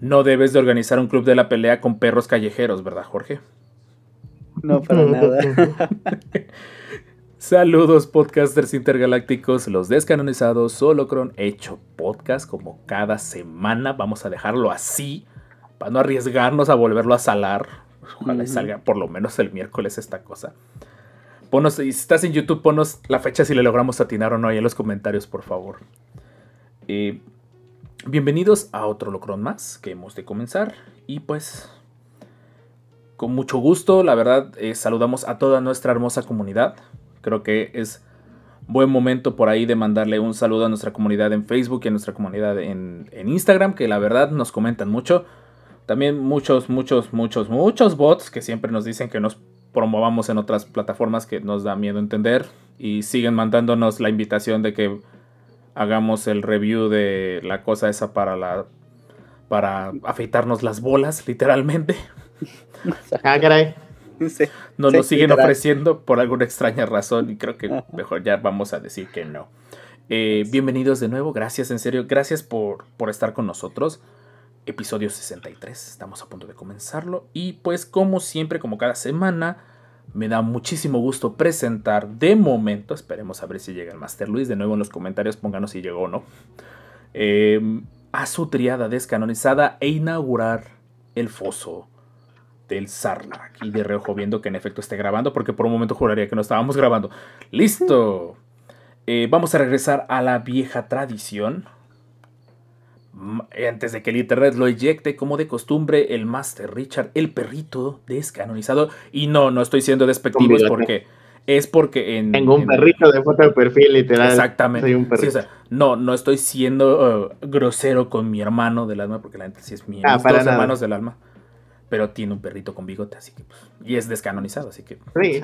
no debes de organizar un club de la pelea con perros callejeros, ¿verdad, Jorge? No, para nada. Saludos, podcasters intergalácticos, los descanonizados, Holocron, hecho podcast como cada semana. Vamos a dejarlo así, para no arriesgarnos a volverlo a salar. Ojalá y salga por lo menos el miércoles esta cosa. Ponos, si estás en YouTube, ponos la fecha si le logramos atinar o no ahí en los comentarios, por favor. Eh, bienvenidos a otro Holocron más que hemos de comenzar. Y pues, con mucho gusto, la verdad, eh, saludamos a toda nuestra hermosa comunidad. Creo que es buen momento por ahí de mandarle un saludo a nuestra comunidad en Facebook y a nuestra comunidad en, en Instagram, que la verdad nos comentan mucho. También muchos, muchos, muchos, muchos bots que siempre nos dicen que nos promovamos en otras plataformas que nos da miedo entender. Y siguen mandándonos la invitación de que hagamos el review de la cosa esa para la para afeitarnos las bolas, literalmente. Ah, caray. Sí. Nos Sí, lo siguen literal. ofreciendo por alguna extraña razón y creo que mejor ya vamos a decir que no. Eh, bienvenidos de nuevo, gracias en serio, gracias por, por estar con nosotros. Episodio 63, estamos a punto de comenzarlo y pues como siempre, como cada semana, me da muchísimo gusto presentar de momento, esperemos a ver si llega el Master Luis, de nuevo en los comentarios pónganos si llegó o no, eh, a su triada descanonizada e inaugurar el foso del Sarlacc. Y de reojo viendo que en efecto esté grabando, porque por un momento juraría que no estábamos grabando. ¡Listo! Eh, vamos a regresar a la vieja tradición. Mm, Antes de que el internet lo eyecte, como de costumbre, el Master Richard, el perrito descanonizado. Y no, no estoy siendo despectivo, es porque. Es porque en. Tengo un en- perrito de foto de perfil, literal. Exactamente. Soy un Sí, perrito. o sea, no, no estoy siendo uh, grosero con mi hermano del alma, porque la gente sí es mi Ah, para nada. hermanos del alma. Pero tiene un perrito con bigote, así que. pues, y es descanonizado, así que. Sí.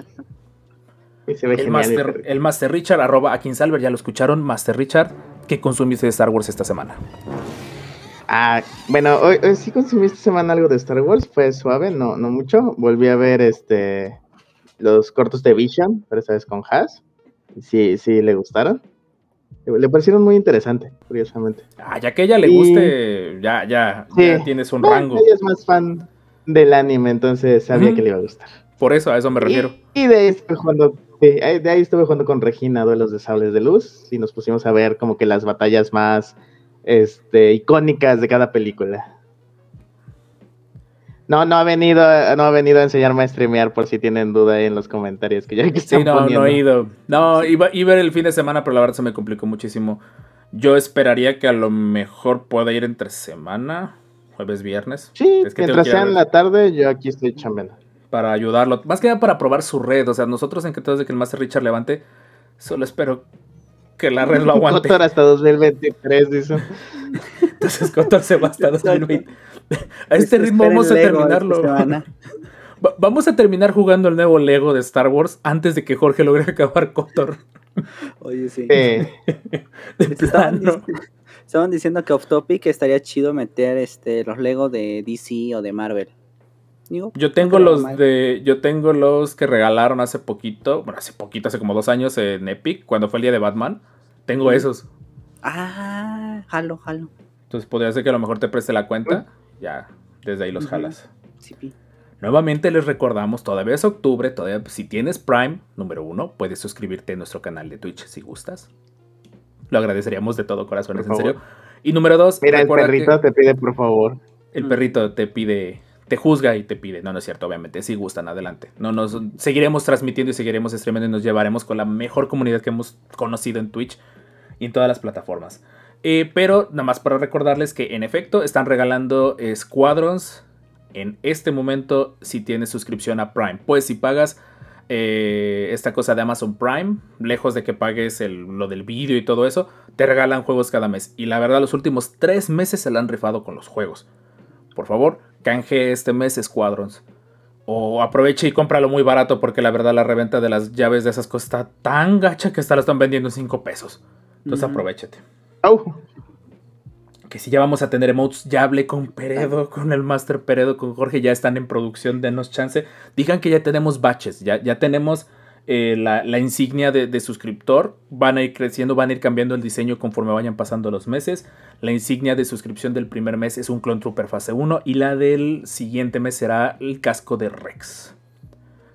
Y se ve El. Master, el Master Richard, arroba a Salver, ya lo escucharon. Master Richard, ¿qué consumiste de Star Wars esta semana? Ah, bueno, hoy, hoy sí consumí esta semana algo de Star Wars. Fue suave, no, no mucho. Volví a ver este los cortos de Vision, pero esta vez con Haas. Sí, sí, le gustaron. Le le parecieron muy interesantes, curiosamente. Ah, ya que ella le Y- guste, ya, ya, Sí. ya tienes un No, rango. Ella es más fan del anime, entonces sabía que le iba a gustar. Por eso, a eso me refiero. Y, y de ahí estuve jugando, ahí- de ahí estuve jugando con Regina, Duelos de Sables de Luz, y nos pusimos a ver como que las batallas más este, icónicas de cada película. No, no ha venido, no ha venido a enseñarme a streamear por si tienen duda ahí en los comentarios que ya que Sí, no, poniendo. no he ido. No, iba, iba a ir el fin de semana, pero la verdad se me complicó muchísimo. Yo esperaría que a lo mejor pueda ir entre semana, jueves, viernes. Sí, Es que mientras que sea en la tarde, yo aquí estoy chambeando. para ayudarlo. Más que nada para probar su red. O sea, nosotros encantados de que el Master Richard levante. Solo espero que la red lo aguante. Cotor hasta 2023, dice. Entonces Cotor se va hasta Exacto. 2020. A este ritmo Esperen vamos a terminarlo. Vamos a terminar jugando el nuevo Lego de Star Wars antes de que Jorge logre acabar Cotor. Oye, sí. Eh, De Estaban, plano. dic- estaban diciendo que off topic estaría chido meter este los Lego de DC o de Marvel. Digo, Yo tengo los de. Yo tengo los que regalaron hace poquito. Bueno, hace poquito, hace como dos años en Epic, cuando fue el día de Batman. Tengo esos. Ah, jalo, jalo. Entonces podría ser que a lo mejor te preste la cuenta. Ya, desde ahí los jalas. Sí, pi. Nuevamente les recordamos, todavía es octubre, todavía si tienes Prime, número uno, puedes suscribirte a nuestro canal de Twitch si gustas. Lo agradeceríamos de todo corazón, en serio. Y número dos, mira, el perrito te pide por favor. el perrito te pide, te juzga y te pide. No, no es cierto, obviamente, si gustan, adelante. No nos seguiremos transmitiendo y seguiremos streamando y nos llevaremos con la mejor comunidad que hemos conocido en Twitch y en todas las plataformas. Eh, pero nada más para recordarles que en efecto están regalando Squadrons en este momento si tienes suscripción a Prime. Pues si pagas eh, esta cosa de Amazon Prime, lejos de que pagues lo del vídeo y todo eso, te regalan juegos cada mes. Y la verdad, los últimos tres meses se la han rifado con los juegos. por favor, canje este mes Squadrons. O aproveche y cómpralo muy barato porque la verdad la reventa de las llaves de esas cosas está tan gacha que hasta la están vendiendo en 5 pesos. Entonces aprovechate. Au. Que si ya vamos a tener emotes, ya hablé con Peredo, con el Master Peredo, con Jorge, ya están en producción, denos chance. Digan que ya tenemos batches, ya, ya tenemos eh, la, la insignia de, de suscriptor. Van a ir creciendo, van a ir cambiando el diseño conforme vayan pasando los meses. La insignia de suscripción del primer mes es un Clone Trooper fase 1 y la del siguiente mes será el casco de Rex.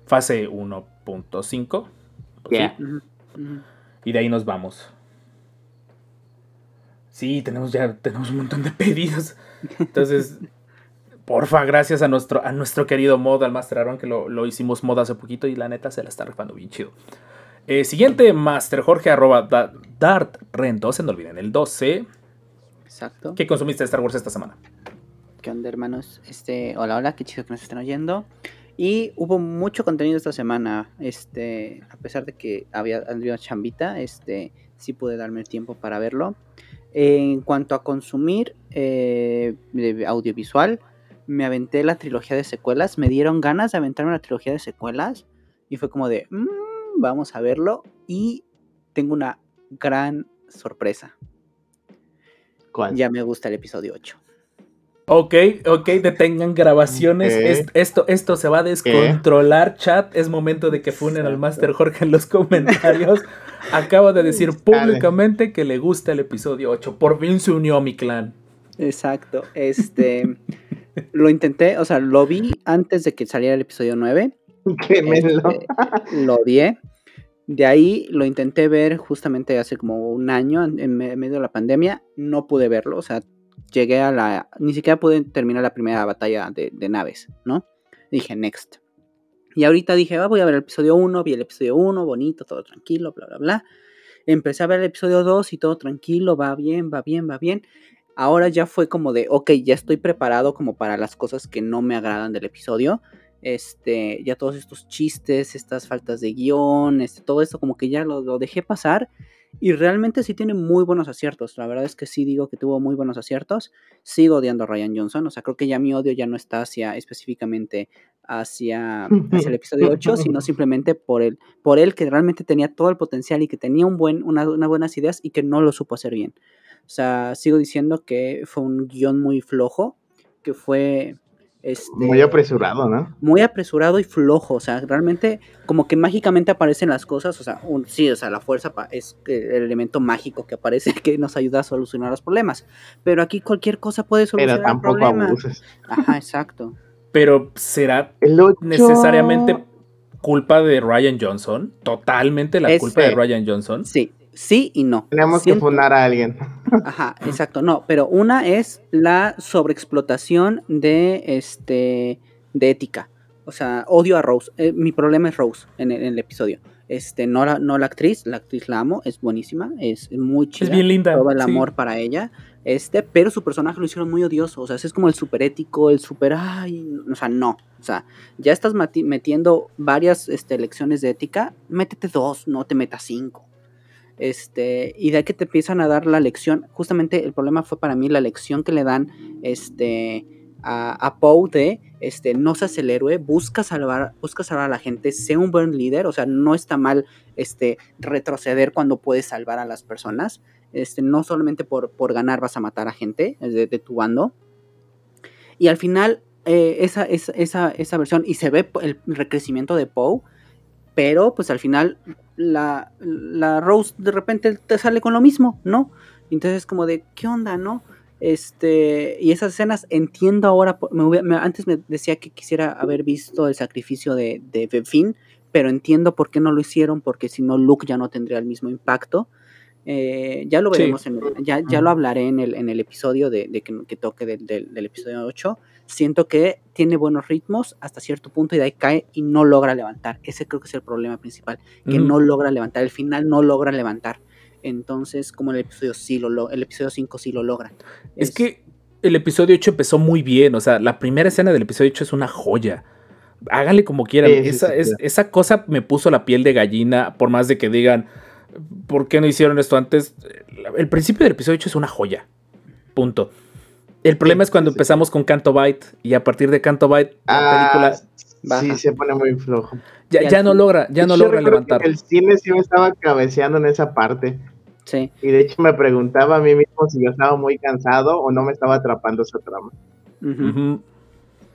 Fase 1.5. pues sí, ujú. y de ahí nos vamos. Sí, tenemos ya tenemos un montón de pedidos. Entonces, porfa, gracias a nuestro, a nuestro querido mod, al Master Aaron, que lo, lo hicimos mod hace poquito y la neta se la está rifando bien chido. Eh, siguiente, Master Jorge, arroba da- Dart Ren 12, no olviden el 12. Exacto. ¿Qué consumiste de Star Wars esta semana? ¿Qué onda, hermanos? Este, hola, hola, qué chido que nos estén oyendo. Y hubo mucho contenido esta semana. Este, a pesar de que había, había chambita, este, sí pude darme el tiempo para verlo. En cuanto a consumir eh, audiovisual, me aventé la trilogía de secuelas. Me dieron ganas de aventarme la trilogía de secuelas. Y fue como de, "Mm, vamos a verlo. Y tengo una gran sorpresa. ¿Cuál? Ya me gusta el episodio 8. Ok, ok, detengan grabaciones. Esto, esto se va a descontrolar, chat. Es momento de que funen al. Master Jorge en los comentarios. Acaba de decir públicamente que le gusta el episodio 8. Por fin se unió a mi clan. Exacto. Este lo intenté, o sea, lo vi antes de que saliera el episodio 9. Quémenlo. este, lo odié. De ahí lo intenté ver justamente hace como un año, en, en me- medio de la pandemia. No pude verlo, o sea, llegué a la. Ni siquiera pude terminar la primera batalla de, de naves, ¿no? Dije, next. Y ahorita dije, ah, voy a ver el episodio 1, vi el episodio 1, bonito, todo tranquilo, bla, bla, bla. Empecé a ver el episodio 2 y todo tranquilo, va bien, va bien, va bien. Ahora ya fue como de, ok, ya estoy preparado como para las cosas que no me agradan del episodio. Este, ya todos estos chistes, estas faltas de guion, este, todo esto como que ya lo, lo dejé pasar. Y realmente sí tiene muy buenos aciertos. La verdad es que sí digo que tuvo muy buenos aciertos. Sigo odiando a Ryan Johnson. O sea, creo que ya mi odio ya no está hacia específicamente hacia, hacia el episodio 8, sino simplemente por él, por él que realmente tenía todo el potencial y que tenía un buen, una, unas buenas ideas y que no lo supo hacer bien. O sea, sigo diciendo que fue un guion muy flojo, que fue este, Muy apresurado, ¿no? muy apresurado y flojo, o sea, realmente como que mágicamente aparecen las cosas, o sea, un- sí, o sea, la fuerza es el elemento mágico que aparece que nos ayuda a solucionar los problemas, pero aquí cualquier cosa puede Pero solucionar el tampoco problema. abuses. Ajá, exacto. Pero será El ocho- necesariamente culpa de Ryan Johnson. Totalmente la Es- culpa de. Ryan Johnson. Sí, sí y no. Tenemos que funar a alguien. Ajá, exacto, no, pero una es la sobreexplotación de este de ética. O sea, odio a Rose. Eh, mi problema es Rose en el, en el episodio. Este, no la, no la actriz, la actriz la amo, es buenísima, es muy chida. Es bien linda. todo el sí. amor para ella. Este, pero su personaje lo hicieron muy odioso. O sea, es como el super ético, el super. Ay, o sea, no. O sea, ya estás metiendo varias este, lecciones de ética. Métete dos, no te metas cinco. Este, y de ahí que te empiezan a dar la lección. Justamente el problema fue para mí la lección que le dan este, a, a Poe de este, no seas el héroe, busca salvar, busca salvar a la gente, sé un buen líder. O sea, no está mal este, retroceder cuando puedes salvar a las personas. Este, no solamente por, por ganar vas a matar a gente de, tu bando. Y al final, eh, esa, esa, esa, esa versión, y se ve el recrecimiento de Poe, pero pues al final la, la Rose de repente te sale con lo mismo, ¿no? Entonces como de, ¿qué onda, no? Este, y esas escenas entiendo ahora, antes me decía que quisiera haber visto el sacrificio de, de Finn, pero entiendo por qué no lo hicieron, porque si no Luke ya no tendría el mismo impacto. Eh, ya lo Sí. veremos, en el- ya, ya lo hablaré en el, en el episodio de, de que, que toque del, episodio 8. Siento que tiene buenos ritmos hasta cierto punto y de ahí cae y no logra levantar. Ese creo que es el problema principal, que no logra levantar. El final no logra levantar. Entonces, como en el episodio sí lo lo- el episodio 5 sí lo logra. Es que el episodio 8 empezó muy bien. O sea, la primera escena del episodio 8 es una joya. Háganle como quieran. Sí, sí, esa, sí, es- sí. esa cosa me puso la piel de gallina. Por más de que digan, ¿por qué no hicieron esto antes? El principio del episodio 8 es una joya. Punto. El problema Sí, es cuando sí, empezamos con Canto Byte y a partir de Canto Byte la Ah, película sí, se pone muy flojo. ya, ya no logra, ya no Yo logra levantar. que El cine sí me estaba cabeceando en esa parte. Sí. Y de hecho me preguntaba a mí mismo si yo estaba muy cansado o no me estaba atrapando esa trama. Ujú.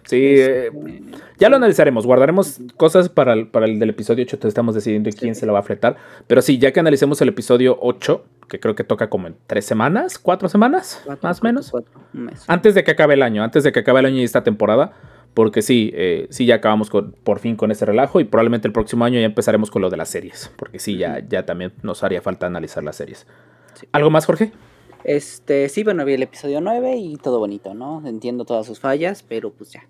Sí, eh, Este, ya lo analizaremos, guardaremos cosas para el, para el del episodio 8, te estamos decidiendo quién se lo va a fletar. Pero sí, ya que analicemos el episodio 8, que creo que toca como en tres semanas, cuatro semanas, cuatro, más o menos. cuatro. Antes de que acabe el año, antes de que acabe el año y esta temporada, porque sí, eh, sí ya acabamos con, por fin con ese relajo y probablemente el próximo año ya empezaremos con lo de las series, porque sí, ya, ya también nos haría falta analizar las series. Sí. ¿Algo más, Jorge? Este, sí, bueno, vi el episodio 9 y todo bonito, ¿no? Entiendo todas sus fallas, pero pues ya,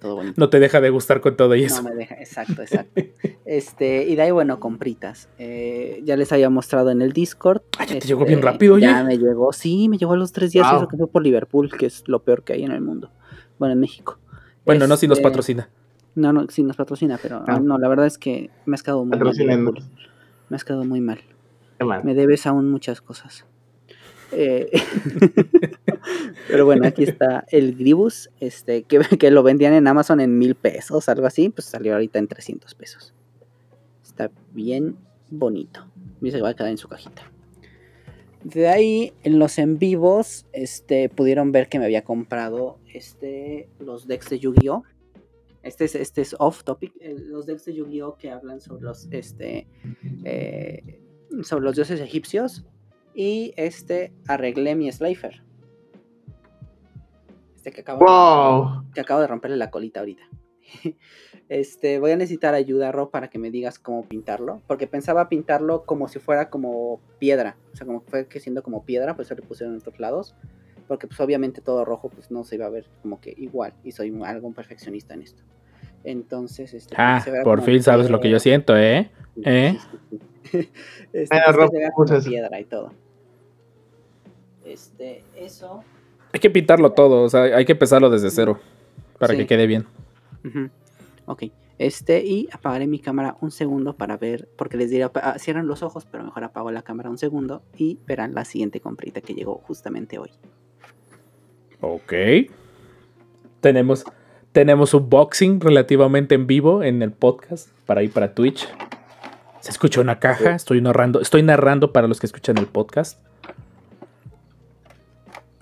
todo bonito. No te deja de gustar con todo y eso. No me deja, exacto, exacto. este, y de ahí, bueno, compritas. Eh, ya les había mostrado en el Discord. Ay, ya te este, llegó bien rápido, oye. Ya me llegó, sí, me llegó a los tres días, y Wow. eso que fue por Liverpool, que es lo peor que hay en el mundo. Bueno, en México. bueno, no si nos Este, patrocina. No, no, sí nos patrocina, pero Ah. no, la verdad es que me has quedado muy mal. Me has quedado muy mal. Qué mal. Me debes aún muchas cosas. Eh, Pero bueno, aquí está el Gribus, este, que, que lo vendían en Amazon en mil pesos, algo así, pues salió ahorita en 300 pesos. Está bien bonito. Y se va a quedar en su cajita. De ahí, en los en vivos, este, pudieron ver que me había comprado este, los decks de Yu-Gi-Oh! Este es, este es off topic. eh, Los decks de Yu-Gi-Oh! que hablan sobre los, este, eh, sobre los dioses egipcios. Y este arreglé mi Slifer. Este que acabo, ¡Wow! que acabo de romperle la colita ahorita. Este, voy a necesitar ayuda, Ro, para que me digas cómo pintarlo. Porque pensaba pintarlo como si fuera como piedra. O sea, como que fue que siendo como piedra, pues eso le pusieron en otros lados. Porque pues obviamente todo rojo pues no se iba a ver como que igual. Y soy algo perfeccionista en esto. Entonces, este, Ah, por fin sabes lo que yo siento, ¿eh? ¿Eh? Este, pues, se piedra y todo. Este, eso. Hay que pintarlo todo, o sea, hay que empezarlo desde cero para Sí. que quede bien. Ujú. Ok. Este, y apagaré mi cámara un segundo para ver, porque les diré, ah, cierran los ojos, pero mejor apago la cámara un segundo y verán la siguiente comprita que llegó justamente hoy. Ok. Tenemos, tenemos un boxing relativamente en vivo en el podcast para ir para Twitch. Se escucha una caja, estoy narrando, estoy narrando para los que escuchan el podcast.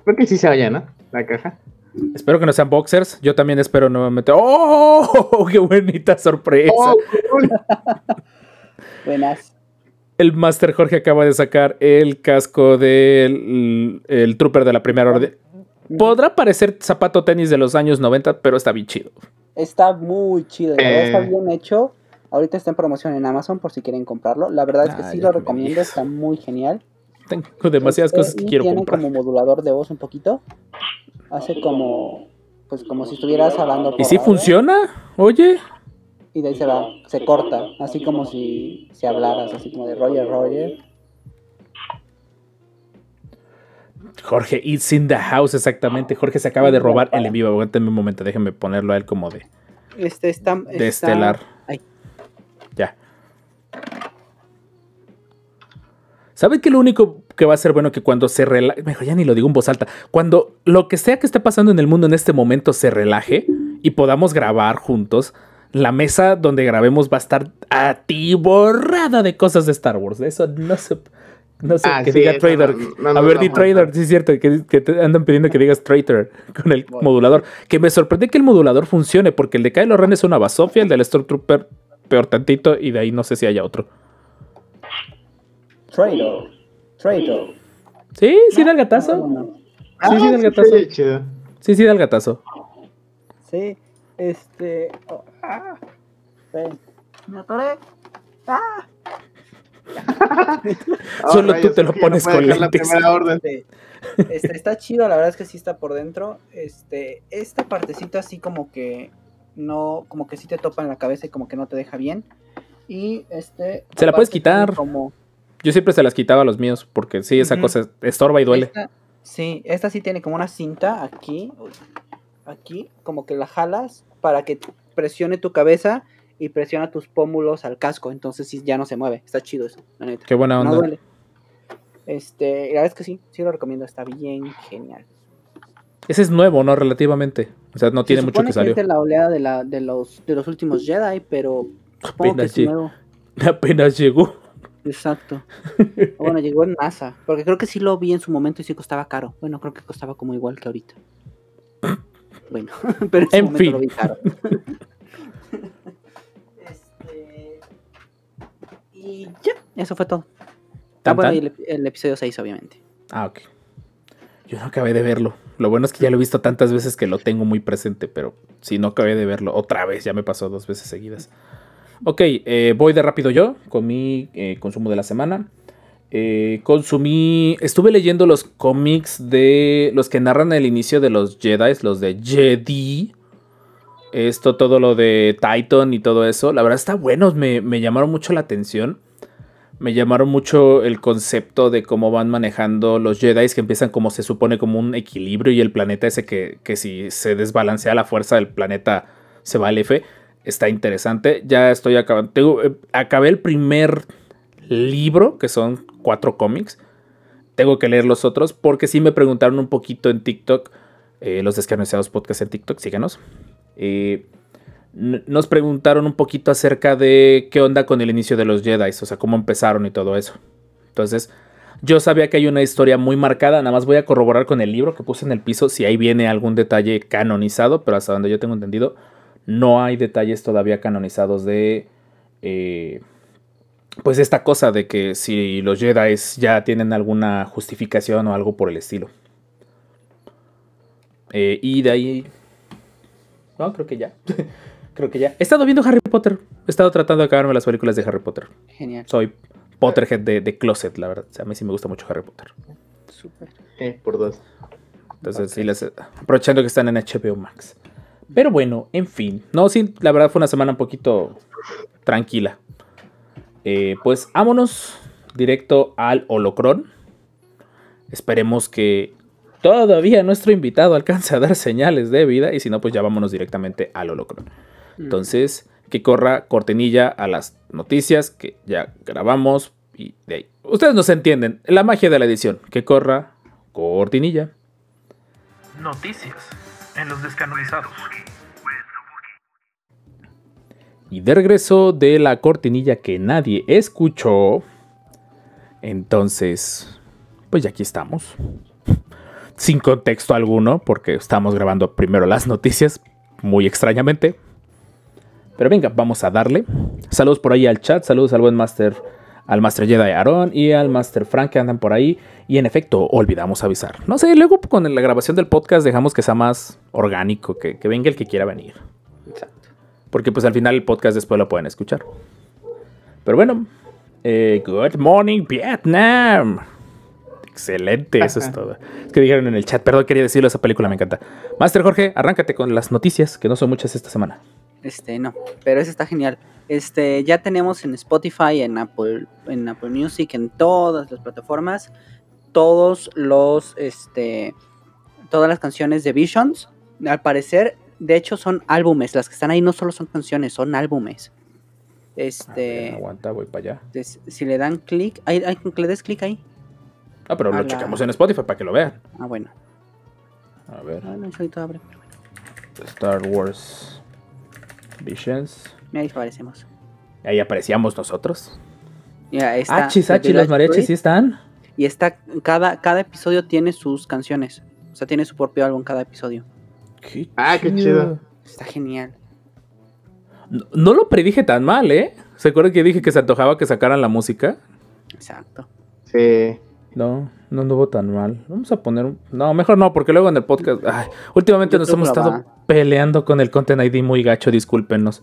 Creo que sí se oye, ¿no? La caja. Espero que no sean boxers. Yo también espero nuevamente. ¡Oh! ¡Qué bonita sorpresa! ¡Oh, cool! Buenas. El Master Jorge acaba de sacar el casco del el Trooper de la primera orden. Podrá parecer zapato tenis de los años 90, pero está bien chido. Está muy chido, la verdad está Eh. bien hecho. Ahorita está en promoción en Amazon por si quieren comprarlo. La verdad es que Ah, sí lo recomiendo, está muy genial. Tengo demasiadas Este, cosas que y quiero tiene comprar. como modulador de voz un poquito. Hace como pues como si estuvieras hablando ¿Y si radio, funciona? Oye. y de ahí se va, se corta, así como si, si hablaras, así como de Roger Roger. Jorge, it's in the house, exactamente. Jorge se acaba de robar el en vivo. Aguántenme un momento, déjenme ponerlo a él como de, Este está, de está- estelar. Ay, Ya. ¿Saben que lo único que va a ser bueno que cuando se relaje, mejor ya ni lo digo en voz alta, cuando lo que sea que esté pasando en el mundo en este momento se relaje y podamos grabar juntos, la mesa donde grabemos va a estar atiborrada de cosas de Star Wars. Eso no se... No sé, Ah, que sí, diga Trader. no- no a ver, di. Trader, sí es cierto, que, que te andan pidiendo que digas Traitor con el Bueno. modulador. Que me sorprende que el modulador funcione, porque el de Kylo Ren es una basofia, el del Stormtrooper peor tantito, y de ahí no sé si haya otro. Traitor. Traitor. Sí, sí da el gatazo. Sí, sí da el gatazo. Sí, sí da el gatazo. Sí, este. oh, ah, ven, me atoré. Ah, Solo tú te lo no pones con la lentes. primera orden. este, este, está chido, la verdad es que sí está por dentro. Este, esta partecita así como que no, como que sí te topa en la cabeza y como que no te deja bien. Y este. Se la puedes quitar. Como, Yo siempre se las quitaba a los míos, porque sí, esa cosa estorba y duele. Esta, sí, esta sí tiene como una cinta aquí, aquí, como que la jalas para que presione tu cabeza y presiona tus pómulos al casco, entonces sí ya no se mueve, está chido eso, la neta. Qué buena No onda. duele. Este, la verdad es que sí, sí lo recomiendo, está bien genial. Ese es nuevo, ¿no? Relativamente. O sea, no tiene mucho que es de la oleada de, la, de, los, de los últimos Jedi, pero supongo que Apenas es lleg- nuevo. Apenas llegó. Exacto. Bueno, llegó en NASA, porque creo que sí lo vi en su momento y sí costaba caro. Bueno, creo que costaba como igual que ahorita. Bueno, pero en su En momento fin. lo vi caro. Y ya, eso fue todo. Ah, el, el episodio 6, obviamente. Ah, ok. Yo no acabé de verlo. Lo bueno es que ya lo he visto tantas veces que lo tengo muy presente, pero sí, no acabé de verlo. Otra vez, ya me pasó dos veces seguidas. Ok, eh, voy de rápido yo con mi eh, consumo de la semana. Eh, consumí, estuve leyendo los cómics de los que narran el inicio de los Jedi, los de Jedi. Esto, todo lo de Titan y todo eso. La verdad está bueno, me, me llamaron mucho la atención. Me llamaron mucho el concepto de cómo van manejando los Jedi, que empiezan como se supone como un equilibrio y el planeta ese que, que si se desbalancea la fuerza del planeta se va al F. Está interesante. Ya estoy acabando. tengo- eh, acabé el primer libro, que son cuatro cómics. Tengo que leer los otros porque sí me preguntaron un poquito en TikTok. eh, los descarnizados podcast en TikTok, síganos. Eh, nos preguntaron un poquito acerca de qué onda con el inicio de los Jedi, o sea, cómo empezaron y todo eso. Entonces, yo sabía que hay una historia muy marcada, nada más voy a corroborar con el libro que puse en el piso si ahí viene algún detalle canonizado, pero hasta donde yo tengo entendido, no hay detalles todavía canonizados de... eh, pues esta cosa de que si los Jedi ya tienen alguna justificación o algo por el estilo. Eh, y de ahí... No, creo que ya. creo que ya. He estado viendo Harry Potter. He estado tratando de acabarme las películas de Harry Potter. Genial. Soy Potterhead de, de Closet, la verdad. O sea, a mí sí me gusta mucho Harry Potter. Súper. Eh, por dos. Entonces, sí, les, aprovechando que están en HBO Max. Pero bueno, en fin. No, sí, la verdad fue una semana un poquito tranquila. Eh, pues vámonos directo al Holocron. Esperemos que todavía nuestro invitado alcance a dar señales de vida. Y si no, pues ya vámonos directamente al Holocron. Entonces, que corra cortinilla a las noticias que ya grabamos. Y de ahí. Ustedes nos entienden. La magia de la edición. Que corra cortinilla. Noticias en los descanonizados. Y de regreso de la cortinilla que nadie escuchó. Entonces, pues ya aquí estamos. Sin contexto alguno, porque estamos grabando primero las noticias, muy extrañamente. Pero venga, vamos a darle. Saludos por ahí al chat, saludos al buen Master, al Master Jedi Aaron y al Master Frank que andan por ahí. Y en efecto, olvidamos avisar. No sé, luego con la grabación del podcast dejamos que sea más orgánico, que, que venga el que quiera venir. Exacto. Porque pues al final el podcast después lo pueden escuchar. Pero bueno. eh, good morning Vietnam. Excelente, eso es todo. Es que dijeron en el chat, perdón, quería decirlo, esa película me encanta. Master Jorge, arráncate con las noticias, que no son muchas esta semana. Este, no, pero ese está genial. Este, ya tenemos en Spotify, en Apple, en Apple Music, en todas las plataformas, todos los, este, todas las canciones de Visions. Al parecer, de hecho, son álbumes. Las que están ahí no solo son canciones, son álbumes. Ver, Este, aguanta, voy para allá. si le dan clic, hay, hay que le des clic ahí. Ah, pero A lo la- checamos en Spotify para que lo vean. Ah, bueno. A ver, Ah, no, abre. pero bueno. Star Wars Visions. Mira, ahí aparecemos. Ahí aparecíamos nosotros. Ahí está Achis, achis, los mariachis sí están. Y está, cada, cada episodio tiene sus canciones. O sea, tiene su propio álbum cada episodio. Qué Ah, qué chido. Está genial. No, no lo predije tan mal, ¿eh? ¿Se acuerdan que dije que se antojaba que sacaran la música? Exacto. Sí. No, no anduvo tan mal. Vamos a poner un... No, mejor no, porque luego en el podcast... Ay, últimamente Yo nos hemos estado peleando con el Content ID muy gacho, discúlpenos.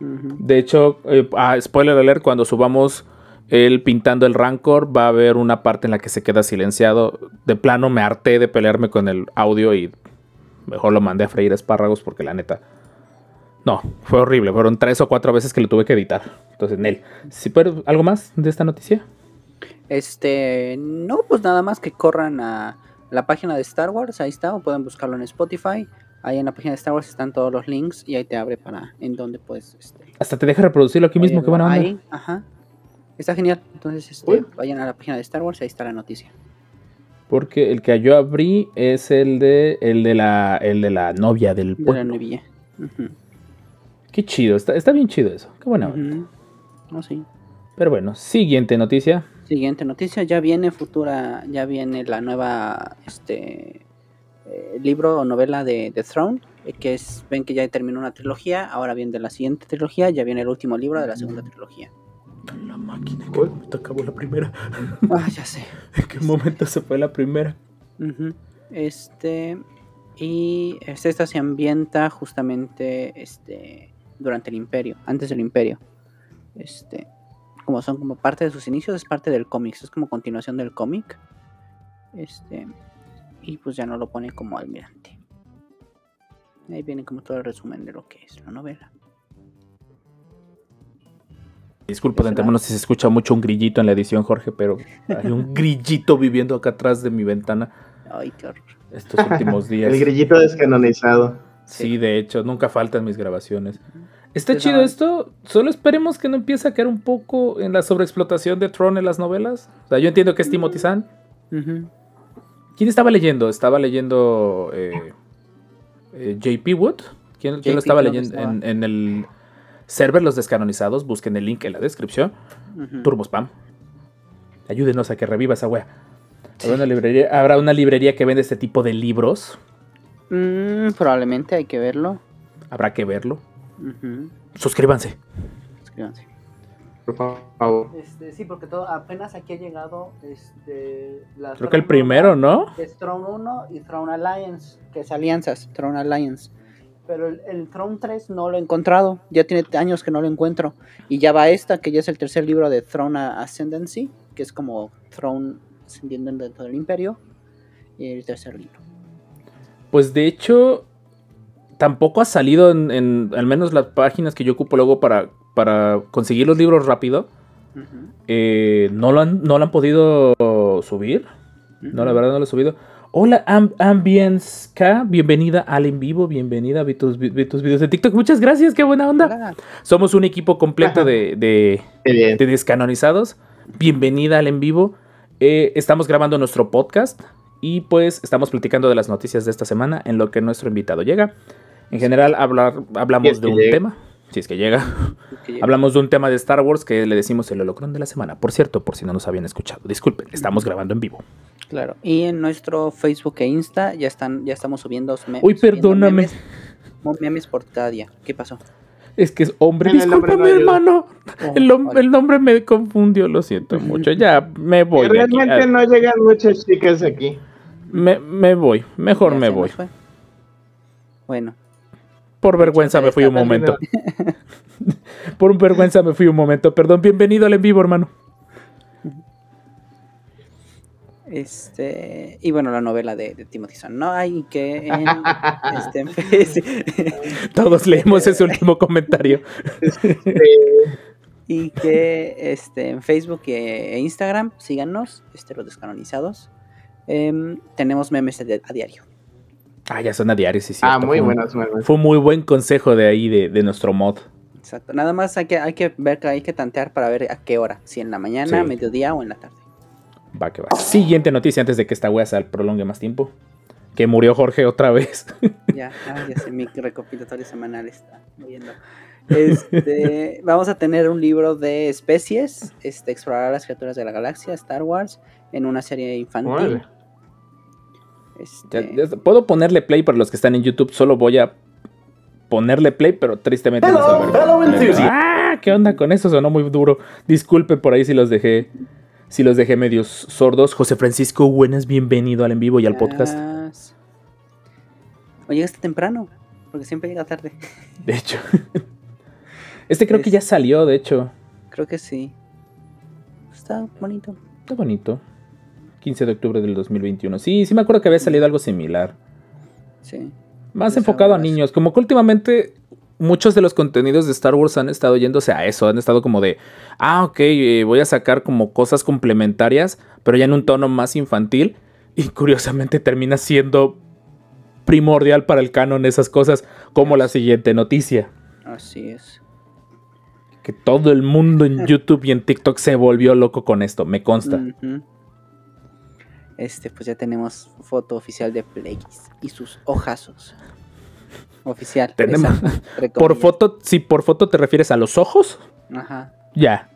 De hecho, eh, ah, spoiler alert, cuando subamos el pintando el Rancor, va a haber una parte en la que se queda silenciado. De plano me harté de pelearme con el audio y mejor lo mandé a freír espárragos porque la neta... No, fue horrible. Fueron tres o cuatro veces que lo tuve que editar. Entonces, Nel, ¿sí, pero, ¿algo más de esta noticia? Este, no, pues nada más que corran a la página de Star Wars, ahí está, o pueden buscarlo en Spotify. Ahí en la página de Star Wars están todos los links y ahí te abre para en donde puedes. Este, Hasta te deja reproducirlo aquí mismo, qué buena onda. Ahí, ajá. Está genial. Entonces, este, vayan a la página de Star Wars, ahí está la noticia. Porque el que yo abrí es el de el de la el de la novia del De la pueblo. Qué chido, está, está bien chido eso. Qué buena. onda. ujú. No, sí. Pero bueno, siguiente noticia. Siguiente noticia, ya viene futura, ya viene la nueva este eh, libro o novela de The Throne, eh, que es, ven que ya terminó una trilogía, ahora viene la siguiente trilogía, ya viene el último libro de la segunda trilogía. La máquina, ¿en qué momento acabó la primera? Ah, ya sé. ¿En qué momento se fue la primera? Este y este, esta se ambienta justamente este durante el Imperio, antes del Imperio. Este, como son como parte de sus inicios, es parte del cómic, es como continuación del cómic. Este, y pues ya no lo pone como almirante. Ahí viene como todo el resumen de lo que es la novela. Disculpa de antemano si se escucha mucho un grillito en la edición, Jorge, pero hay un grillito viviendo acá atrás de mi ventana Ay, qué horror. estos últimos días. El grillito descanonizado. Sí, de hecho, nunca faltan mis grabaciones. Está chido esto, solo esperemos que no empiece a caer un poco en la sobreexplotación de Tron en las novelas. O sea, yo entiendo que es Timothy Zahn. ¿Quién estaba leyendo? Estaba leyendo eh, eh, JP Wood. ¿Quién, quién lo estaba leyendo? En, en el server Los Descanonizados. Busquen el link en la descripción. Ujú. Turbo Spam. Ayúdenos a que reviva esa wea. Habrá una, librería, habrá una librería que vende este tipo de libros. Mm, probablemente hay que verlo. Habrá que verlo. Suscríbanse. Suscríbanse. Por favor. Este, sí, porque todo, apenas aquí ha llegado este, la Creo que el primero, 1, ¿no? Es Throne 1 y Throne Alliance, que es alianzas, Throne Alliance. Pero el, el Throne 3 no lo he encontrado, ya tiene años que no lo encuentro. Y ya va esta, que ya es el tercer libro de Throne Ascendancy, que es como Throne ascendiendo dentro del imperio. Y el tercer libro. Pues de hecho, tampoco ha salido en, en al menos las páginas que yo ocupo luego para, para conseguir los libros rápido. Eh, no, lo han, no lo han podido subir. No, la verdad no lo he subido. Hola, Am- Ambience K. Bienvenida al en vivo. Bienvenida. Vi tus, tus videos de TikTok. Muchas gracias. Qué buena onda. Hola. Somos un equipo completo de, de, de descanonizados. Bienvenida al en vivo. Eh, estamos grabando nuestro podcast y pues estamos platicando de las noticias de esta semana en lo que nuestro invitado llega. En general hablar, hablamos de un llega. tema, si es que llega. Que- Hablamos de un tema de Star Wars que le decimos el holocrón de la semana. Por cierto, por si no nos habían escuchado. Disculpen, estamos grabando en vivo. Claro. Y en nuestro Facebook e Insta ya están, ya estamos subiendo me- Uy, perdóname. Memes, memes por cada día. ¿Qué pasó? Es que es hombre. Discúlpame, no hermano. Oh, El, nombre me confundió, lo siento mucho. Ya me voy. Realmente no llegan muchas chicas aquí. me, me voy. Mejor Ya me voy. Bueno, Por vergüenza me fui un momento. Por vergüenza me fui un momento. Perdón, bienvenido al en vivo, hermano. este y bueno la novela de, de Timothy Zahn, no hay que en, este, Todos leemos ese último comentario. y que este en Facebook e Instagram síganos, este los descanonizados. Em, tenemos memes a diario. Ah, ya son a diario, sí, sí. Ah, muy buenas, muy buenas. Fue un muy buen consejo de ahí, de, de nuestro mod. Exacto. Nada más hay que hay que ver que hay que tantear para ver a qué hora, si en la mañana, Sí. mediodía o en la tarde. Va que va. Siguiente noticia antes de que esta wea se prolongue más tiempo. Que murió Jorge otra vez. Ya, ah, ya sé, mi recopilatorio semanal está muriendo. Este, vamos a tener un libro de especies, este, explorar las criaturas de la galaxia, Star Wars, en una serie infantil. Este, puedo ponerle play para los que están en YouTube. Solo voy a ponerle play, pero tristemente no se va a ver. Ah, ¿qué onda con eso? Sonó muy duro. Disculpen por ahí si los dejé. Si los dejé medios sordos. José Francisco, buenas, bienvenido al en vivo y al podcast. O llegaste temprano, porque siempre llega tarde. De hecho. Este creo que ya salió, de hecho. Creo que sí. Está bonito. Está bonito. 15 de octubre del 2021. Sí, sí me acuerdo que había salido algo similar. Sí. Más enfocado a niños. Como que últimamente muchos de los contenidos de Star Wars han estado yéndose a eso. Han estado como de, ah, ok, eh, voy a sacar como cosas complementarias, pero ya en un tono más infantil. Y curiosamente termina siendo primordial para el canon esas cosas, como la siguiente noticia. Así es. Que todo el mundo en YouTube y en TikTok se volvió loco con esto, me consta. Ujú. Este, pues ya tenemos foto oficial de Plagueis y sus hojazos. Oficial. Tenemos- Por foto, si por foto te refieres a los ojos, Ajá. ya.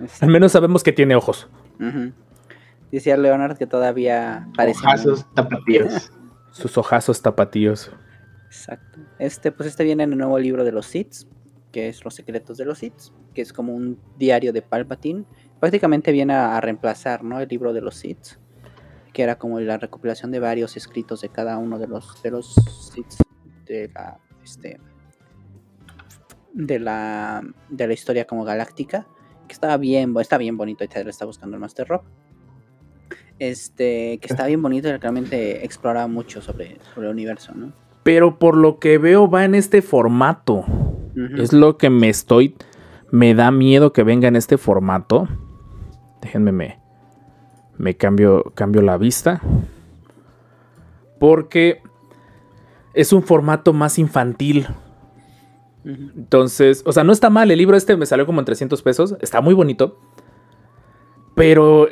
exacto. Al menos sabemos que tiene ojos. Decía Leonard que todavía parece. Ojazos tapatíos. Sus ojazos tapatíos. Exacto. Este, pues este viene en el nuevo libro de los Sith, que es Los secretos de los Sith, que es como un diario de Palpatine. Prácticamente viene a, a reemplazar, ¿no? El libro de los Sith, que era como la recopilación de varios escritos de cada uno de los de los de la este de la de la historia como galáctica, que estaba bien, está bien bonito, ahorita lo está buscando el Master Rob. Este, que está bien bonito y realmente explora mucho sobre, sobre el universo, ¿no? Pero por lo que veo va en este formato. Es lo que me estoy... Me da miedo que venga en este formato. Déjenme, me, me cambio, cambio la vista. Porque es un formato más infantil. Entonces, o sea, no está mal. El libro este me salió como en 300 pesos. Está muy bonito. Pero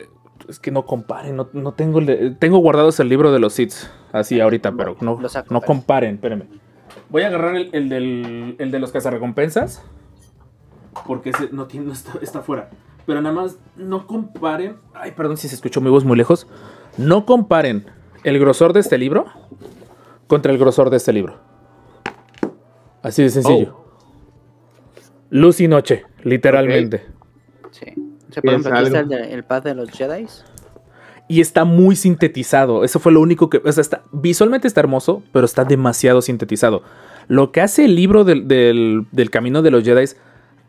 es que no comparen. No, no tengo, tengo guardados el libro de los Sith. Así ahorita, pero no, no comparen. Espérenme. Voy a agarrar el, el del, el de los cazarrecompensas. Porque ese no, tiene, no está, está fuera. Pero nada más no comparen. Ay, perdón si se escuchó mi voz muy lejos. No comparen el grosor de este libro contra el grosor de este libro. Así de sencillo. Luz y noche, literalmente. Sí. O sea, por ejemplo, aquí está el, de- el pad de los Jedi. Y está muy sintetizado. Eso fue lo único que. O sea, está, visualmente está hermoso, pero está demasiado sintetizado. Lo que hace el libro del, del- del camino de los Jedi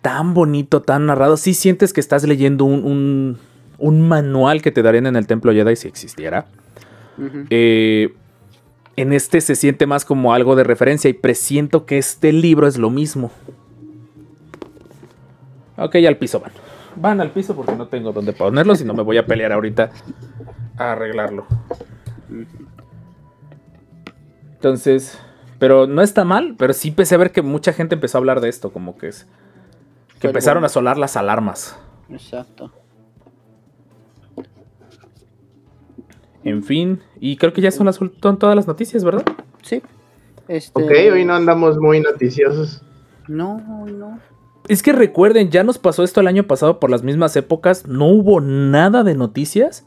tan bonito, tan narrado. Sí sientes que estás leyendo un, un- un manual que te darían en el templo Jedi si existiera. Eh, en este se siente más como algo de referencia y presiento que este libro es lo mismo. Ok, al piso van. Van al piso porque no tengo dónde ponerlos y no me voy a pelear ahorita a arreglarlo. Entonces, pero no está mal, pero sí empecé a ver que mucha gente empezó a hablar de esto, como que es... Que empezaron bueno. a sonar las alarmas. Exacto. En fin, y creo que ya son, las, son todas las noticias, ¿verdad? Sí. Este... Ok, hoy no andamos muy noticiosos. No, no. Es que recuerden, ya nos pasó esto el año pasado por las mismas épocas, no hubo nada de noticias.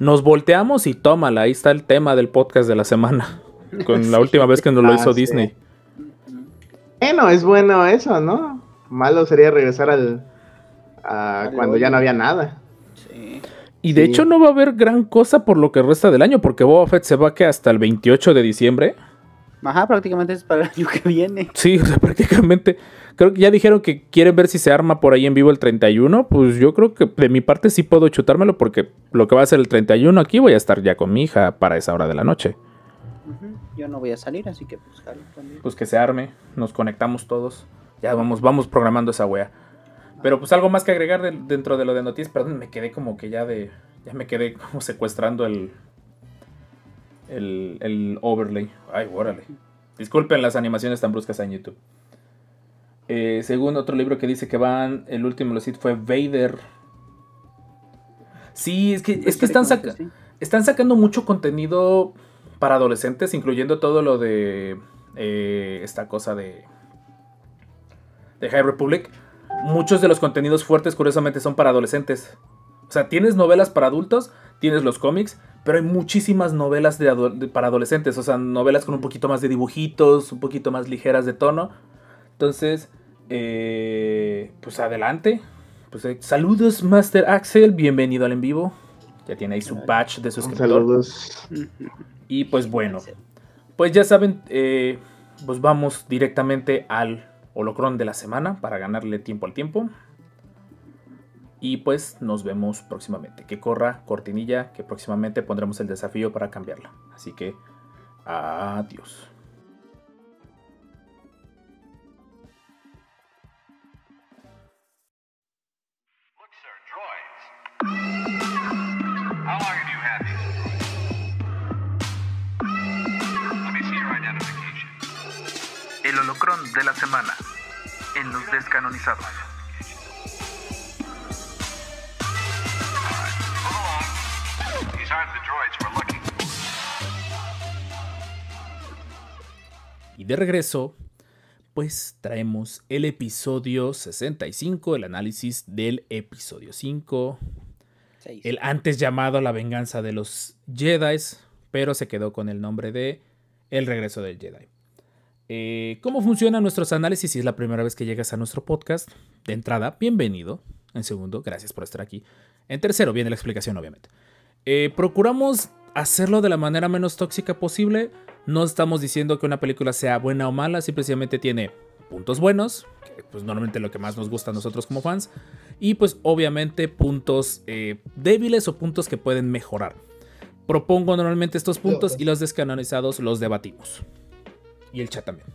Nos volteamos y tómala, ahí está el tema del podcast de la semana. Con la última vez que nos lo Ah, hizo sí. Disney. Bueno, es bueno eso, ¿no? Malo sería regresar al. a cuando ya no había nada. Sí. Y de Sí. hecho no va a haber gran cosa por lo que resta del año, porque Boba Fett se va que hasta el 28 de diciembre. Ajá, prácticamente es para el año que viene. Sí, o sea, prácticamente. Creo que ya dijeron que quieren ver si se arma por ahí en vivo el 31. Pues yo creo que de mi parte sí puedo chutármelo, porque lo que va a ser el 31 aquí voy a estar ya con mi hija para esa hora de la noche. Yo no voy a salir, así que pues jalo también. pues que se arme, nos conectamos todos. Ya vamos, vamos programando esa wea. Pero pues algo más que agregar de- dentro de lo de noticias, perdón, me quedé como que ya de. Ya me quedé como secuestrando el. El, el overlay. Ay, órale. Disculpen las animaciones tan bruscas en YouTube. Eh, según otro libro que dice que van, el último Sith fue Vader. Sí, es que, es que están, saca- están sacando mucho contenido para adolescentes, incluyendo todo lo de eh, esta cosa de, de High Republic. Muchos de los contenidos fuertes, curiosamente, son para adolescentes. O sea, tienes novelas para adultos, tienes los cómics, pero hay muchísimas novelas de ado- de- para adolescentes. O sea, novelas con un poquito más de dibujitos, un poquito más ligeras de tono. Entonces, eh, pues adelante. Pues, eh, saludos, Master Axel. Bienvenido al en vivo. Ya tiene ahí su badge de suscriptor. Saludos. Y pues bueno, pues ya saben, eh, pues vamos directamente al holocrón de la semana para ganarle tiempo al tiempo. Y pues nos vemos próximamente. Que corra cortinilla, que próximamente pondremos el desafío para cambiarla. Así que, adiós. How have you El holocrón de la semana en los descanonizados. Y de regreso, pues traemos el episodio 65, el análisis del episodio 5, Seis. el antes llamado La venganza de los Jedi, pero se quedó con el nombre de El regreso del Jedi. Eh, ¿Cómo funcionan nuestros análisis si es la primera vez que llegas a nuestro podcast? De entrada, bienvenido. En segundo, gracias por estar aquí. En tercero, viene la explicación, obviamente. Eh, procuramos hacerlo de la manera menos tóxica posible. No estamos diciendo que una película sea buena o mala, simplemente tiene puntos buenos, que pues normalmente lo que más nos gusta a nosotros como fans, y pues obviamente puntos eh, débiles o puntos que pueden mejorar. Propongo normalmente estos puntos y los descanonizados los debatimos. Y el chat también.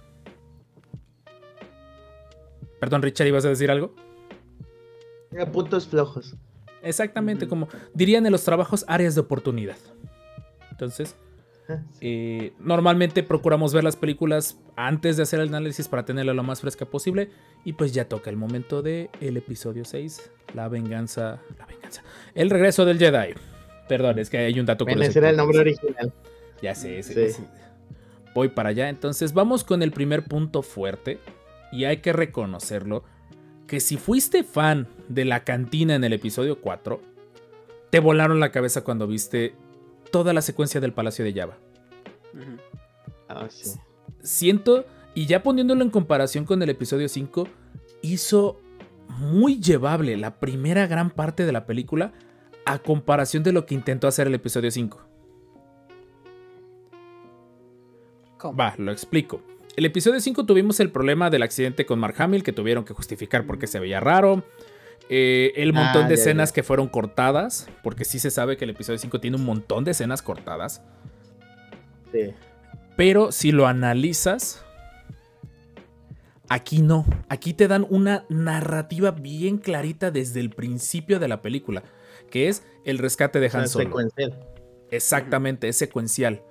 Perdón, Richard, ¿ibas a decir algo? A puntos flojos. Exactamente, como dirían en los trabajos, áreas de oportunidad. Entonces, eh, normalmente procuramos ver las películas antes de hacer el análisis para tenerla lo más fresca posible. Y pues ya toca el momento de el episodio 6, la venganza. La venganza. El regreso del Jedi. Perdón, es que hay un dato Bueno, curioso. ese era el nombre original. Ya sé, ese- Sí. ese- Voy para allá. Entonces vamos con el primer punto fuerte. Y hay que reconocerlo. Que si fuiste fan de la cantina en el episodio 4, te volaron la cabeza cuando viste toda la secuencia del Palacio de Java. Ah, sí. Siento, y ya poniéndolo en comparación con el episodio 5, hizo muy llevable la primera gran parte de la película a comparación de lo que intentó hacer el episodio 5. ¿Cómo? Va, lo explico. El episodio 5 tuvimos el problema del accidente con Mark Hamill que tuvieron que justificar porque se veía raro. Eh, el montón Ah, de ya, escenas ya. que fueron cortadas, porque sí se sabe que el episodio 5 tiene un montón de escenas cortadas. sí. Pero si lo analizas, aquí no. Aquí te dan una narrativa bien clarita desde el principio de la película, que es el rescate de Han Solo. secuencial. Exactamente, es secuencial.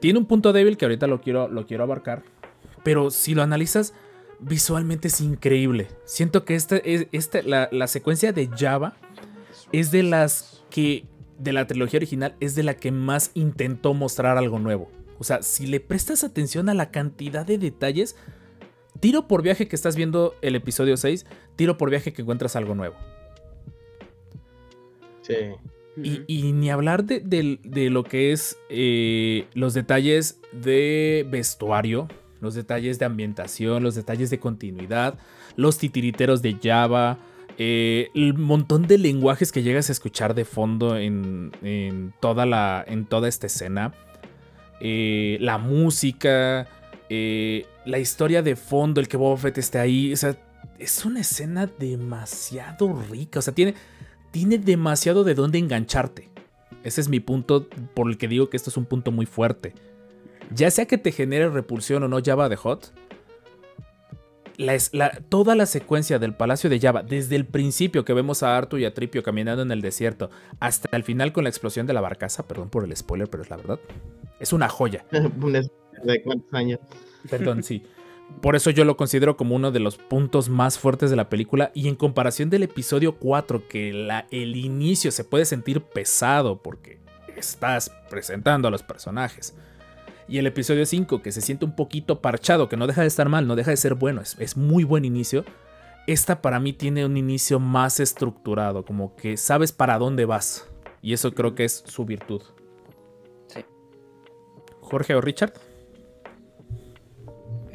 Tiene un punto débil que ahorita lo quiero, lo quiero abarcar. Pero si lo analizas, visualmente es increíble. Siento que esta, es- esta- la, la secuencia de Java es de las que, de la trilogía original, es de la que más intentó mostrar algo nuevo. O sea, si le prestas atención a la cantidad de detalles, tiro por viaje que estás viendo el episodio 6, tiro por viaje que encuentras algo nuevo. Sí. Y, y ni hablar de, de lo que es eh, los detalles de vestuario, los detalles de ambientación, los detalles de continuidad, los titiriteros de Java, eh, el montón de lenguajes que llegas a escuchar de fondo en, en toda, la, en toda esta escena, eh, la música, la historia de fondo, el que Boba Fett esté ahí, o sea, es una escena demasiado rica, o sea, tiene tiene demasiado de dónde engancharte. Ese es mi punto por el que digo que esto es un punto muy fuerte. Ya sea que te genere repulsión o no Java de Hot, la es- la- toda la secuencia del Palacio de Java, desde el principio que vemos a Artu y a Tripio caminando en el desierto, hasta el final con la explosión de la barcaza, perdón por el spoiler, pero es la verdad, es una joya. De cuántos años. Perdón, sí. Por eso yo lo considero como uno de los puntos más fuertes de la película. Y en comparación del episodio 4, que la- el inicio se puede sentir pesado porque estás presentando a los personajes. Y el episodio 5, que se siente un poquito parchado, que no deja de estar mal, no deja de ser bueno, es, es muy buen inicio. Esta para mí tiene un inicio más estructurado, como que sabes para dónde vas. Y eso creo que es su virtud. Sí. Jorge o Richard.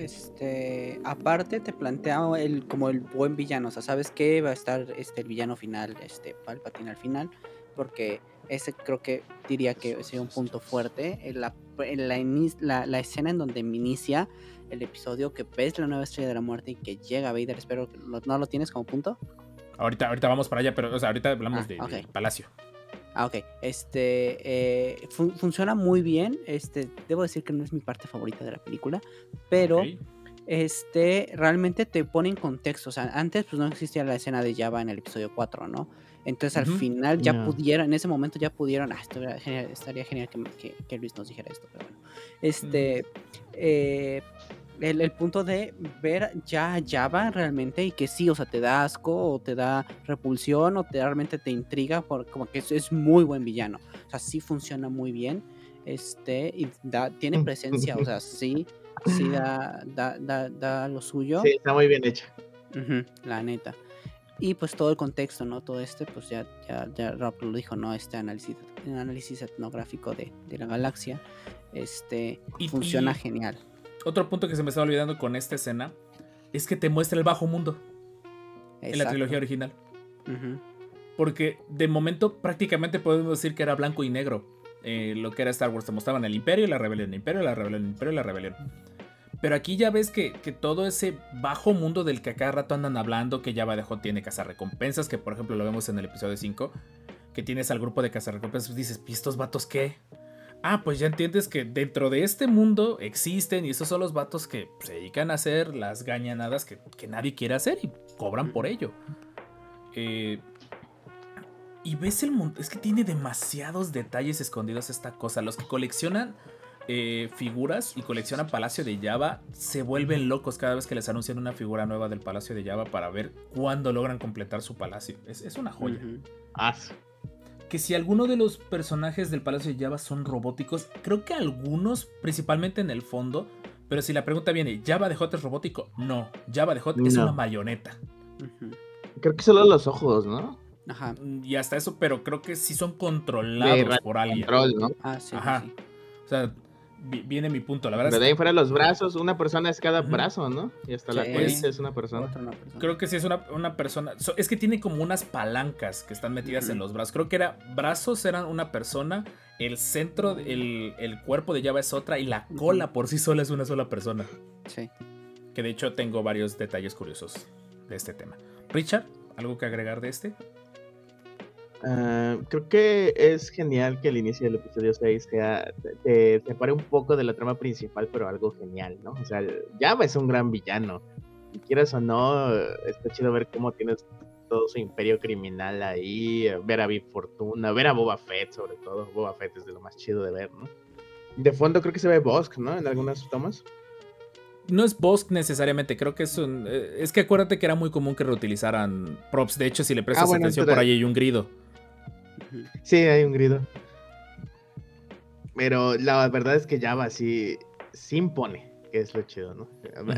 Este, aparte te plantea el, como el buen villano, o sea, sabes que va a estar este, el villano final, este, Palpatine al final, porque ese creo que diría que sería un punto fuerte, en la, en la, inis- la- la escena en donde me inicia el episodio que ves la nueva estrella de la muerte y que llega Vader, espero que no lo tienes como punto. Ahorita, ahorita vamos para allá, pero o sea, ahorita hablamos Ah, de Palacio. Ah, ok. Este eh, fun- funciona muy bien. Este, debo decir que no es mi parte favorita de la película, pero este realmente te pone en contexto. O sea, antes pues no existía la escena de Java en el episodio 4, ¿no? Entonces al final ya pudieron, en ese momento ya pudieron. Ah, estaría genial, estaría genial que, que- que Luis nos dijera esto, pero bueno. Este. eh, el, el punto de ver ya Java realmente y que sí, o sea, te da asco o te da repulsión o te realmente te intriga, por, como que es, es muy buen villano. O sea, sí funciona muy bien. Este, y da, tiene presencia, o sea, sí, sí da, da, da, da lo suyo. Sí, está muy bien hecha. La neta. Y pues todo el contexto, ¿no? Todo este, pues ya, ya, ya Rob lo dijo, ¿no? Este análisis, análisis etnográfico de, de la galaxia. Este Y- funciona y- genial. Otro punto que se me estaba olvidando con esta escena es que te muestra el bajo mundo en la trilogía original. Porque de momento prácticamente podemos decir que era blanco y negro. eh, lo que era Star Wars. Te mostraban el imperio y la rebelión, el imperio, la rebelión, el imperio y la rebelión. Pero aquí ya ves que, que todo ese bajo mundo del que a cada rato andan hablando, que Java de Hot tiene cazarrecompensas, que por ejemplo lo vemos en el episodio 5, que tienes al grupo de cazarrecompensas, dices, ¿y estos vatos qué? Ah, pues ya entiendes que dentro de este mundo existen y esos son los vatos que se dedican a hacer las gañanadas que, que nadie quiere hacer y cobran por ello. Eh, y ves el mundo, es que tiene demasiados detalles escondidos esta cosa. Los que coleccionan eh, figuras y coleccionan Palacio de Java se vuelven locos cada vez que les anuncian una figura nueva del Palacio de Java para ver cuándo logran completar su palacio. Es, es una joya. Ah, sí. Que si alguno de los personajes del Palacio de Java son robóticos, creo que algunos, principalmente en el fondo, pero si la pregunta viene, ¿Java de Hot es robótico? No, Java de Hot es una marioneta. Creo que solo los ojos, ¿no? Ajá. Mm, Y hasta eso, pero creo que sí son controlados por alguien. Control, ¿no? Ah, sí, Ajá. sí. O sea, viene mi punto, la verdad. Pero de ahí fuera los brazos, una persona es cada brazo, ¿no? Y hasta la colita es una persona. Otra una persona. Creo que sí es una, una persona. so- es que tiene como unas palancas que están metidas en los brazos. Creo que era brazos eran una persona, el centro, el, el cuerpo de Java es otra y la cola por sí sola es una sola persona. Sí. Que de hecho tengo varios detalles curiosos de este tema. Richard, ¿algo que agregar de este? Ah, creo que es genial que el inicio del episodio 6 sea, te separe un poco de la trama principal, pero algo genial, ¿no? O sea, Java es un gran villano. Y quieras o no, está chido ver cómo tienes todo su imperio criminal ahí, ver a Big Fortuna, ver a Boba Fett sobre todo. Boba Fett es de lo más chido de ver, ¿no? De fondo creo que se ve Bosk, ¿no? En algunas tomas. No es Bosk necesariamente, creo que es un. eh, es que acuérdate que era muy común que reutilizaran props. De hecho, si le prestas Ah, bueno, atención, por ahí hay un grido. Sí, hay un grito. Pero la verdad es que Java sí, sí impone, que es lo chido, ¿no?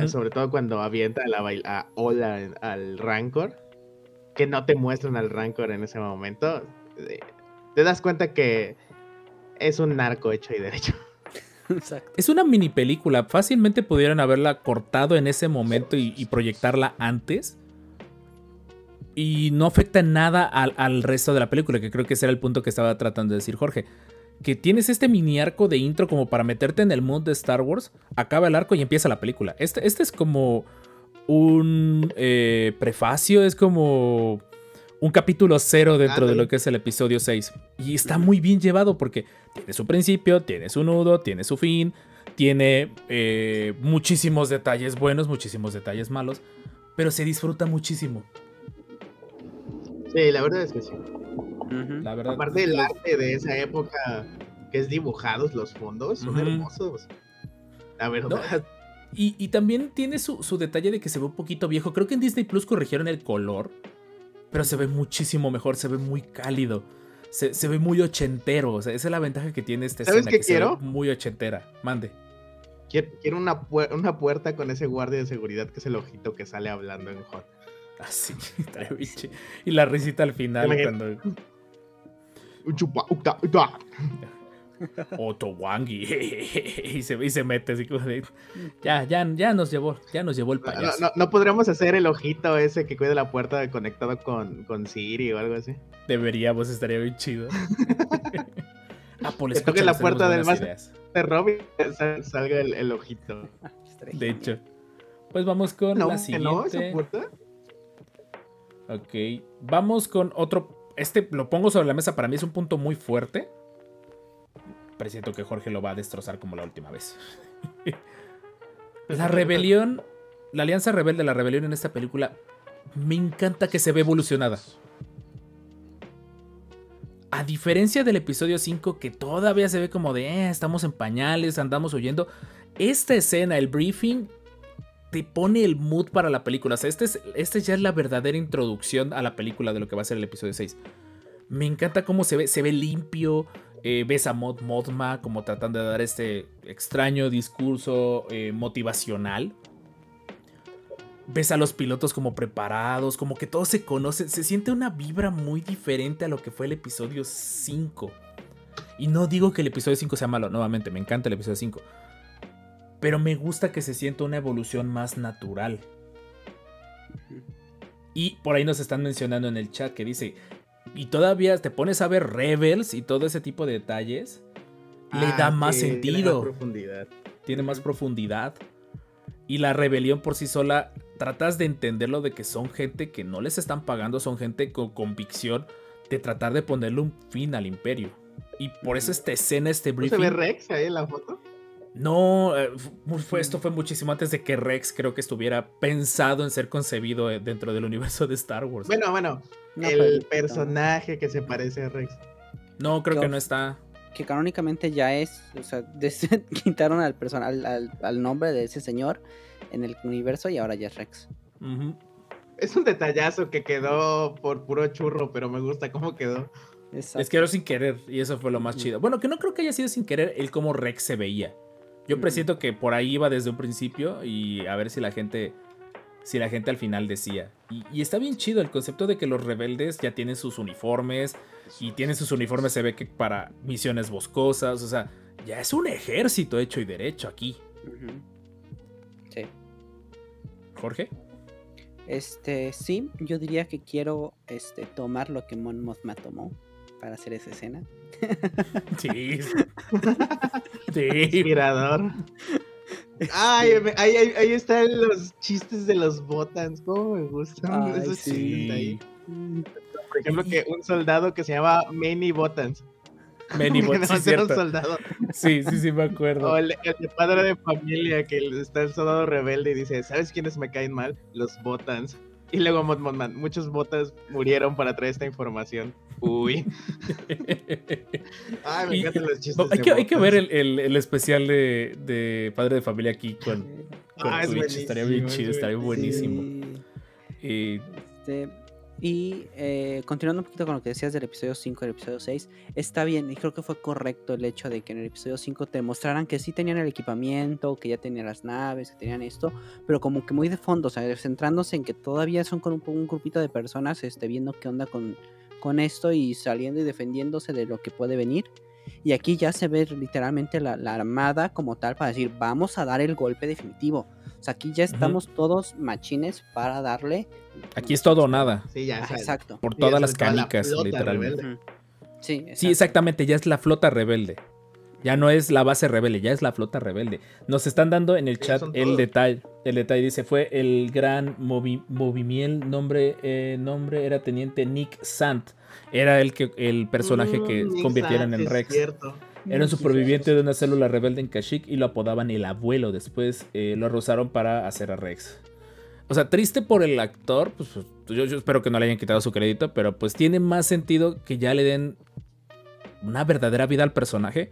Sobre todo cuando avienta la bail- a Ola al Rancor, que no te muestran al Rancor en ese momento. eh, Te das cuenta que es un narco hecho y derecho. Exacto. Es una mini película. Fácilmente pudieran haberla cortado en ese momento y, y proyectarla antes. Y no afecta en nada al, al resto de la película, que creo que ese era el punto que estaba tratando de decir Jorge. Que tienes este mini arco de intro como para meterte en el mundo de Star Wars, acaba el arco y empieza la película. Este, este es como un eh, prefacio, es como un capítulo cero dentro de lo que es el episodio 6. Y está muy bien llevado porque tiene su principio, tiene su nudo, tiene su fin, tiene eh, muchísimos detalles buenos, muchísimos detalles malos, pero se disfruta muchísimo. Sí, la verdad es que sí. La verdad. Aparte del arte de esa época, que es dibujados los fondos, son hermosos. La verdad. Y, y también tiene su, su detalle de que se ve un poquito viejo. Creo que en Disney Plus corrigieron el color, pero se ve muchísimo mejor, se ve muy cálido. Se, se ve muy ochentero. O sea, esa es la ventaja que tiene esta ¿Sabes escena. qué que se ve quiero? muy ochentera. Mande. Quiero, quiero una, puer- una puerta con ese guardia de seguridad que es el ojito que sale hablando en Hot. Así, estaría bien chi- Y la risita al final cuando. Chupa, uta, uta. Otto Wangi. y, se, y se mete así como de. Ya, ya, ya nos llevó, ya nos llevó el no, payaso. no- no podríamos hacer el ojito ese que cuida la puerta conectado con, con Siri o algo así. Deberíamos, estaría bien chido. Apple, toque escúchanos, la puerta del más-. De Robin sal- salga el, el ojito. De hecho. Pues vamos con No, la no, esa siguiente. puerta. Ok. Vamos con otro. Este lo pongo sobre la mesa. Para mí es un punto muy fuerte. Presiento que Jorge lo va a destrozar como la última vez. la rebelión. La alianza rebelde, la rebelión en esta película. Me encanta que se ve evolucionada. A diferencia del episodio 5, que todavía se ve como de "Eh, estamos en pañales, andamos huyendo. Esta escena, el briefing, te pone el mood para la película. O sea, este, es, este ya es la verdadera introducción a la película de lo que va a ser el episodio 6. Me encanta cómo se ve, se ve limpio. eh, ves a Mod Modma como tratando de dar este extraño discurso eh, motivacional. Ves a los pilotos como preparados, como que todos se conocen. Se siente una vibra muy diferente a lo que fue el episodio 5. Y no digo que el episodio 5 sea malo, nuevamente, me encanta el episodio 5. Pero me gusta que se sienta una evolución más natural. Y por ahí nos están mencionando en el chat que dice, y todavía te pones a ver Rebels y todo ese tipo de detalles, le Ah, da más que- sentido, profundidad. tiene más profundidad. Y la rebelión por sí sola, tratas de entenderlo de que son gente que no les están pagando, son gente con convicción de tratar de ponerle un fin al imperio. Y por eso esta escena, este ¿No briefing... se ve Rex ahí en la foto? No, eh, fue, esto fue muchísimo antes de que Rex creo que estuviera pensado en ser concebido eh, dentro del universo de Star Wars. Bueno, bueno, No, el personaje que se parece a Rex. no, creo yo- que no está. que canónicamente ya es, o sea, des- quitaron al, person- al, al- al nombre de ese señor en el universo y ahora ya es Rex. Es un detallazo que quedó por puro churro, pero me gusta cómo quedó. Exacto. Les quedó sin querer y eso fue lo más chido. Bueno, que no creo que haya sido sin querer el cómo Rex se veía. Yo presiento que por ahí iba desde un principio y a ver si la gente, si la gente al final decía. Y, y está bien chido el concepto de que los rebeldes ya tienen sus uniformes y tienen sus uniformes se ve que para misiones boscosas, o sea, ya es un ejército hecho y derecho aquí. Sí. Jorge. Este, sí, yo diría que quiero este, tomar lo que Mon Mothma tomó para hacer esa escena. Sí. sí. Inspirador. Ay, me- ahí, ahí, ahí están los chistes de los botans. ¿Cómo me gustan Ay, esos sí. chistes ahí? Por ejemplo, que un soldado que se llama Manny Botans. Many Que bots, nada sí, era un soldado. Sí, sí, sí, me acuerdo. O el, el de padre de familia que está el soldado rebelde y dice, ¿sabes quiénes me caen mal? Los Botans. Y luego Mod Modman, muchos botas murieron para traer esta información. Uy. Ay, me Y- encantan los chistes. Hay, de que, hay que ver el, el- el especial de, de Padre de Familia aquí con, con Ah, es Twitch. Estaría bien chido, es estaría buenísimo. Sí. Y Este, y eh, continuando un poquito con lo que decías del episodio 5 y el episodio 6, está bien y creo que fue correcto el hecho de que en el episodio 5 te mostraran que sí tenían el equipamiento, que ya tenían las naves, que tenían esto, pero como que muy de fondo, o sea, centrándose en que todavía son con un, un grupito de personas este, viendo qué onda con, con esto y saliendo y defendiéndose de lo que puede venir. Y aquí ya se ve literalmente la, la armada como tal para decir, vamos a dar el golpe definitivo. O sea, aquí ya estamos todos machines para darle. aquí es todo o nada. Sí, ya. Exacto. Por todas las sobre toda la canicas, literalmente. Sí, Sí, exactamente, ya es la flota rebelde. Ya no es la base rebelde, ya es la flota rebelde. Nos están dando en el Sí, chat el detalle. El detalle dice, fue el gran movi movimiento, nombre, eh, nombre era Teniente Nick Sant. Era el, que, el personaje que Mm, convirtieron en exacto, es Rex. cierto. Era un superviviente de una célula rebelde en Kashyyyk y lo apodaban el abuelo. Después eh, lo usaron para hacer a Rex. O sea, triste por el actor. Pues, pues, yo, yo espero que no le hayan quitado su crédito. Pero pues tiene más sentido que ya le den una verdadera vida al personaje.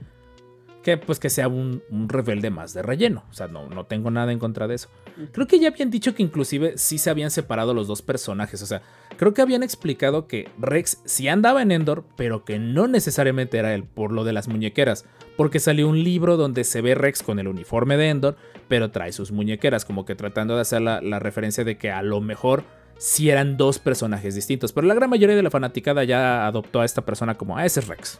Que pues que sea un, un rebelde más de relleno. O sea, no, no tengo nada en contra de eso. Creo que ya habían dicho que inclusive sí se habían separado los dos personajes. O sea, creo que habían explicado que Rex sí andaba en Endor, pero que no necesariamente era él por lo de las muñequeras. Porque salió un libro donde se ve Rex con el uniforme de Endor, pero trae sus muñequeras, como que tratando de hacer la, la referencia de que a lo mejor sí eran dos personajes distintos. Pero la gran mayoría de la fanaticada ya adoptó a esta persona como, ah, ese es Rex.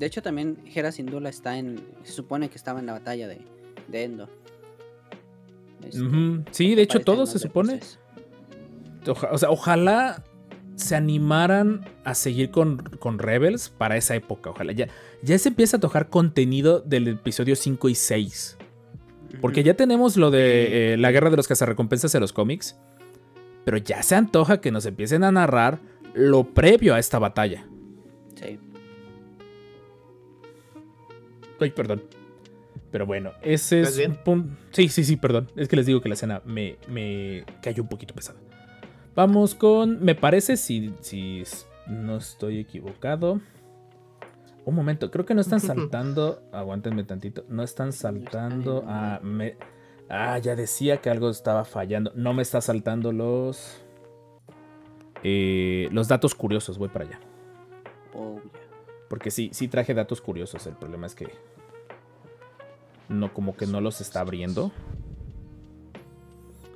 De hecho, también Hera Syndulla está en. Se supone que estaba en la batalla de, de Endor. Este. Sí, de hecho todo se supone. Oja- o sea, ojalá se animaran a seguir con, con Rebels para esa época. Ojalá ya, ya se empieza a tocar contenido del episodio 5 y 6. Porque ya tenemos lo de eh, la guerra de los cazarrecompensas en los cómics. Pero ya se antoja que nos empiecen a narrar lo previo a esta batalla. Ay, perdón. Pero bueno, ese ¿Estás es bien? un punto. Sí, sí, sí, perdón. Es que les digo que la escena me, me cayó un poquito pesada. Vamos con. Me parece, si, si no estoy equivocado. Un momento, creo que no están saltando. Aguántenme tantito. No están saltando a. me- Ah, ya decía que algo estaba fallando. No me está saltando los. eh, los datos curiosos. Voy para allá. Oh. Porque sí, sí traje datos curiosos. El problema es que. No, como que no los está abriendo.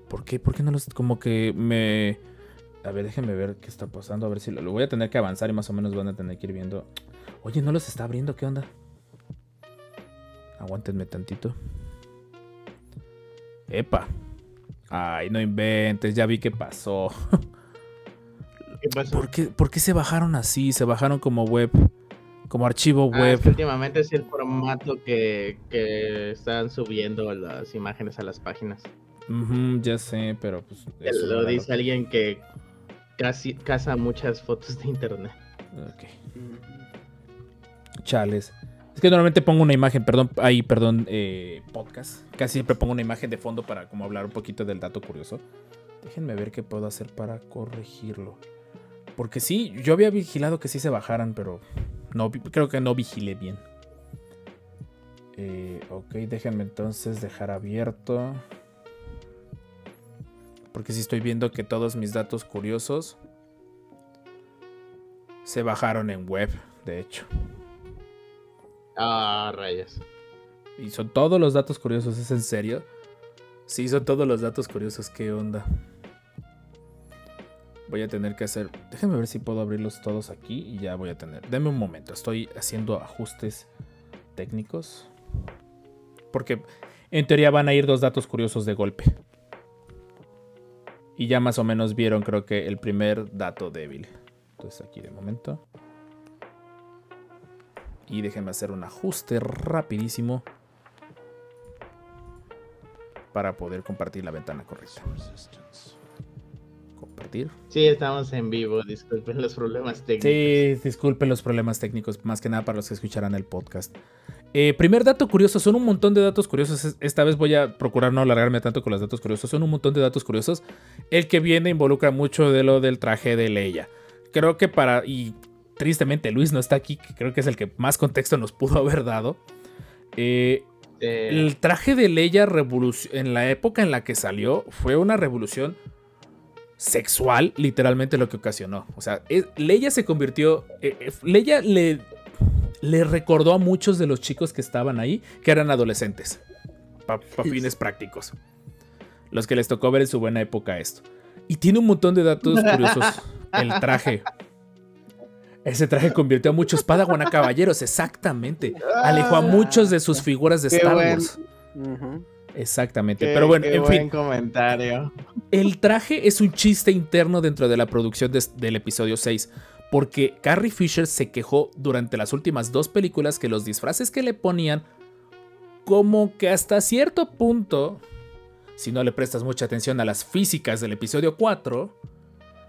¿Por qué? ¿Por qué no los.? Como que me. A ver, déjenme ver qué está pasando. A ver si lo, lo voy a tener que avanzar y más o menos van a tener que ir viendo. Oye, no los está abriendo. ¿Qué onda? Aguántenme tantito. Epa. Ay, no inventes. Ya vi qué pasó. ¿Qué pasó? ¿Por qué, por qué se bajaron así? Se bajaron como web. Como archivo Ah, web. es que últimamente es el formato que, que están subiendo las imágenes a las páginas. Ujú, ya sé, pero pues. es Lo raro. dice alguien que casi caza muchas fotos de internet. Ok. Chales. Es que normalmente pongo una imagen, perdón, ahí, perdón, eh, podcast. Casi siempre pongo una imagen de fondo para como hablar un poquito del dato curioso. Déjenme ver qué puedo hacer para corregirlo. Porque sí, yo había vigilado que sí se bajaran, pero no, creo que no vigilé bien. Eh, ok, déjenme entonces dejar abierto. Porque sí estoy viendo que todos mis datos curiosos se bajaron en web, de hecho. Ah, rayos. Y son todos los datos curiosos, ¿es en serio? Sí, son todos los datos curiosos, ¿qué onda? Voy a tener que hacer... Déjenme ver si puedo abrirlos todos aquí y ya voy a tener... Deme un momento, estoy haciendo ajustes técnicos. Porque en teoría van a ir dos datos curiosos de golpe. Y ya más o menos vieron creo que el primer dato débil. Entonces aquí de momento. Y déjenme hacer un ajuste rapidísimo para poder compartir la ventana correcta. Compartir. Sí, estamos en vivo, disculpen los problemas técnicos. Sí, disculpen los problemas técnicos, más que nada para los que escucharán el podcast. Eh, primer dato curioso, son un montón de datos curiosos. Es- Esta vez voy a procurar no alargarme tanto con los datos curiosos. Son un montón de datos curiosos. El que viene involucra mucho de lo del traje de Leia. Creo que para. Y tristemente Luis no está aquí, que creo que es el que más contexto nos pudo haber dado. Eh, el traje de Leia en la época en la que salió fue una revolución sexual, literalmente lo que ocasionó. O sea, es- Leia se convirtió. eh, eh, Leia le, le recordó a muchos de los chicos que estaban ahí que eran adolescentes. Para fines prácticos. Los que les tocó ver en su buena época esto. Y tiene un montón de datos curiosos. El traje. Ese traje convirtió a muchos Padawan a caballeros, exactamente. Alejó a muchos de sus figuras de Qué Star Wars. Ujú. Exactamente. qué- Pero bueno, qué en buen fin. comentario. El traje es un chiste interno dentro de la producción de- del episodio 6, porque Carrie Fisher se quejó durante las últimas dos películas que los disfraces que le ponían, como que hasta cierto punto, si no le prestas mucha atención a las físicas del episodio 4,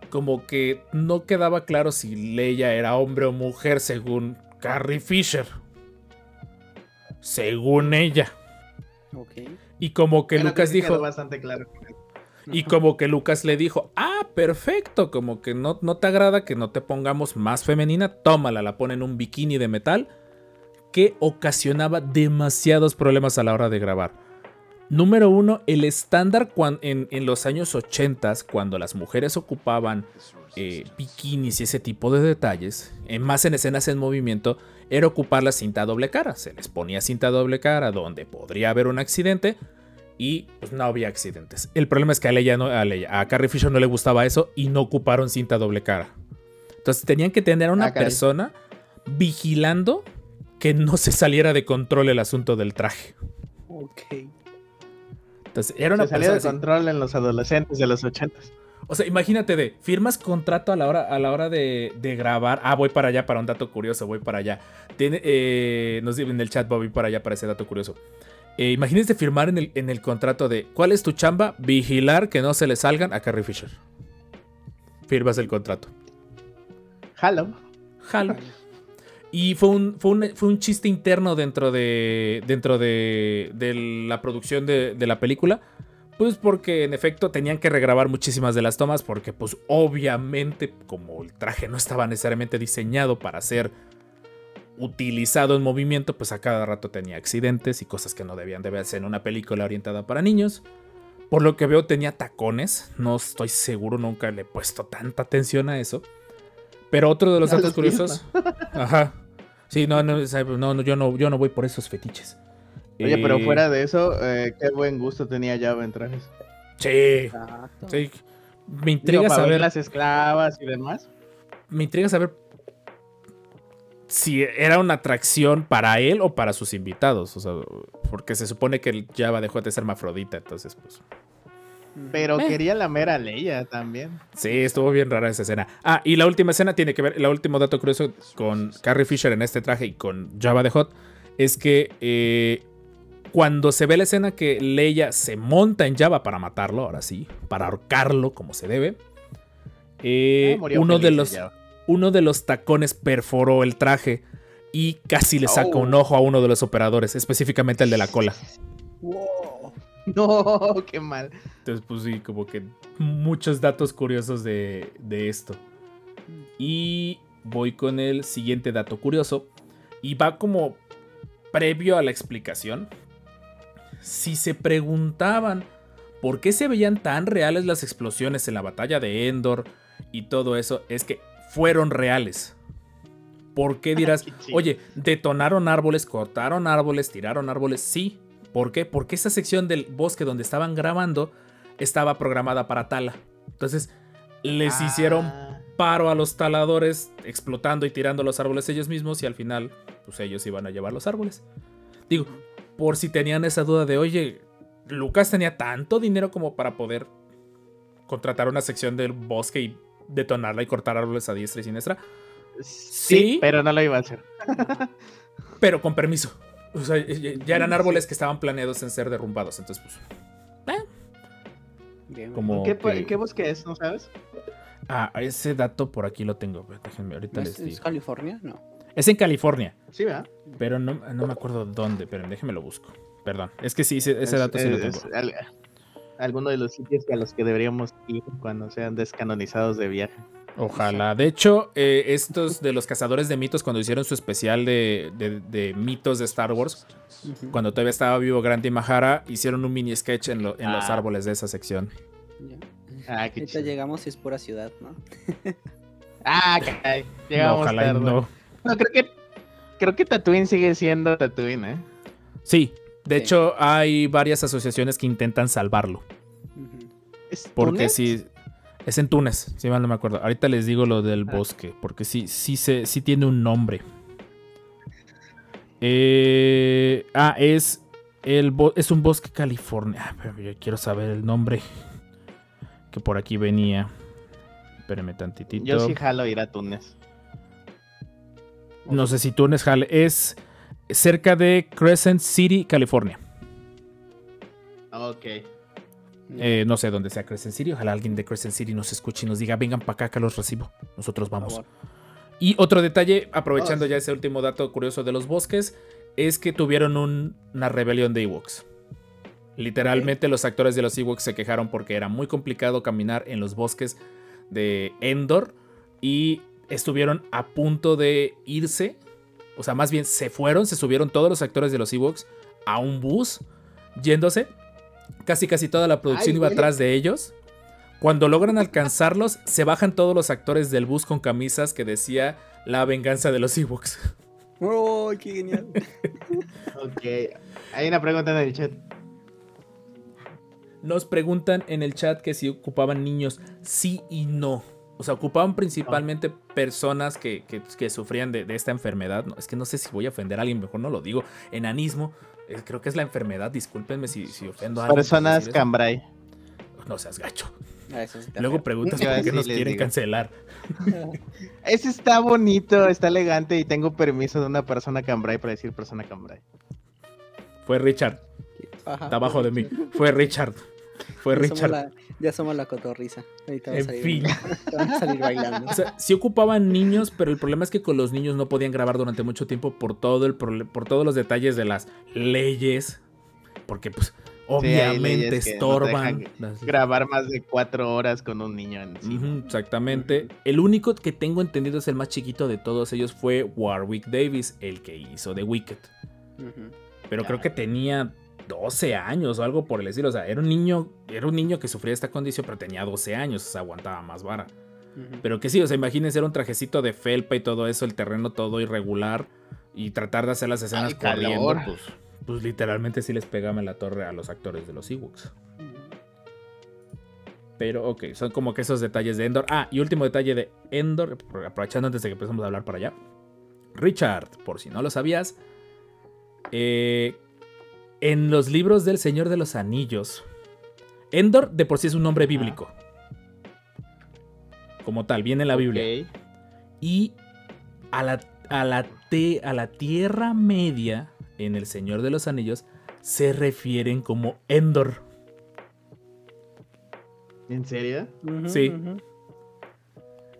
como que no quedaba claro si Leia era hombre o mujer según Carrie Fisher. Según ella. Ok. Y como que Bueno, Lucas dijo... bastante claro. Y como que Lucas le dijo, ah, perfecto, como que no, no te agrada que no te pongamos más femenina, tómala, la pone en un bikini de metal que ocasionaba demasiados problemas a la hora de grabar. Número uno, el estándar en, en los años 80, cuando las mujeres ocupaban eh, bikinis y ese tipo de detalles, eh, más en escenas en movimiento, era ocupar la cinta doble cara. Se les ponía cinta doble cara donde podría haber un accidente y pues no había accidentes. El problema es que a Leia, no, a, Leia- a Carrie Fisher no le gustaba eso y no ocuparon cinta doble cara. Entonces tenían que tener a una Ah, persona vigilando que no se saliera de control el asunto del traje. Ok. Entonces era una Se salió de así. control en los adolescentes de los ochentas. O sea, imagínate de, firmas contrato a la hora, a la hora de, de grabar. Ah, voy para allá para un dato curioso, voy para allá. Tiene, eh, nos dice en el chat, voy para allá para ese dato curioso. Eh, imagínense firmar en el, en el contrato de, ¿cuál es tu chamba? Vigilar que no se le salgan a Carrie Fisher. Firmas el contrato. Halo. Jalo. Y fue un, fue un, fue un chiste interno dentro de. dentro de. de la producción de, de la película. Pues porque en efecto tenían que regrabar muchísimas de las tomas. Porque, pues, obviamente, como el traje no estaba necesariamente diseñado para ser utilizado en movimiento, pues a cada rato tenía accidentes y cosas que no debían de verse en una película orientada para niños. Por lo que veo tenía tacones, no estoy seguro, nunca le he puesto tanta atención a eso. Pero otro de los datos curiosos... Ajá. Sí, no, no, no, yo no, yo no voy por esos fetiches. Oye, pero fuera de eso, eh, qué buen gusto tenía Java en trajes. Sí, Exacto. sí. Me Digo, intriga para ver saber... las esclavas y demás. me intriga saber si era una atracción para él o para sus invitados. O sea, porque se supone que el Java dejó de ser hermafrodita, entonces, pues. Pero Eh. quería la mera Leia también. Sí, estuvo bien rara esa escena. Ah, y la última escena tiene que ver, el último dato curioso con Carrie Fisher en este traje y con Java de Hot es que eh, cuando se ve la escena que Leia se monta en Java para matarlo, ahora sí, para ahorcarlo como se debe, eh, Ah, uno, de los, uno de los tacones perforó el traje y casi le saca Oh. un ojo a uno de los operadores, específicamente el de la cola. Wow. No, qué mal. Entonces, pues sí, como que muchos datos curiosos de, de esto. Y voy con el siguiente dato curioso. Y va como previo a la explicación. Si se preguntaban por qué se veían tan reales las explosiones en la batalla de Endor y todo eso, es que fueron reales. ¿Por qué dirás, oye, detonaron árboles, cortaron árboles, tiraron árboles? Sí. ¿Por qué? Porque esa sección del bosque donde estaban grabando estaba programada para tala. Entonces, les hicieron Ah, paro a los taladores explotando y tirando los árboles ellos mismos y al final, pues ellos iban a llevar los árboles. Digo, por si tenían esa duda de, oye, Lucas tenía tanto dinero como para poder contratar una sección del bosque y detonarla y cortar árboles a diestra y siniestra, sí, Sí. pero no lo iba a hacer. pero con permiso. O sea, ya eran árboles que estaban planeados en ser derrumbados, entonces pues... Bien, Como ¿Qué, po- que- ¿Qué bosque es? ¿No sabes? Ah, ese dato por aquí lo tengo. Déjenme, ahorita ¿No les ¿Es. California? No. Es en California. Sí, ¿verdad? Pero no, no me acuerdo dónde, pero déjeme lo busco. Perdón. Es que sí, ese, ese Es- dato sí lo tengo. es al- alguno de los sitios a los que deberíamos ir cuando sean descanonizados de viaje. Ojalá. De hecho, eh, estos de los cazadores de mitos, cuando hicieron su especial de, de- de mitos de Star Wars, cuando todavía estaba vivo Grant y Mahara, hicieron un mini sketch en, lo- en los Ah. árboles de esa sección. Ya. Ah, qué Ahorita llegamos y es pura ciudad, ¿no? Ah, caray. No, Llegamos ojalá y tarde. no. No, creo que creo que Tatooine sigue siendo Tatooine, ¿eh? Sí, de Sí. hecho, hay varias asociaciones que intentan salvarlo. ¿Es Porque Túnez? sí. Es en Túnez, si mal no me acuerdo. Ahorita les digo lo del Ah. bosque, porque sí, sí, se, sí tiene un nombre. Eh, ah, es, el es un bosque California. Ah, pero yo quiero saber el nombre. Que por aquí venía. Espérenme tantitito. Yo sí jalo ir a Túnez. No sé si Túnez jale. Es cerca de Crescent City, California. Ok. Eh, no sé dónde sea Crescent City. Ojalá alguien de Crescent City nos escuche y nos diga, vengan para acá que los recibo. Nosotros vamos. Y otro detalle, aprovechando Oh, sí. ya ese último dato curioso de los bosques, es que tuvieron un- una rebelión de Ewoks. Literalmente los actores de los Ewoks se quejaron porque era muy complicado caminar en los bosques de Endor y estuvieron a punto de irse, o sea, más bien se fueron, se subieron todos los actores de los Ewoks a un bus yéndose. Casi casi toda la producción Ay, iba atrás de ellos. Cuando logran alcanzarlos, se bajan todos los actores del bus con camisas que decía la venganza de los Ewoks. ¡Oh, qué genial! Ok. Hay una pregunta en el chat. Nos preguntan en el chat que si ocupaban niños, sí y no. O sea, ocupaban principalmente personas que, que- que sufrían de, de esta enfermedad. No, es que no sé si voy a ofender a alguien, mejor no lo digo. Enanismo, eh, creo que es la enfermedad. Discúlpenme si, si ofendo a alguien. Personas cambrai. No seas gacho. Ah, eso sí está Luego preguntas por qué nos quieren digo. cancelar. Ese está bonito, está elegante y tengo permiso de una persona cambrai para decir persona cambrai. Fue Richard, Ajá. está abajo de mí. Fue Richard. Fue Ya somos Richard. la- ya somos la cotorriza. Ahorita vamos En a fin. Vamos a salir bailando. O sea, sí ocupaban niños, pero el problema es que con los niños no podían grabar durante mucho tiempo por todo el por todos los detalles de las leyes. Porque, pues, obviamente no estorban. las- Grabar más de cuatro horas con un niño encima. Ujú, exactamente. El único que tengo entendido es el más chiquito de todos ellos fue Warwick Davis, el que hizo The Wicked. Pero Ya. creo que tenía 12 años o algo por el estilo. O sea, era un niño, era un niño que sufría esta condición, pero tenía 12 años, o sea, aguantaba más vara. Pero que sí, o sea, imagínense, era un trajecito de felpa y todo eso, el terreno todo irregular. Y tratar de hacer las escenas calor. corriendo, pues, pues literalmente sí les pegaba en la torre a los actores de los Ewoks. Pero ok, son como que esos detalles de Endor. Ah, y último detalle de Endor, aprovechando antes de que empecemos a hablar para allá. Richard, por si no lo sabías, eh, en los libros del Señor de los Anillos, Endor de por sí es un nombre bíblico. Como tal, viene en la Biblia. Y a la, a, la te- a la Tierra Media, en el Señor de los Anillos, se refieren como Endor. ¿En serio? Sí.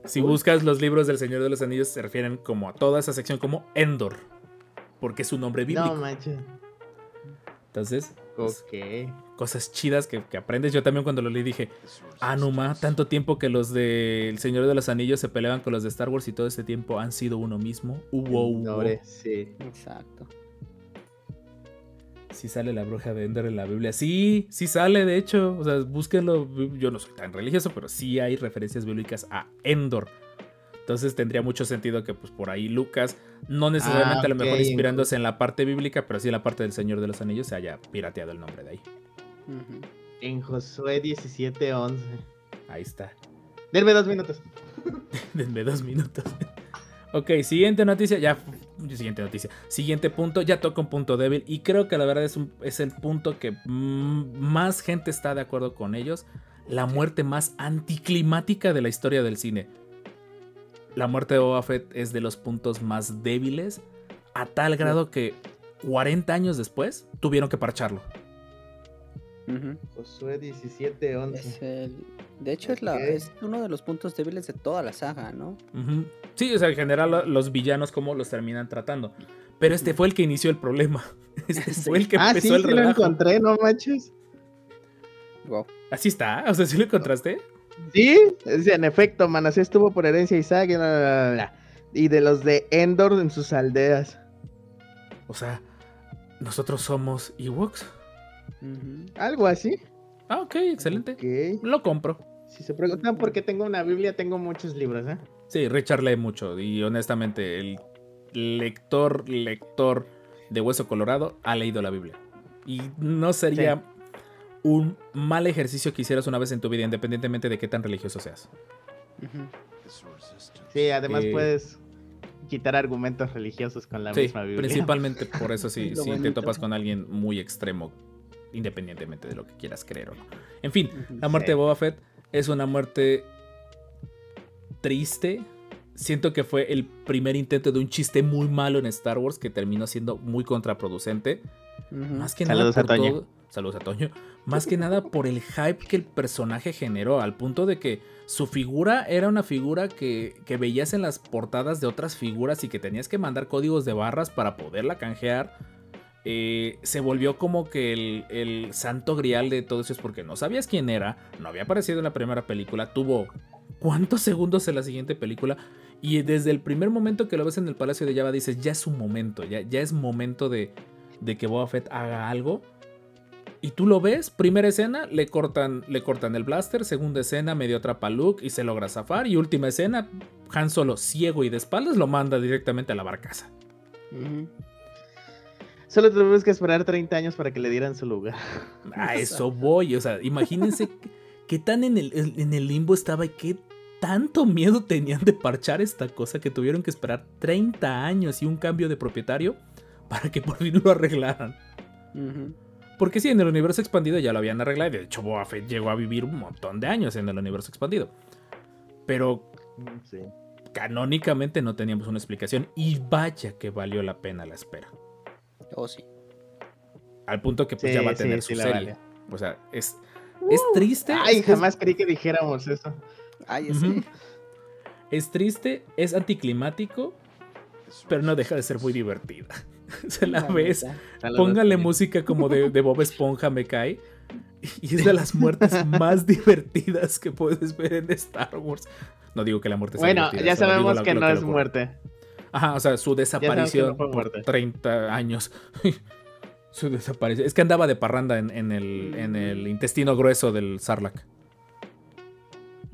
Si buscas los libros del Señor de los Anillos, se refieren como a toda esa sección como Endor. Porque es un nombre bíblico. No manches. Entonces, pues, cosas chidas que, que aprendes. Yo también cuando lo leí dije, ah, no ma, tanto tiempo que los del Señor de los Anillos se peleaban con los de Star Wars y todo este tiempo han sido uno mismo. Hubo, hubo. Nombre, sí. Exacto. Sí sale la bruja de Ender en la Biblia. Sí, sí sale, de hecho. O sea, búsquenlo. Yo no soy tan religioso, pero sí hay referencias bíblicas a Endor. Entonces tendría mucho sentido que pues por ahí Lucas, no necesariamente Ah, a lo mejor inspirándose en la parte bíblica, pero sí en la parte del Señor de los Anillos se haya pirateado el nombre de ahí. En Josué 17:11. Ahí está. Denme dos minutos. Denme dos minutos. ok, siguiente noticia. Ya. Siguiente noticia. Siguiente punto. Ya toca un punto débil. Y creo que la verdad es, un- es el punto que mm, más gente está de acuerdo con ellos. La muerte más anticlimática de la historia del cine. La muerte de Boba Fett es de los puntos más débiles. A tal grado que 40 años después tuvieron que parcharlo. Josué 17:11. Es el- de hecho, es, la, Ok. es uno de los puntos débiles de toda la saga, ¿no? Sí, o sea, en general lo- los villanos cómo los terminan tratando. Pero este fue el que inició el problema. Este Sí. fue el que Ah, empezó sí, el sí lo relajo. encontré, no manches. Wow. Así está, o sea, ¿sí lo encontraste? Sí, es- en efecto, Manasés estuvo por herencia Isaac y, bla, bla, bla, y de los de Endor en sus aldeas. O sea, nosotros somos Ewoks. Algo así. Ah, ok, excelente. Lo compro. Si se preguntan por qué tengo una Biblia, tengo muchos libros, ¿eh? Sí, Richard lee mucho y honestamente el lector, lector de Hueso Colorado ha leído la Biblia. Y no sería un mal ejercicio que hicieras una vez en tu vida, independientemente de qué tan religioso seas. Sí, además Eh, puedes quitar argumentos religiosos con la Sí, misma Biblia. principalmente por eso Lo sí te topas con alguien muy extremo, independientemente de lo que quieras creer o no. En fin, la muerte Sí. de Boba Fett es una muerte triste. Siento que fue el primer intento de un chiste muy malo en Star Wars que terminó siendo muy contraproducente. Más que Saludos nada a por Toño. todo- Saludos a Toño. Más que nada por el hype que el personaje generó, al punto de que su figura era una figura que, que veías en las portadas de otras figuras y que tenías que mandar códigos de barras para poderla canjear. Eh, se volvió como que el, el santo grial de todo eso es porque no sabías quién era, no había aparecido en la primera película, tuvo cuántos segundos en la siguiente película y desde el primer momento que lo ves en el Palacio de Java dices, ya es un momento, ya, ya es momento de, de que Boba Fett haga algo. Y tú lo ves, primera escena, le cortan, le cortan el blaster, segunda escena, medio atrapa a Luke y se logra zafar. Y última escena, Han Solo ciego y de espaldas lo manda directamente a la barcaza. Solo tuvimos que esperar 30 años para que le dieran su lugar. A eso voy, o sea, imagínense qué- tan en el, en el limbo estaba y qué tanto miedo tenían de parchar esta cosa que tuvieron que esperar 30 años y un cambio de propietario para que por fin lo arreglaran. Ujú. Porque sí, en el universo expandido ya lo habían arreglado. y De hecho, Boba Fett llegó a vivir un montón de años en el universo expandido. Pero Sí. canónicamente no teníamos una explicación. Y vaya que valió la pena la espera. Oh, sí. Al punto que pues Sí, ya va a tener sí su serie. vale. O sea, es, es triste. Ay, es- jamás creí que dijéramos eso. Ay, Ujú. sí. Es triste, es anticlimático, pero no deja de ser muy divertida. Se la La ves. la Póngale música como de, de Bob Esponja, me cae. Y es de las muertes más divertidas que puedes ver en Star Wars. No digo que la muerte sea Bueno, ya sabemos que no es muerte. Ajá, o sea, su desaparición no fue por muerte. 30 años. su desaparición. Es que andaba de parranda en, en el, en el intestino grueso del Sarlacc.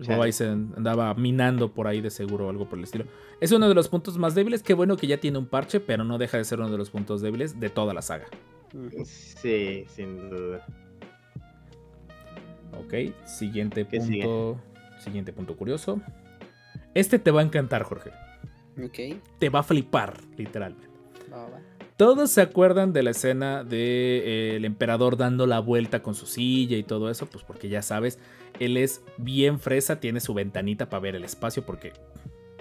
O sea, Chale. ahí se andaba minando por ahí de seguro o algo por el estilo. Es uno de los puntos más débiles. Qué bueno que ya tiene un parche, pero no deja de ser uno de los puntos débiles de toda la saga. Sí, sin duda. Ok, siguiente ¿Qué punto. Siguiente punto curioso. Este te va a encantar, Jorge. Ok. Te va a flipar, literalmente. va, va. Todos se acuerdan de la escena del emperador dando la vuelta con su silla y todo eso, pues porque ya sabes, él es bien fresa, tiene su ventanita para ver el espacio, porque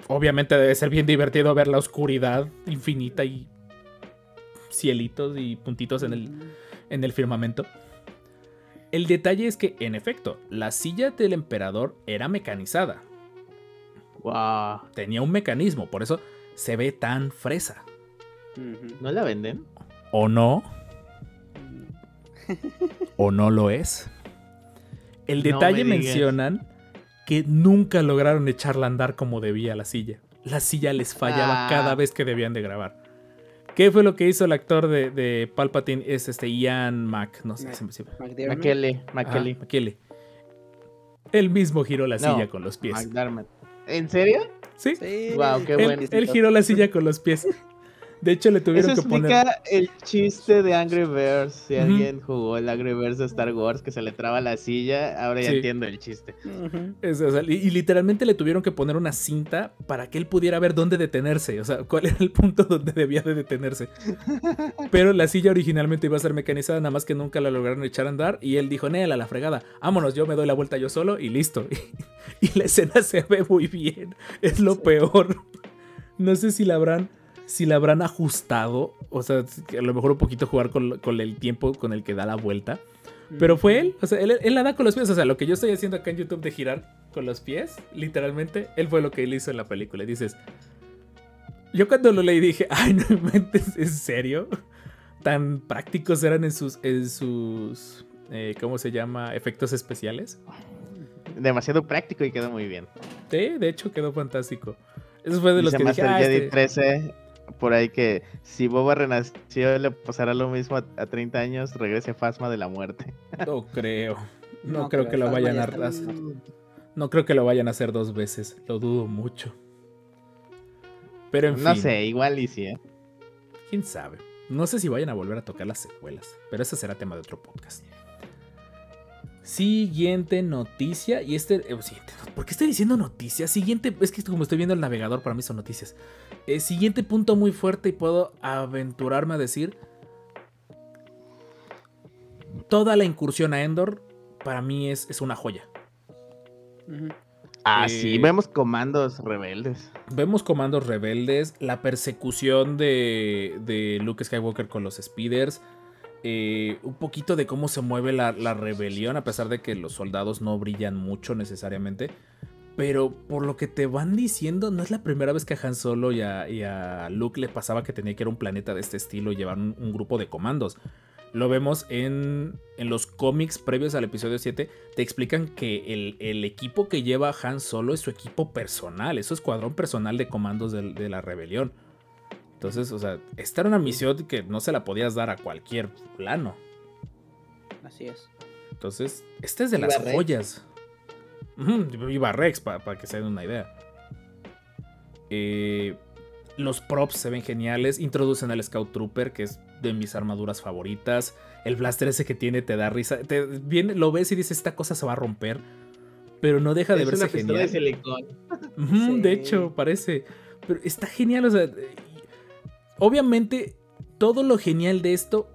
obviamente debe ser bien divertido ver la oscuridad infinita y cielitos y puntitos en el, en el firmamento. El detalle es que, en efecto, la silla del emperador era mecanizada, Wow. tenía un mecanismo, por eso se ve tan fresa. ¿No la venden? ¿O no? ¿O no lo es? El No detalle me mencionan que nunca lograron echarla a andar como debía la silla. La silla les fallaba Ah. cada vez que debían de grabar. ¿Qué fue lo que hizo el actor de, de Palpatine? Es este Ian Mac, no sé, Mac- se me-. McKelly. McKelly. McKelly. Él mismo giró la No, silla con los pies. McDermott. ¿En serio? ¿Sí? Sí. Guau, qué Él, bueno. él giró la silla con los pies. De hecho, le tuvieron Eso que poner. explica el chiste de Angry Birds. Si alguien jugó el Angry Birds de Star Wars que se le traba la silla, ahora ya entiendo el chiste. Ujú. Es, o sea, y, y literalmente le tuvieron que poner una cinta para que él pudiera ver dónde detenerse. O sea, cuál era el punto donde debía de detenerse. Pero la silla originalmente iba a ser mecanizada, nada más que nunca la lograron echar a andar. Y él dijo, Nela, la fregada, vámonos, yo me doy la vuelta yo solo y listo. Y, la escena se ve muy bien. Es lo peor. No sé si la habrán, si la habrán ajustado. O sea, a lo mejor un poquito jugar con, con el tiempo con el que da la vuelta. Pero fue él, o sea, él, él la da con los pies. O sea, lo que yo estoy haciendo acá en YouTube de girar con los pies, literalmente, él fue lo que él hizo en la película. Y dices, yo cuando lo leí dije, ay, no inventes, ¿en serio? Tan prácticos eran en sus, en sus, eh, ¿cómo se llama? Efectos especiales. Demasiado práctico y quedó muy bien. Sí, de hecho quedó fantástico. Eso fue de los que dije, ah, este- 13 por ahí que si Boba renació le pasará lo mismo a, a 30 años, regrese Fasma de la muerte. No creo. No, No creo creo, que lo vayan ya a hacer. No creo que lo vayan a hacer dos veces. Lo dudo mucho. Pero en no fin. sé, igual y sí, ¿eh? ¿Quién sabe? No sé si vayan a volver a tocar las secuelas, pero ese será tema de otro podcast. Siguiente noticia. Y este. eh, siguiente, ¿Por qué estoy diciendo noticias? Siguiente. Es que como estoy viendo el navegador, para mí son noticias. Eh, siguiente punto muy fuerte y puedo aventurarme a decir. Toda la incursión a Endor para mí es, es una joya. Ah, Eh, sí, vemos comandos rebeldes. Vemos comandos rebeldes, la persecución de, de Luke Skywalker con los speeders, eh, un poquito de cómo se mueve la, la rebelión, a pesar de que los soldados no brillan mucho necesariamente. Pero por lo que te van diciendo, no es la primera vez que a Han Solo y a, y a Luke le pasaba que tenía que ir a un planeta de este estilo y llevar un, grupo de comandos. Lo vemos en, en los cómics previos al episodio 7. Te explican que el, el equipo que lleva Han Solo es su equipo personal, es su escuadrón personal de comandos de, la rebelión. Entonces, o sea, esta era una misión que no se la podías dar a cualquier plano. Así es. Entonces, esta es de Iba las Rex. joyas. Iba Rex, para que se den una idea. Eh, los props se ven geniales. Introducen al Scout Trooper, que es de mis armaduras favoritas. El blaster ese que tiene te da risa. Te, viene, lo ves y dices, esta cosa se va a romper. Pero no deja de es verse una pistola de genial. Sí. De hecho, parece. Pero está genial, o sea. Obviamente, todo lo genial de esto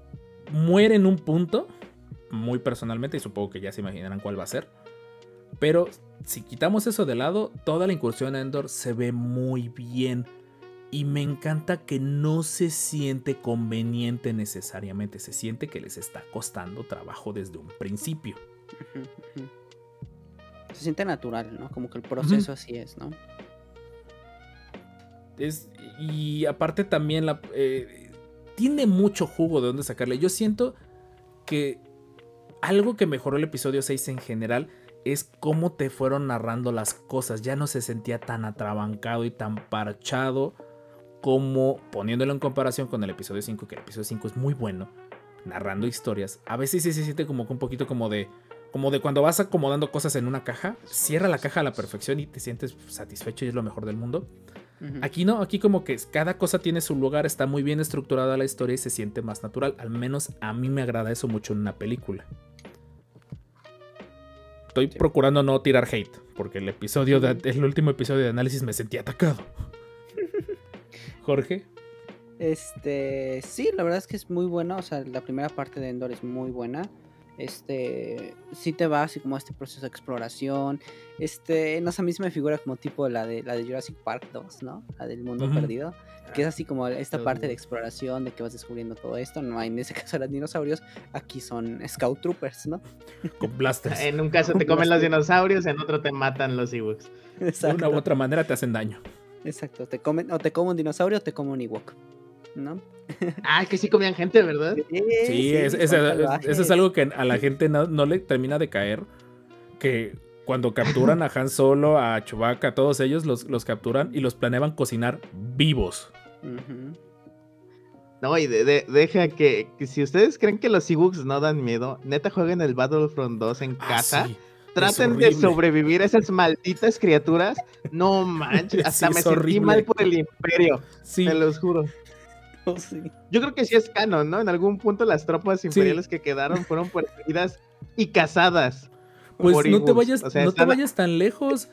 muere en un punto. Muy personalmente, y supongo que ya se imaginarán cuál va a ser. Pero si quitamos eso de lado, toda la incursión a Endor se ve muy bien. Y me encanta que no se siente conveniente necesariamente. Se siente que les está costando trabajo desde un principio. Se siente natural, ¿no? Como que el proceso así es, ¿no? Y aparte también eh, tiene mucho jugo de dónde sacarle. Yo siento que algo que mejoró el episodio 6 en general es cómo te fueron narrando las cosas. Ya no se sentía tan atrabancado y tan parchado como poniéndolo en comparación con el episodio 5, que el episodio 5 es muy bueno, narrando historias. A veces sí se siente como un poquito como de como de cuando vas acomodando cosas en una caja, cierra la caja a la perfección y te sientes satisfecho y es lo mejor del mundo. Aquí no, aquí como que cada cosa tiene su lugar, está muy bien estructurada la historia y se siente más natural. Al menos a mí me agrada eso mucho en una película. Estoy procurando no tirar hate, porque el episodio de- el último episodio de análisis me sentí atacado. Jorge, Este, sí, la verdad es que es muy buena, o sea, la primera parte de Endor es muy buena. Este, sí te va así como a este proceso de exploración. Este, no sé, a mí se me figura como tipo la de la de Jurassic Park 2, ¿no? La del mundo perdido, que es así como esta parte de exploración de que vas descubriendo todo esto. No hay en ese caso eran dinosaurios, aquí son Scout Troopers, ¿no? con blasters. En un caso te comen los dinosaurios, en otro te matan los Ewoks. De una u otra manera te hacen daño. Exacto, te comen o te come un dinosaurio o te come un Ewok, ¿no? Ah, que sí comían gente, ¿verdad? Sí, es- es- eso es algo que a la gente no, no le termina de caer. Que cuando capturan a Han Solo, a Chewbacca, a todos ellos los, los capturan y los planeaban cocinar vivos. No, y de- de- deja que, que si ustedes creen que los Ewoks no dan miedo, neta jueguen el Battlefront 2 en Ah, casa. sí, Traten de sobrevivir a esas malditas criaturas. No manches, hasta Sí, me sentí mal por el imperio, Sí, te los juro. Sí. Yo creo que sí es canon, ¿no? En algún punto las tropas imperiales que quedaron fueron perseguidas y cazadas pues no te vayas, O sea, no te vayas tan lejos.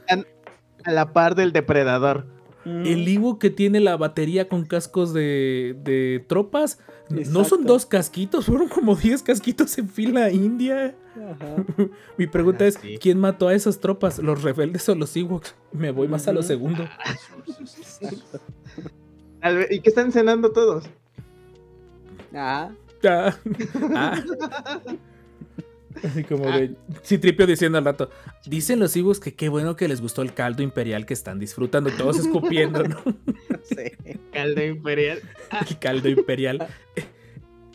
a la par del depredador. El Iwo que tiene la batería con cascos de, de tropas. No son dos casquitos, fueron como 10 casquitos en fila india. Ajá. Mi pregunta Ah, es: sí. ¿quién mató a esas tropas? ¿Los rebeldes o los Ewoks? Me voy más a lo segundo. ¿Y qué están cenando todos? Ah, Ah, ah. Así como de Citripio diciendo al rato, dicen los Ewoks que qué bueno que les gustó el caldo imperial que están disfrutando, todos escupiendo, ¿no? no sé. Caldo imperial. El caldo imperial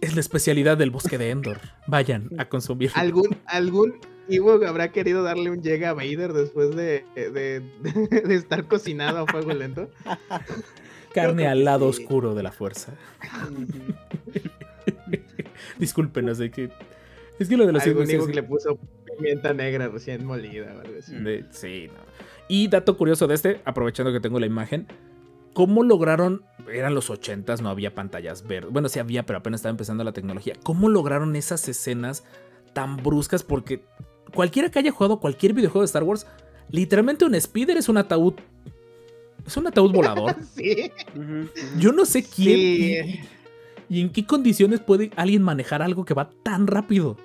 es la especialidad del bosque de Endor. Vayan a consumir. ¿Algún, algún Ewok habrá querido darle un llega a Vader después de, de, de estar cocinado a fuego lento? Carne al que lado sí. oscuro de la fuerza. Disculpen, no sé qué. Es que lo de los Algún Ewok le puso pimienta negra recién molida o algo así. de- sí, no. Y dato curioso de este, aprovechando que tengo la imagen. ¿Cómo lograron? Eran los 80s, no había pantallas verdes. Bueno, sí había, pero apenas estaba empezando la tecnología. ¿Cómo lograron esas escenas tan bruscas? Porque cualquiera que haya jugado cualquier videojuego de Star Wars, literalmente un speeder es un ataúd. Es un ataúd volador. Sí. Yo no sé quién Sí. y, y en qué condiciones puede alguien manejar algo que va tan rápido.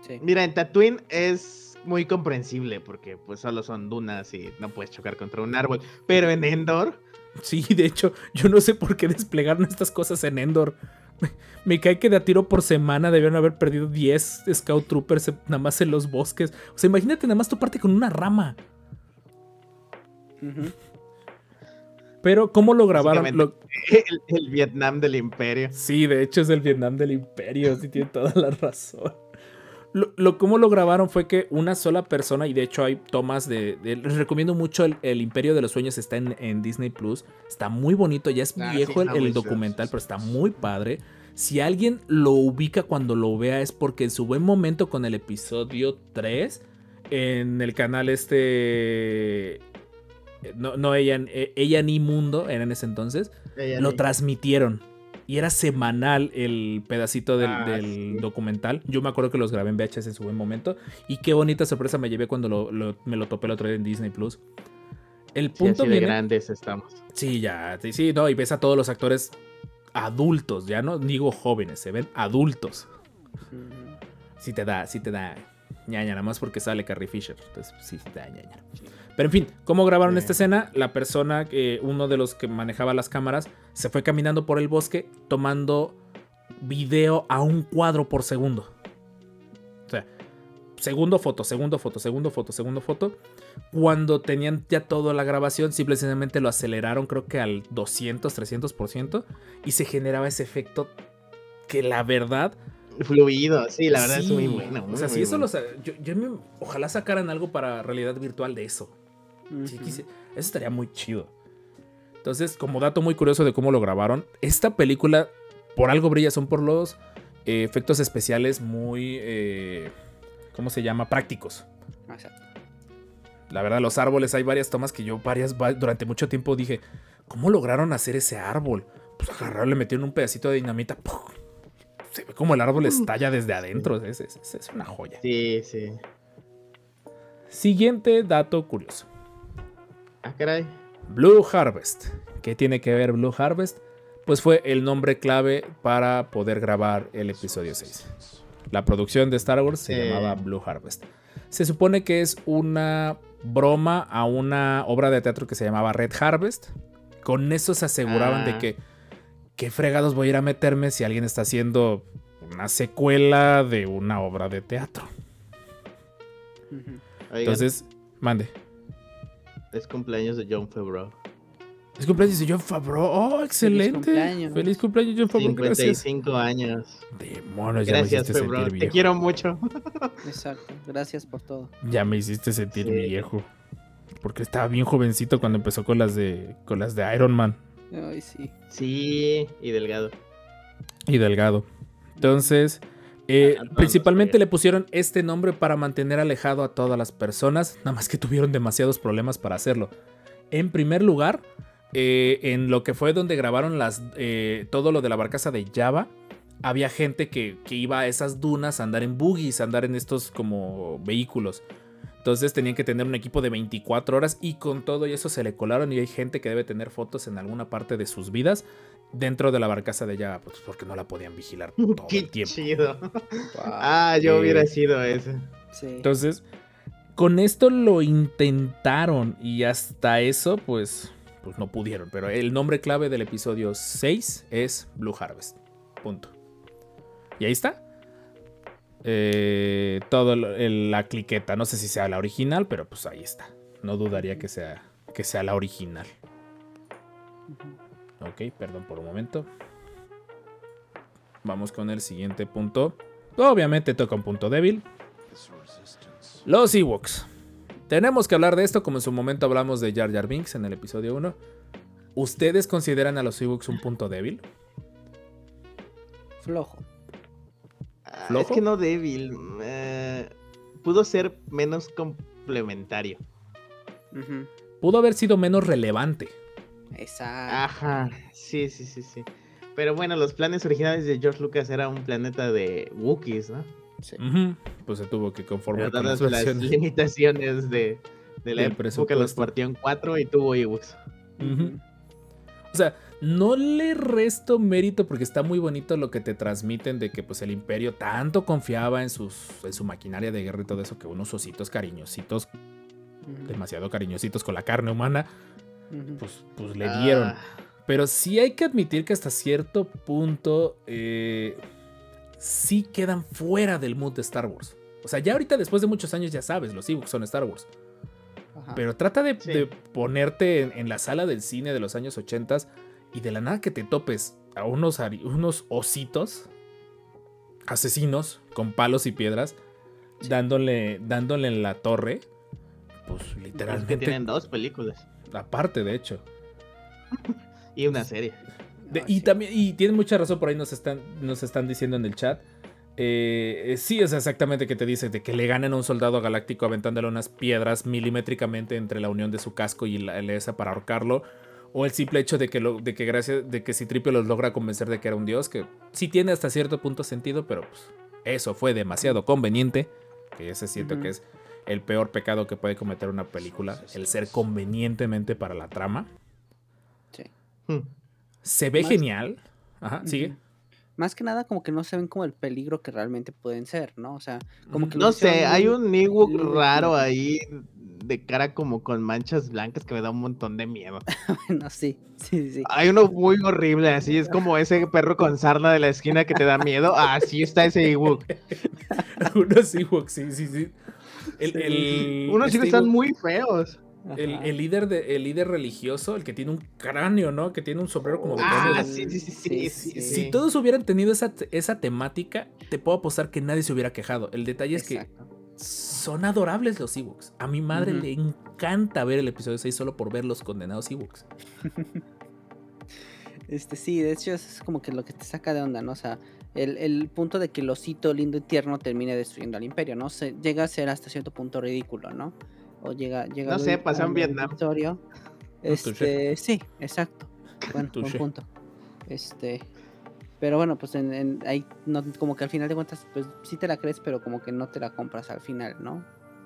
Sí. Mira, en Tatooine es muy comprensible porque pues solo son dunas y no puedes chocar contra un árbol. Pero en Endor, Sí, de hecho, yo no sé por qué desplegaron estas cosas en Endor. Me, cae que de a tiro por semana debieron haber perdido 10 Scout Troopers nada más en los bosques. O sea, imagínate nada más toparte con una rama. Ujú. Pero, ¿cómo lo grabaron? Lo- el, el Vietnam del imperio. Sí, de hecho es el Vietnam del Imperio, sí tiene toda la razón. Lo, lo- cómo lo grabaron fue que una sola persona, y de hecho hay tomas de. de- les recomiendo mucho el, el Imperio de los Sueños, está en, en Disney Plus. Está muy bonito, ya es Ah, sí, viejo el, el documental, pero está muy padre. Si alguien lo ubica cuando lo vea es porque en su buen momento con el episodio 3, en el canal este. No, no ella, ella ni Mundo, era en ese entonces Ella lo ni- transmitieron. Y era semanal el pedacito del, Ah, del sí. documental. Yo me acuerdo que los grabé en VHS en su buen momento. Y qué bonita sorpresa me llevé cuando lo- lo- me lo topé el otro día en Disney Plus. El Sí, punto así de grandes estamos. Sí, ya. Sí, sí, no. Y ves a todos los actores adultos. Ya no digo jóvenes, se ven adultos. Sí te da, sí te da ñaña, nada más porque sale Carrie Fisher. Entonces, sí, sí te da ñaña. Pero en fin, ¿cómo grabaron esta escena? La persona, que uno de los que manejaba las cámaras, se fue caminando por el bosque tomando video a un cuadro por segundo. O sea, segundo foto, segundo foto, segundo foto, segundo foto. Cuando tenían ya toda la grabación, simplemente lo aceleraron creo que al 200, 300% y se generaba ese efecto que la verdad... Fluido, sí, la verdad es muy bueno. O sea, si eso bueno. lo... Yo, yo me- ojalá sacaran algo para realidad virtual de eso. Sí, Ujú. quise- eso estaría muy chido. Entonces, como dato muy curioso de cómo lo grabaron, esta película, por algo brilla, son por los eh, efectos especiales muy, eh, ¿cómo se llama? Prácticos. Exacto. La verdad, los árboles, hay varias tomas que yo varias, va- durante mucho tiempo dije, ¿cómo lograron hacer ese árbol? Pues agarraron, le metieron un pedacito de dinamita, ¡pum! se ve como el árbol estalla desde adentro, es- es una joya. Sí, sí. Siguiente dato curioso. Ah, caray. Blue Harvest. ¿Qué tiene que ver Blue Harvest? Pues fue el nombre clave para poder grabar el episodio 6. La producción de Star Wars se llamaba Blue Harvest. Se supone que es una broma a una obra de teatro que se llamaba Red Harvest. Con eso se aseguraban de Ah. que qué fregados voy a ir a meterme si alguien está haciendo una secuela de una obra de teatro. Entonces, mande. Es cumpleaños de John Favreau. Es cumpleaños de John Favreau. ¡Oh, excelente! cumpleaños. Feliz cumpleaños, John Favreau. Gracias. 55 años. Demonios, ya me Gracias, hiciste Favreau. sentir Te viejo. quiero mucho. Exacto. Gracias por todo. Ya me hiciste sentir Sí. viejo. Porque estaba bien jovencito cuando empezó con las de con las de Iron Man Ay, sí. Sí, y delgado. y Delgado. Entonces, eh, Ah, no, principalmente le pusieron este nombre para mantener alejado a todas las personas, nada más que tuvieron demasiados problemas para hacerlo. En primer lugar, eh, en lo que fue donde grabaron las, eh, todo lo de la barcaza de Java, había gente que, que iba a esas dunas a andar en buggies, a andar en estos como vehículos. Entonces tenían que tener un equipo de 24 horas y con todo y eso se le colaron y hay gente que debe tener fotos en alguna parte de sus vidas dentro de la barcaza de Java, pues porque no la podían vigilar todo Qué el tiempo. chido. Wow. Ah, yo Eh, hubiera sido ese. sí. Entonces, con esto lo intentaron y hasta eso, pues, pues no pudieron. Pero el nombre clave del episodio 6 es Blue Harvest. Punto. Y ahí está. Eh, todo el- la cliqueta. No sé si sea la original, pero pues ahí está. No dudaría que sea, que sea la original. Ok, perdón por un momento. Vamos con el siguiente punto. Obviamente toca un punto débil. Los Ewoks. Tenemos que hablar de esto como en su momento hablamos de Jar Jar Binks en el episodio 1. ¿Ustedes consideran a los Ewoks un punto débil? Flojo. Ah, ¿Flojo? Es que no débil. eh, pudo ser menos complementario. Pudo haber sido menos relevante. Exacto. Ajá, sí, sí, sí, sí. Pero bueno, los planes originales de George Lucas era un planeta de Wookiees, ¿no? Sí. Pues se tuvo que conformar con las limitaciones de, de la época, los partió en cuatro y tuvo Ewoks. O sea, no le resto mérito porque está muy bonito lo que te transmiten de que pues el imperio tanto confiaba en, sus, en su maquinaria de guerra y todo eso que unos ositos cariñositos, demasiado cariñositos con la carne humana, Pues, pues le dieron. Ah, Pero sí hay que admitir que hasta cierto punto eh, sí quedan fuera del mood de Star Wars. O sea, ya ahorita después de muchos años ya sabes, los ebooks son Star Wars. Ajá. Pero trata de, Sí. de ponerte en, en la sala del cine de los años 80 y de la nada que te topes a unos, unos ositos asesinos con palos y piedras dándole, dándole en la torre. Pues es que literalmente, tienen dos películas aparte de hecho. y una serie. De- Ah, y sí. también, y tienen mucha razón, por ahí nos están, nos están diciendo en el chat. Eh, sí, es exactamente que te dice de que le ganen a un soldado galáctico aventándole unas piedras milimétricamente entre la unión de su casco y la, esa para ahorcarlo. O el simple hecho de que, lo, de que gracias de que Citripio los logra convencer de que era un dios, que sí tiene hasta cierto punto sentido, pero pues eso fue demasiado conveniente. Que ese siento que es el peor pecado que puede cometer una película, el ser convenientemente para la trama. Sí. Hmm. Se ve Más- genial. Ajá, sigue. Más que nada como que no se ven como el peligro que realmente pueden ser, ¿no? O sea, como que No sé, hay un Ewok raro ahí de cara como con manchas blancas que me da un montón de miedo. Bueno, sí, sí, sí. Hay uno muy horrible, así es como ese perro con sarna de la esquina que te da miedo. Así está ese Ewok. Unos Ewoks, sí, sí, sí. El, el- Unos sí este están muy feos. El, líder de, el líder religioso, el que tiene un cráneo, ¿no? Que tiene un sombrero como de Ah, sí, sí, sí, sí, Sí, sí, sí, sí. Si todos hubieran tenido esa, esa temática, te puedo apostar que nadie se hubiera quejado. El detalle es que son adorables los Ewoks. A mi madre le encanta ver el episodio 6 solo por ver los condenados Ewoks. Este, sí, de hecho es como que lo que te saca de onda, ¿no? O sea, el, el punto de que el osito lindo y tierno termine destruyendo al imperio, ¿no? Se, llega a ser hasta cierto punto ridículo, ¿no? O llega, llega No sé, pasó en Vietnam. touché. Este, sí, exacto. Bueno, buen punto. Este, pero bueno, pues en, en- ahí no, como que al final de cuentas, pues sí te la crees, pero como que no te la compras al final, ¿no?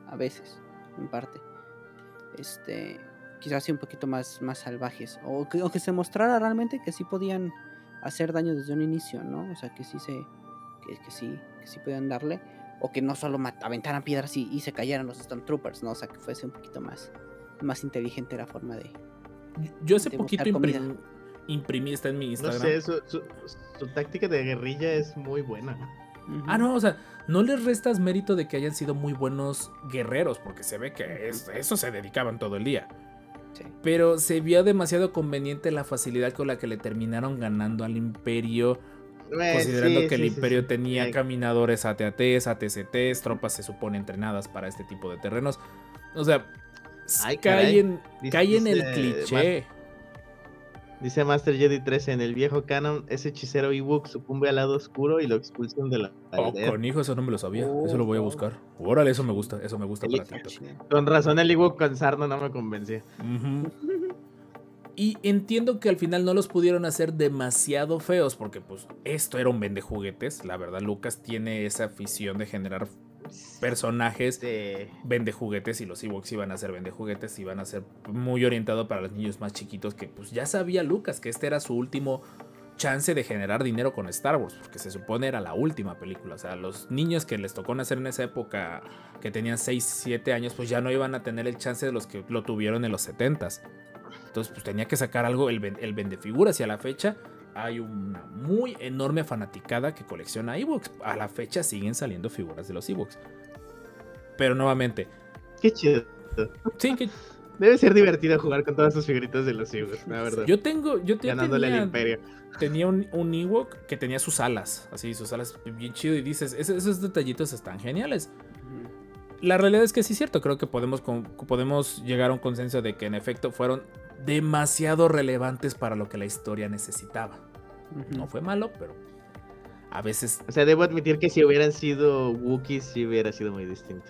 A veces, en parte. Este, quizás sí un poquito más, más salvajes. O que, o que se mostrara realmente que sí podían hacer daño desde un inicio, ¿no? O sea, que sí se. que, que sí, que sí podían darle. O que no solo mat- aventaran piedras y, y se cayeran los Stormtroopers, ¿no? O sea, que fuese un poquito más, más inteligente la forma de. Yo hace De poquito buscar comida. imprim- imprimí, está en mi No Instagram. sé, su, su- su táctica de guerrilla es muy buena. Ujú. Ah, no, o sea, no les restas mérito de que hayan sido muy buenos guerreros, porque se ve que es- eso se dedicaban todo el día. Sí. Pero se vio demasiado conveniente la facilidad con la que le terminaron ganando al imperio, Eh, considerando sí, que el sí, imperio tenía caminadores AT-ATs, ATCTs, tropas se supone entrenadas para este tipo de terrenos. O sea, Ay, cae, en, Dice- cae en el cliché. Dice Master Jedi 13 en el viejo canon, ese hechicero Ewok sucumbe al lado oscuro y lo expulsan de la Oh, con hijo, eso no me lo sabía. Oh, eso lo voy a wow. buscar. Órale, eso me gusta. Eso me gusta El- para TikTok. Con razón el Ewok con sarna no me convencía. Y entiendo que al final no los pudieron hacer demasiado feos, porque pues esto era un vende juguetes. La verdad, Lucas tiene esa afición de generar personajes Este, vende juguetes y los Ewoks iban a ser vende juguetes, iban a ser muy orientado para los niños más chiquitos que pues ya sabía Lucas que este era su último chance de generar dinero con Star Wars, porque se supone era la última película, o sea, los niños que les tocó nacer en esa época que tenían 6, 7 años, pues ya no iban a tener el chance de los que lo tuvieron en los 70s. Entonces, pues tenía que sacar algo, el, el vendefiguras y a la fecha hay una muy enorme fanaticada que colecciona Ewoks. A la fecha siguen saliendo figuras de los Ewoks. Pero nuevamente, qué chido. sí, que Debe ser divertido jugar con todas sus figuritas de los Ewoks, la verdad. yo tengo, yo te- ganándole tenía, al imperio. tenía un, un Ewok que tenía sus alas, así, sus alas bien chido y dices, "Ese- esos detallitos están geniales. La realidad es que sí es cierto, creo que podemos, llegar a un consenso de que en efecto fueron demasiado relevantes para lo que la historia necesitaba. No fue malo, pero a veces O sea, debo admitir que si hubieran sido Wookiees, sí hubiera sido muy distinto.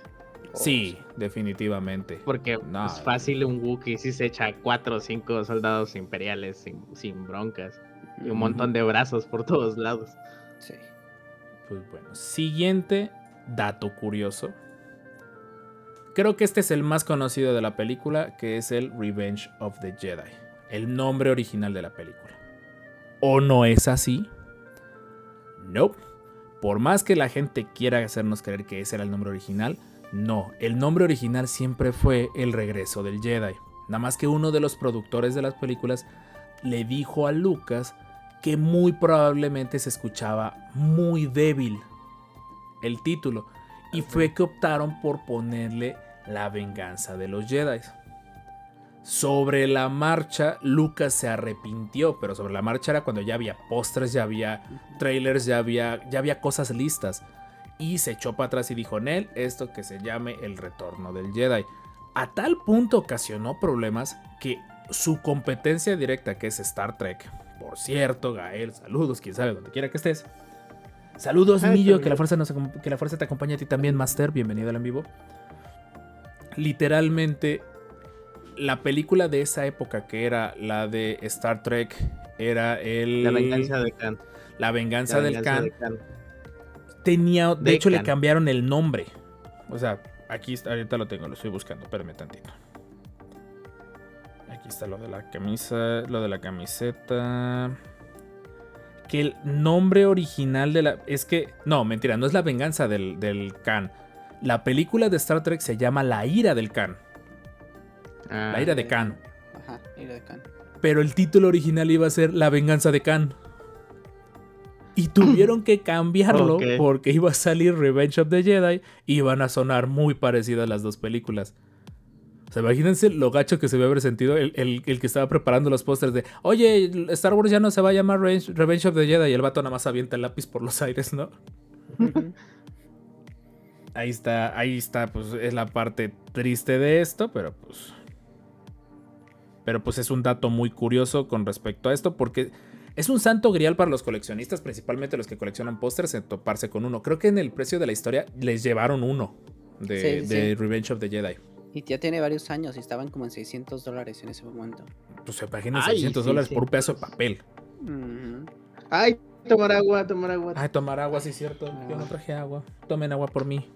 sí, definitivamente. Porque No. es fácil un Wookiee si se echa cuatro o cinco soldados imperiales sin, sin broncas. Y un montón de brazos por todos lados. Sí. Pues bueno, siguiente dato curioso. Creo que este es el más conocido de la película, que es el Revenge of the Jedi, el nombre original de la película. ¿O no es así? No. Por más que la gente quiera hacernos creer que ese era el nombre original, no. El nombre original siempre fue El regreso del Jedi. Nada más que uno de los productores de las películas le dijo a Lucas que muy probablemente se escuchaba muy débil el título. Y fue que optaron por ponerle La venganza de los Jedi. Sobre la marcha, Lucas se arrepintió, pero sobre la marcha era cuando ya había postres, ya había trailers, ya había, ya había cosas listas. Y se echó para atrás y dijo, Nel, esto que se llame el retorno del Jedi. A tal punto ocasionó problemas que su competencia directa, que es Star Trek, por cierto, Gael, saludos, quién sabe, donde quiera que estés. Saludos, Ay, Millo, que la, fuerza nos que la fuerza te acompañe a ti también, Master, bienvenido al en vivo. Literalmente, la película de esa época, que era la de Star Trek, era el... La venganza de Khan. La venganza La del Khan de Khan. tenía, de, De hecho le cambiaron el nombre. O sea, aquí está, ahorita lo tengo, lo estoy buscando, espérame tantito. Aquí está lo de la camisa, lo de la camiseta. Que el nombre original de la... Es que... No, mentira, no es la venganza del, del Khan. La película de Star Trek se llama La ira del Khan. Ah, La ira de Khan. Ajá, ira de Khan. Pero el título original iba a ser La venganza de Khan. Y tuvieron que cambiarlo porque iba a salir Revenge of the Jedi y iban a sonar muy parecidas las dos películas. O sea, imagínense lo gacho que se debe haber sentido el, el- el que estaba preparando los pósters de Oye, Star Wars ya no se va a llamar Revenge, Revenge of the Jedi y el vato nada más avienta el lápiz por los aires, ¿no? Ahí está, ahí está, pues es la parte triste de esto, pero pues. Pero pues es un dato muy curioso con respecto a esto, porque es un santo grial para los coleccionistas, principalmente los que coleccionan pósters, en toparse con uno. Creo que en el precio de la historia les llevaron uno de, Sí, de sí. Revenge of the Jedi. Y ya tiene varios años y estaban como en 600 dólares en ese momento. Pues imagínense Ay, 600 sí, dólares sí. por un pedazo de papel. Ay, tomar agua, tomar agua. Ay, tomar agua, sí, cierto. Yo no traje agua. Tomen agua por mí.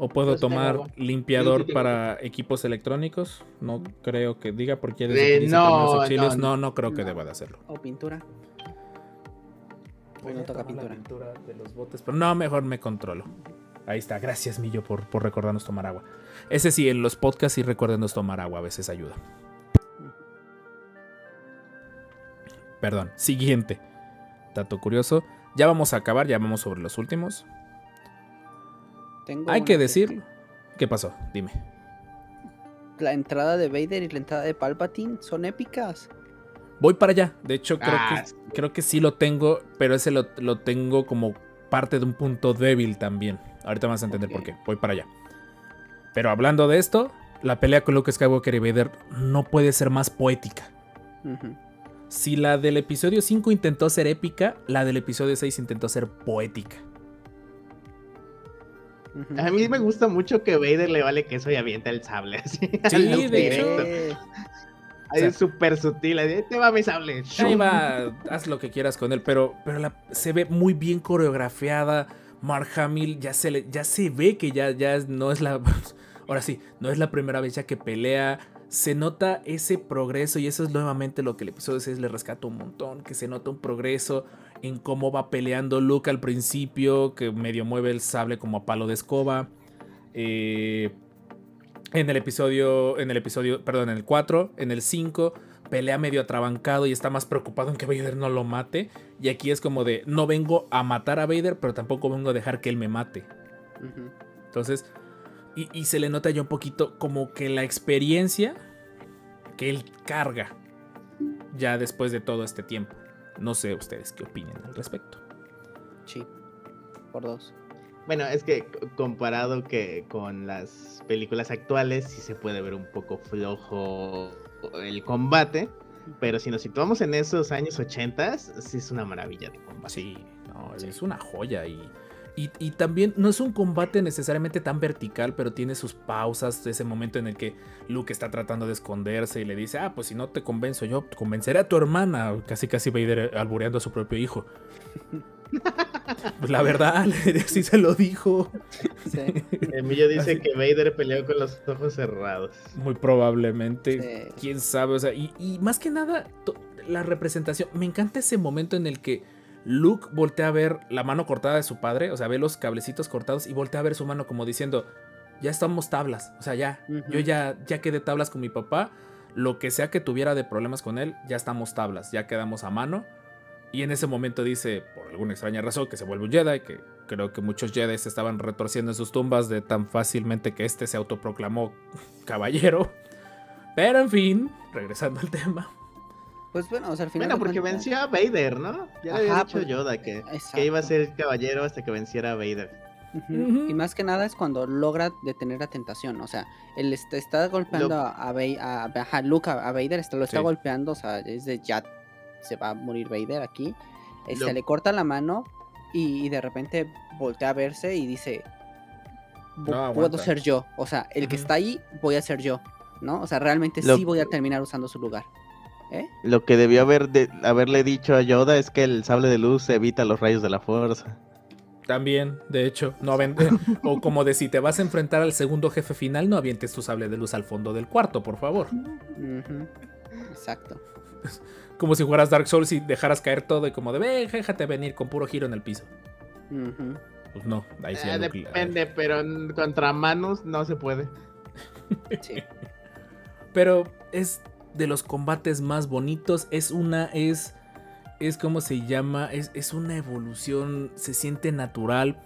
O puedo Pues tomar limpiador sí para equipos electrónicos. No creo que diga porque Eh, desutiliza no, auxilios. no, No, no creo que no. deba de hacerlo. O pintura. Voy no toca tomar la pintura. pintura de los botes, pero no, mejor me controlo. Ahí está. Gracias, Millo, por, por recordarnos tomar agua. Ese sí, en los podcasts sí recuérdenos tomar agua. A veces ayuda. Perdón. Siguiente. Dato curioso. Ya vamos a acabar, ya vamos sobre los últimos. Tengo Hay que decirlo. ¿Qué pasó? Dime. La entrada de Vader y la entrada de Palpatine son épicas. Voy para allá. De hecho, creo, Ah, que, creo que sí lo tengo, pero ese lo, lo tengo como parte de un punto débil también. Ahorita vas a entender por qué. Voy para allá. Pero hablando de esto, la pelea con Luke Skywalker y Vader no puede ser más poética. Si la del episodio 5 intentó ser épica, la del episodio 6 intentó ser poética. A mí me gusta mucho que Vader le vale queso y avienta el sable así. Sí, de directo. Ahí o sea- es súper sutil. Ahí, te va mi sable. Ahí va, haz lo que quieras con él, pero, pero la- se ve muy bien coreografiada. Mark Hamill ya se, le, ya se ve que ya, ya no es la. Ahora sí, no es la primera vez ya que pelea. Se nota ese progreso y eso es nuevamente lo que el episodio 6 le rescata un montón. Que se nota un progreso en cómo va peleando Luke al principio, que medio mueve el sable como a palo de escoba. Eh, en el episodio, en el episodio, perdón, en el 4, en el 5, pelea medio atrabancado y está más preocupado en que Vader no lo mate. Y aquí es como de, no vengo a matar a Vader, pero tampoco vengo a dejar que él me mate. Entonces, y, y se le nota ya un poquito como que la experiencia que él carga ya después de todo este tiempo. No sé ustedes qué opinen al respecto. Sí. Por dos. Bueno, es que comparado que con las películas actuales, sí se puede ver un poco flojo el combate. Pero si nos situamos en esos años 80, sí es una maravilla de combate. Sí, no, es una joya y, y, y también no es un combate necesariamente tan vertical, pero tiene sus pausas, ese momento en el que Luke está tratando de esconderse y le dice, ah, pues si no te convenzo yo, convenceré a tu hermana, casi casi Vader albureando a su propio hijo. Pues la verdad, sí se lo dijo. Sí. Emilio dice Así- que Vader peleó con los ojos cerrados. Muy probablemente. Sí. Quién sabe. O sea, y, y más que nada, la representación. Me encanta ese momento en el que Luke voltea a ver la mano cortada de su padre. O sea, ve los cablecitos cortados y voltea a ver su mano como diciendo: Ya estamos tablas. O sea, ya. Yo ya, ya quedé tablas con mi papá. Lo que sea que tuviera de problemas con él, ya estamos tablas. Ya quedamos a mano. Y en ese momento dice, por alguna extraña razón, que se vuelve un Jedi, que creo que muchos Jedi se estaban retorciendo en sus tumbas de tan fácilmente que este se autoproclamó caballero. Pero en fin, regresando al tema. Pues bueno, o sea, al final. Bueno, porque cuentas- venció a Vader, ¿no? Ya le había Ajá, dicho pues, Yoda que, que iba a ser caballero hasta que venciera a Vader. Y más que nada es cuando logra detener la tentación. O sea, él está, está golpeando Lo- a, a, ajá, Luke, a, a Vader, está, lo está Sí. golpeando. O sea, es de ya se va a morir Vader aquí. Este, Lo- Le corta la mano y, y de repente voltea a verse y dice: "Bu- No, Puedo ser yo. O sea, el que está ahí, voy a ser yo. ¿No? O sea, realmente Lo- sí voy a terminar usando su lugar. ¿Eh? Lo que debió haber de- haberle dicho a Yoda es que el sable de luz evita los rayos de la fuerza. También, de hecho, no o como de si te vas a enfrentar al segundo jefe final, no avientes tu sable de luz al fondo del cuarto, por favor. Exacto. Como si fueras Dark Souls y dejaras caer todo y como de, ve, déjate venir con puro giro en el piso. Pues no, ahí sí. Eh, depende, pero contra Manus no se puede. Sí. pero es de los combates más bonitos. Es una, es, es como se llama, es, es una evolución, se siente natural.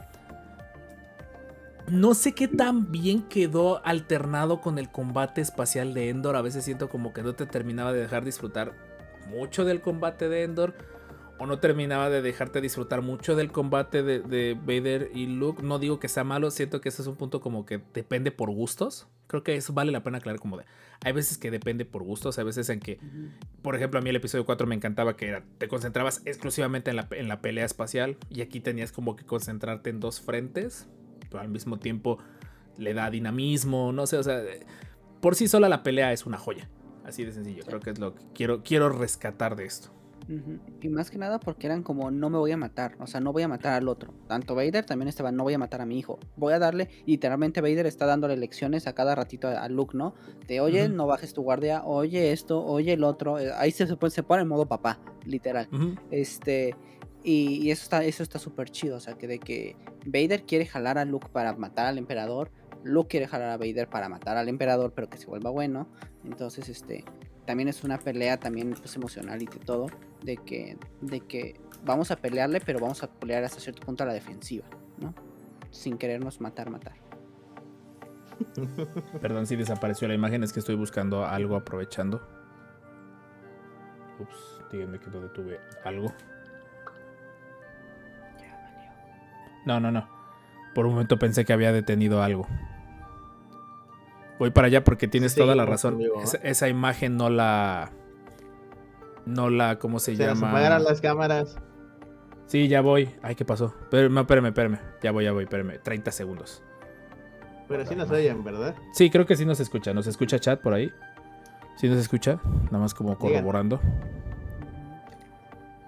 No sé qué tan bien quedó alternado con el combate espacial de Endor. A veces siento como que no te terminaba de dejar disfrutar mucho del combate de Endor. O no terminaba de dejarte disfrutar mucho del combate de, de Vader y Luke. No digo que sea malo, siento que ese es un punto como que depende por gustos. Creo que eso vale la pena aclarar como de... Hay veces que depende por gustos, hay veces en que... Por ejemplo, a mí el episodio 4 me encantaba que era, te concentrabas exclusivamente en la, en la pelea espacial y aquí tenías como que concentrarte en dos frentes, pero al mismo tiempo le da dinamismo, no sé, o sea, por sí sola la pelea es una joya. Así de sencillo, creo que es lo que quiero, quiero rescatar de esto. Y más que nada porque eran como no me voy a matar, o sea, no voy a matar al otro. Tanto Vader también estaba no voy a matar a mi hijo. Voy a darle, y literalmente Vader está dándole lecciones a cada ratito a Luke, ¿no? De oye, no bajes tu guardia, oye esto, oye el otro. eh, Ahí se, se pone, en modo papá, literal. Este, y, y eso está, eso está súper chido. O sea, que de que Vader quiere jalar a Luke para matar al emperador. Luke quiere jalar a Vader para matar al emperador, pero que se vuelva bueno. Entonces, este, también es una pelea también pues, emocional y de todo. De que, de que vamos a pelearle, pero vamos a pelear hasta cierto punto a la defensiva, ¿no? Sin querernos matar, matar. Perdón si desapareció la imagen, es que estoy buscando algo aprovechando. Ups, díganme que no detuve algo. No, no, no. Por un momento pensé que había detenido algo. Voy para allá porque tienes Sí, toda la razón. Esa, esa imagen no la. No la. ¿Cómo se, Se llama? apagaron las cámaras. Sí, ya voy. Ay, ¿qué pasó? Pero, no, espérame, espérame. Ya voy, ya voy, espérame. 30 segundos. Pero sí nos oyen, ¿verdad? Sí, creo que sí nos escucha. ¿Nos escucha chat por ahí? ¿Sí nos escucha? Nada más como Digan.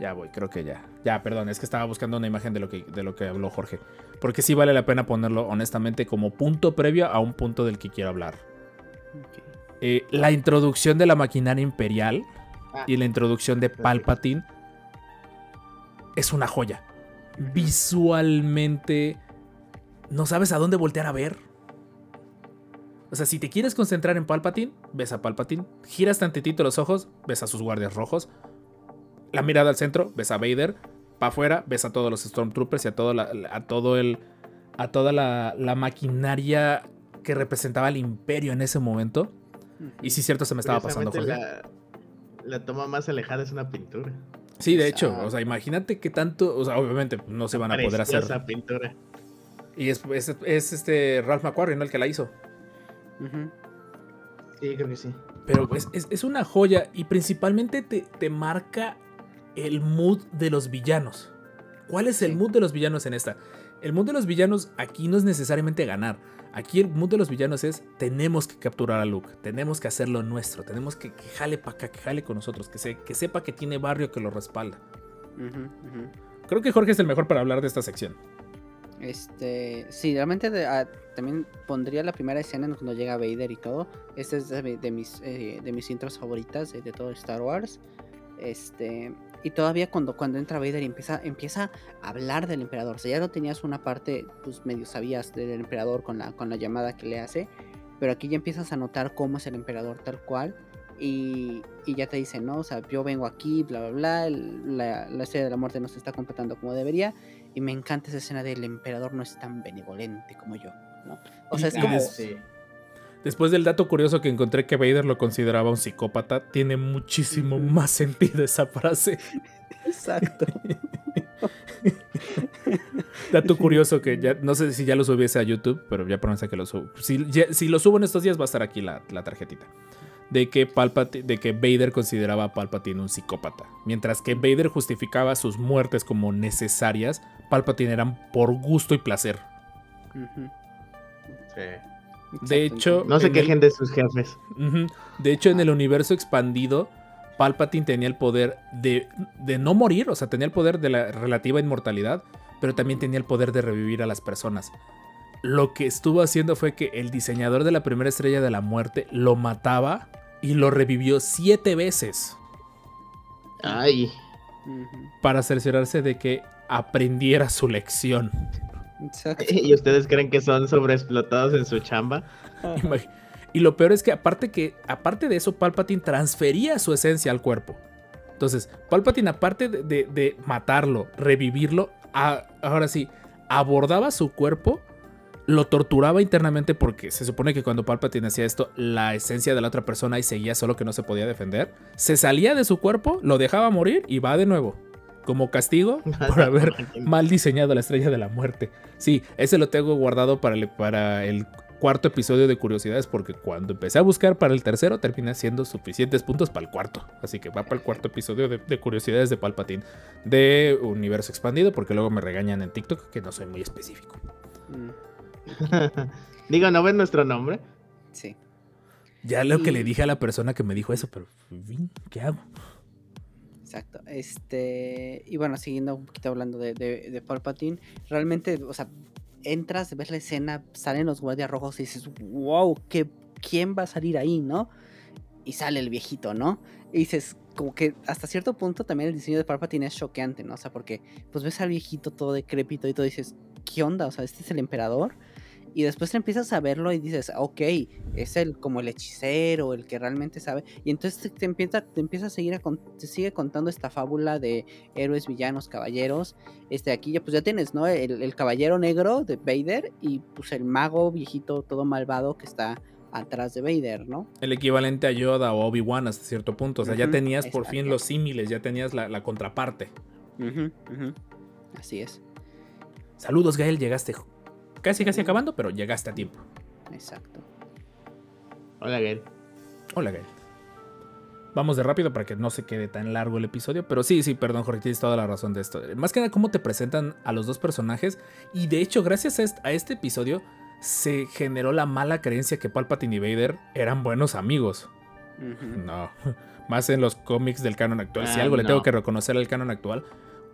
Ya voy, creo que ya. Ya, perdón, es que estaba buscando una imagen de lo que, de lo que habló Jorge. Porque sí vale la pena ponerlo honestamente como punto previo a un punto del que quiero hablar. Eh, la introducción de la maquinaria imperial Ah, y la introducción de Perfecto. Palpatine es una joya. Visualmente no sabes a dónde voltear a ver. O sea, si te quieres concentrar en Palpatine, ves a Palpatine, giras tantitito los ojos, ves a sus guardias rojos, la mirada al centro, ves a Vader, para afuera, ves a todos los Stormtroopers y a, todo la- a todo el a toda la, la maquinaria que representaba el imperio en ese momento. Y sí, cierto, se me estaba pasando, Jorge. La, la toma más alejada es una pintura. Sí, de hecho, o sea, imagínate que tanto, o sea, obviamente no se van a poder hacer. Preciosa pintura. Y es, es- es este Ralph McQuarrie, ¿no? El que la hizo. Sí, creo que sí. Pero pues es, es una joya y principalmente te, te marca el mood de los villanos. ¿Cuál es el mood de los villanos en esta? El mood de los villanos aquí no es necesariamente ganar. Aquí el mood de los villanos es tenemos que capturar a Luke, tenemos que hacerlo nuestro, tenemos que, que jale para acá, que jale con nosotros, que, se, que sepa que tiene barrio que lo respalda. Creo que Jorge es el mejor para hablar de esta sección. Este, sí, realmente de- ah, también pondría la primera escena en cuando llega Vader y todo. Esta es de, mi- de mis, eh, de mis intros favoritas de, de todo Star Wars. Este, y todavía cuando, cuando entra Vader y empieza, empieza a hablar del emperador. O sea, ya no tenías una parte, pues medio sabías del emperador con la, con la llamada que le hace. Pero aquí ya empiezas a notar cómo es el emperador tal cual. Y, y ya te dicen, ¿no? O sea, yo vengo aquí, bla, bla, bla. La, la estrella de la muerte no se está completando como debería. Y me encanta esa escena del emperador no es tan benevolente como yo, ¿no? O sea, es como... Sí. Después del dato curioso que encontré que Vader lo consideraba un psicópata, tiene muchísimo más sentido esa frase. Exacto. Dato curioso que ya no sé si ya lo subiese a YouTube, pero ya promesa que lo subo. Si, ya- si lo subo en estos días va a estar aquí la, la tarjetita. De que, de que Vader consideraba a Palpatine un psicópata. Mientras que Vader justificaba sus muertes como necesarias, Palpatine eran por gusto y placer. Sí. De hecho, No se el- quejen de sus jefes. De hecho, en el universo expandido, Palpatine tenía el poder de, de no morir, o sea, tenía el poder de la relativa inmortalidad, pero también tenía el poder de revivir a las personas. Lo que estuvo haciendo fue que el diseñador de la primera estrella de la muerte lo mataba y lo revivió siete veces Ay. Para cerciorarse de que aprendiera su lección. Exacto. ¿Y ustedes creen que son sobreexplotados en su chamba? Y lo peor es que aparte que aparte de eso Palpatine transfería su esencia al cuerpo. Entonces, Palpatine aparte de, de- de matarlo, revivirlo, a- ahora sí, abordaba su cuerpo, lo torturaba internamente porque se supone que cuando Palpatine hacía esto, la esencia de la otra persona y seguía solo que no se podía defender, se salía de su cuerpo, lo dejaba morir y va de nuevo. Como castigo por haber mal diseñado la estrella de la muerte. Sí, ese lo tengo guardado para el, para el cuarto episodio de Curiosidades porque cuando empecé a buscar para el tercero termina siendo suficientes puntos para el cuarto. Así que va para el cuarto episodio de, de Curiosidades de Palpatine de Universo Expandido porque luego me regañan en TikTok que no soy muy específico. Mm, Digo, ¿no ven nuestro nombre? sí. Ya lo que le dije a la persona que me dijo eso, pero ¿qué hago? Exacto. Este. Y bueno, siguiendo un poquito hablando de, de, Palpatine, realmente, o sea, entras, ves la escena, salen los guardias rojos y dices, wow, ¿qué, ¿quién va a salir ahí, no? Y sale el viejito, ¿no? Y dices, como que hasta cierto punto también el diseño de Palpatine es choqueante, ¿no? O sea, porque pues ves al viejito todo decrépito y todo dices, ¿qué onda? O sea, este es el emperador. Y después empiezas a verlo y dices, ok, es el como el hechicero, el que realmente sabe. Y entonces te, te empieza, te empieza a seguir a con- te sigue contando esta fábula de héroes, villanos, caballeros. Este aquí ya pues ya tienes, ¿no? El, el caballero negro de Vader y pues el mago viejito todo malvado que está atrás de Vader, ¿no? El equivalente a Yoda o Obi-Wan hasta cierto punto. O sea, ya tenías por fin los símiles, ya tenías la, la contraparte. Así es, Saludos, Gael, llegaste casi casi acabando, pero llegaste a tiempo. exacto. Hola, Gael. Hola, Gael. Vamos de rápido para que no se quede tan largo el episodio, pero sí, sí, perdón, Jorge, tienes toda la razón de esto. Más que nada, cómo te presentan a los dos personajes, y de hecho, gracias a est- a este episodio, se generó la mala creencia que Palpatine y Vader eran buenos amigos. No, más en los cómics del canon actual. si Ah, algo le tengo que reconocer al canon actual,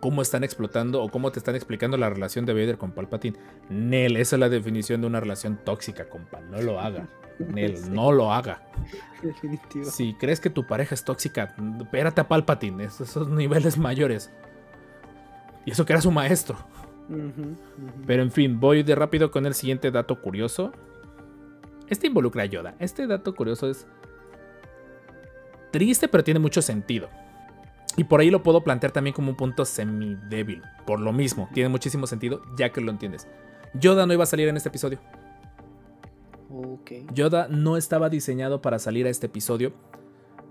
cómo están explotando o cómo te están explicando la relación de Vader con Palpatine. Nel, esa es la definición de una relación tóxica, compa. No lo haga. Nel, Sí. no lo haga. Definitivo. Si crees que tu pareja es tóxica, espérate a Palpatine, esos, esos niveles mayores. Y eso que era su maestro. Pero en fin, voy de rápido con el siguiente dato curioso. Este involucra a Yoda. Este dato curioso es triste, pero tiene mucho sentido. Y por ahí lo puedo plantear también como un punto semidébil. Por lo mismo, tiene muchísimo sentido ya que lo entiendes. Yoda no iba a salir en este episodio. Ok. Yoda no estaba diseñado para salir a este episodio.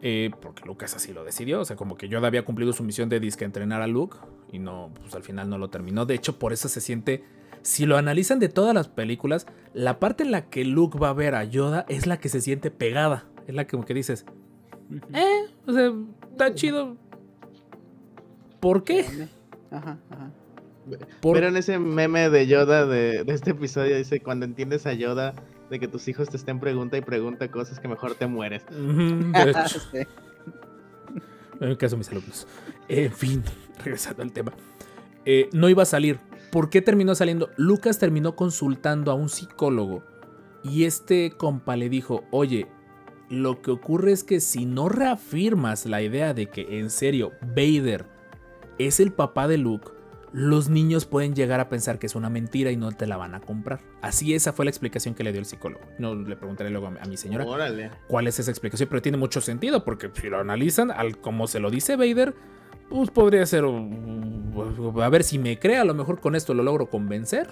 eh, porque Lucas así lo decidió. O sea, como que Yoda había cumplido su misión de disque entrenar a Luke. Y no, pues al final no lo terminó. De hecho, por eso se siente. Si lo analizan de todas las películas, la parte en la que Luke va a ver a Yoda es la que se siente pegada. Es la que como que dices, eh, o sea, está chido. ¿Por qué? Ajá, ajá. Por- Pero en ese meme de Yoda de, de este episodio dice, cuando entiendes a Yoda de que tus hijos te estén pregunta y pregunta cosas que mejor te mueres. Ujú, de hecho. Sí. En el caso de mis alumnos. En fin, regresando al tema. Eh, no iba a salir. ¿Por qué terminó saliendo? Lucas terminó consultando a un psicólogo. Y este compa le dijo, oye, lo que ocurre es que si no reafirmas la idea de que en serio Vader es el papá de Luke, los niños pueden llegar a pensar que es una mentira y no te la van a comprar. Así esa fue la explicación que le dio el psicólogo. No le preguntaré luego a mi- a mi señora Órale. cuál es esa explicación, pero tiene mucho sentido, porque si lo analizan, al como se lo dice Vader, pues podría ser. uh, a ver si me cree, a lo mejor con esto lo logro convencer.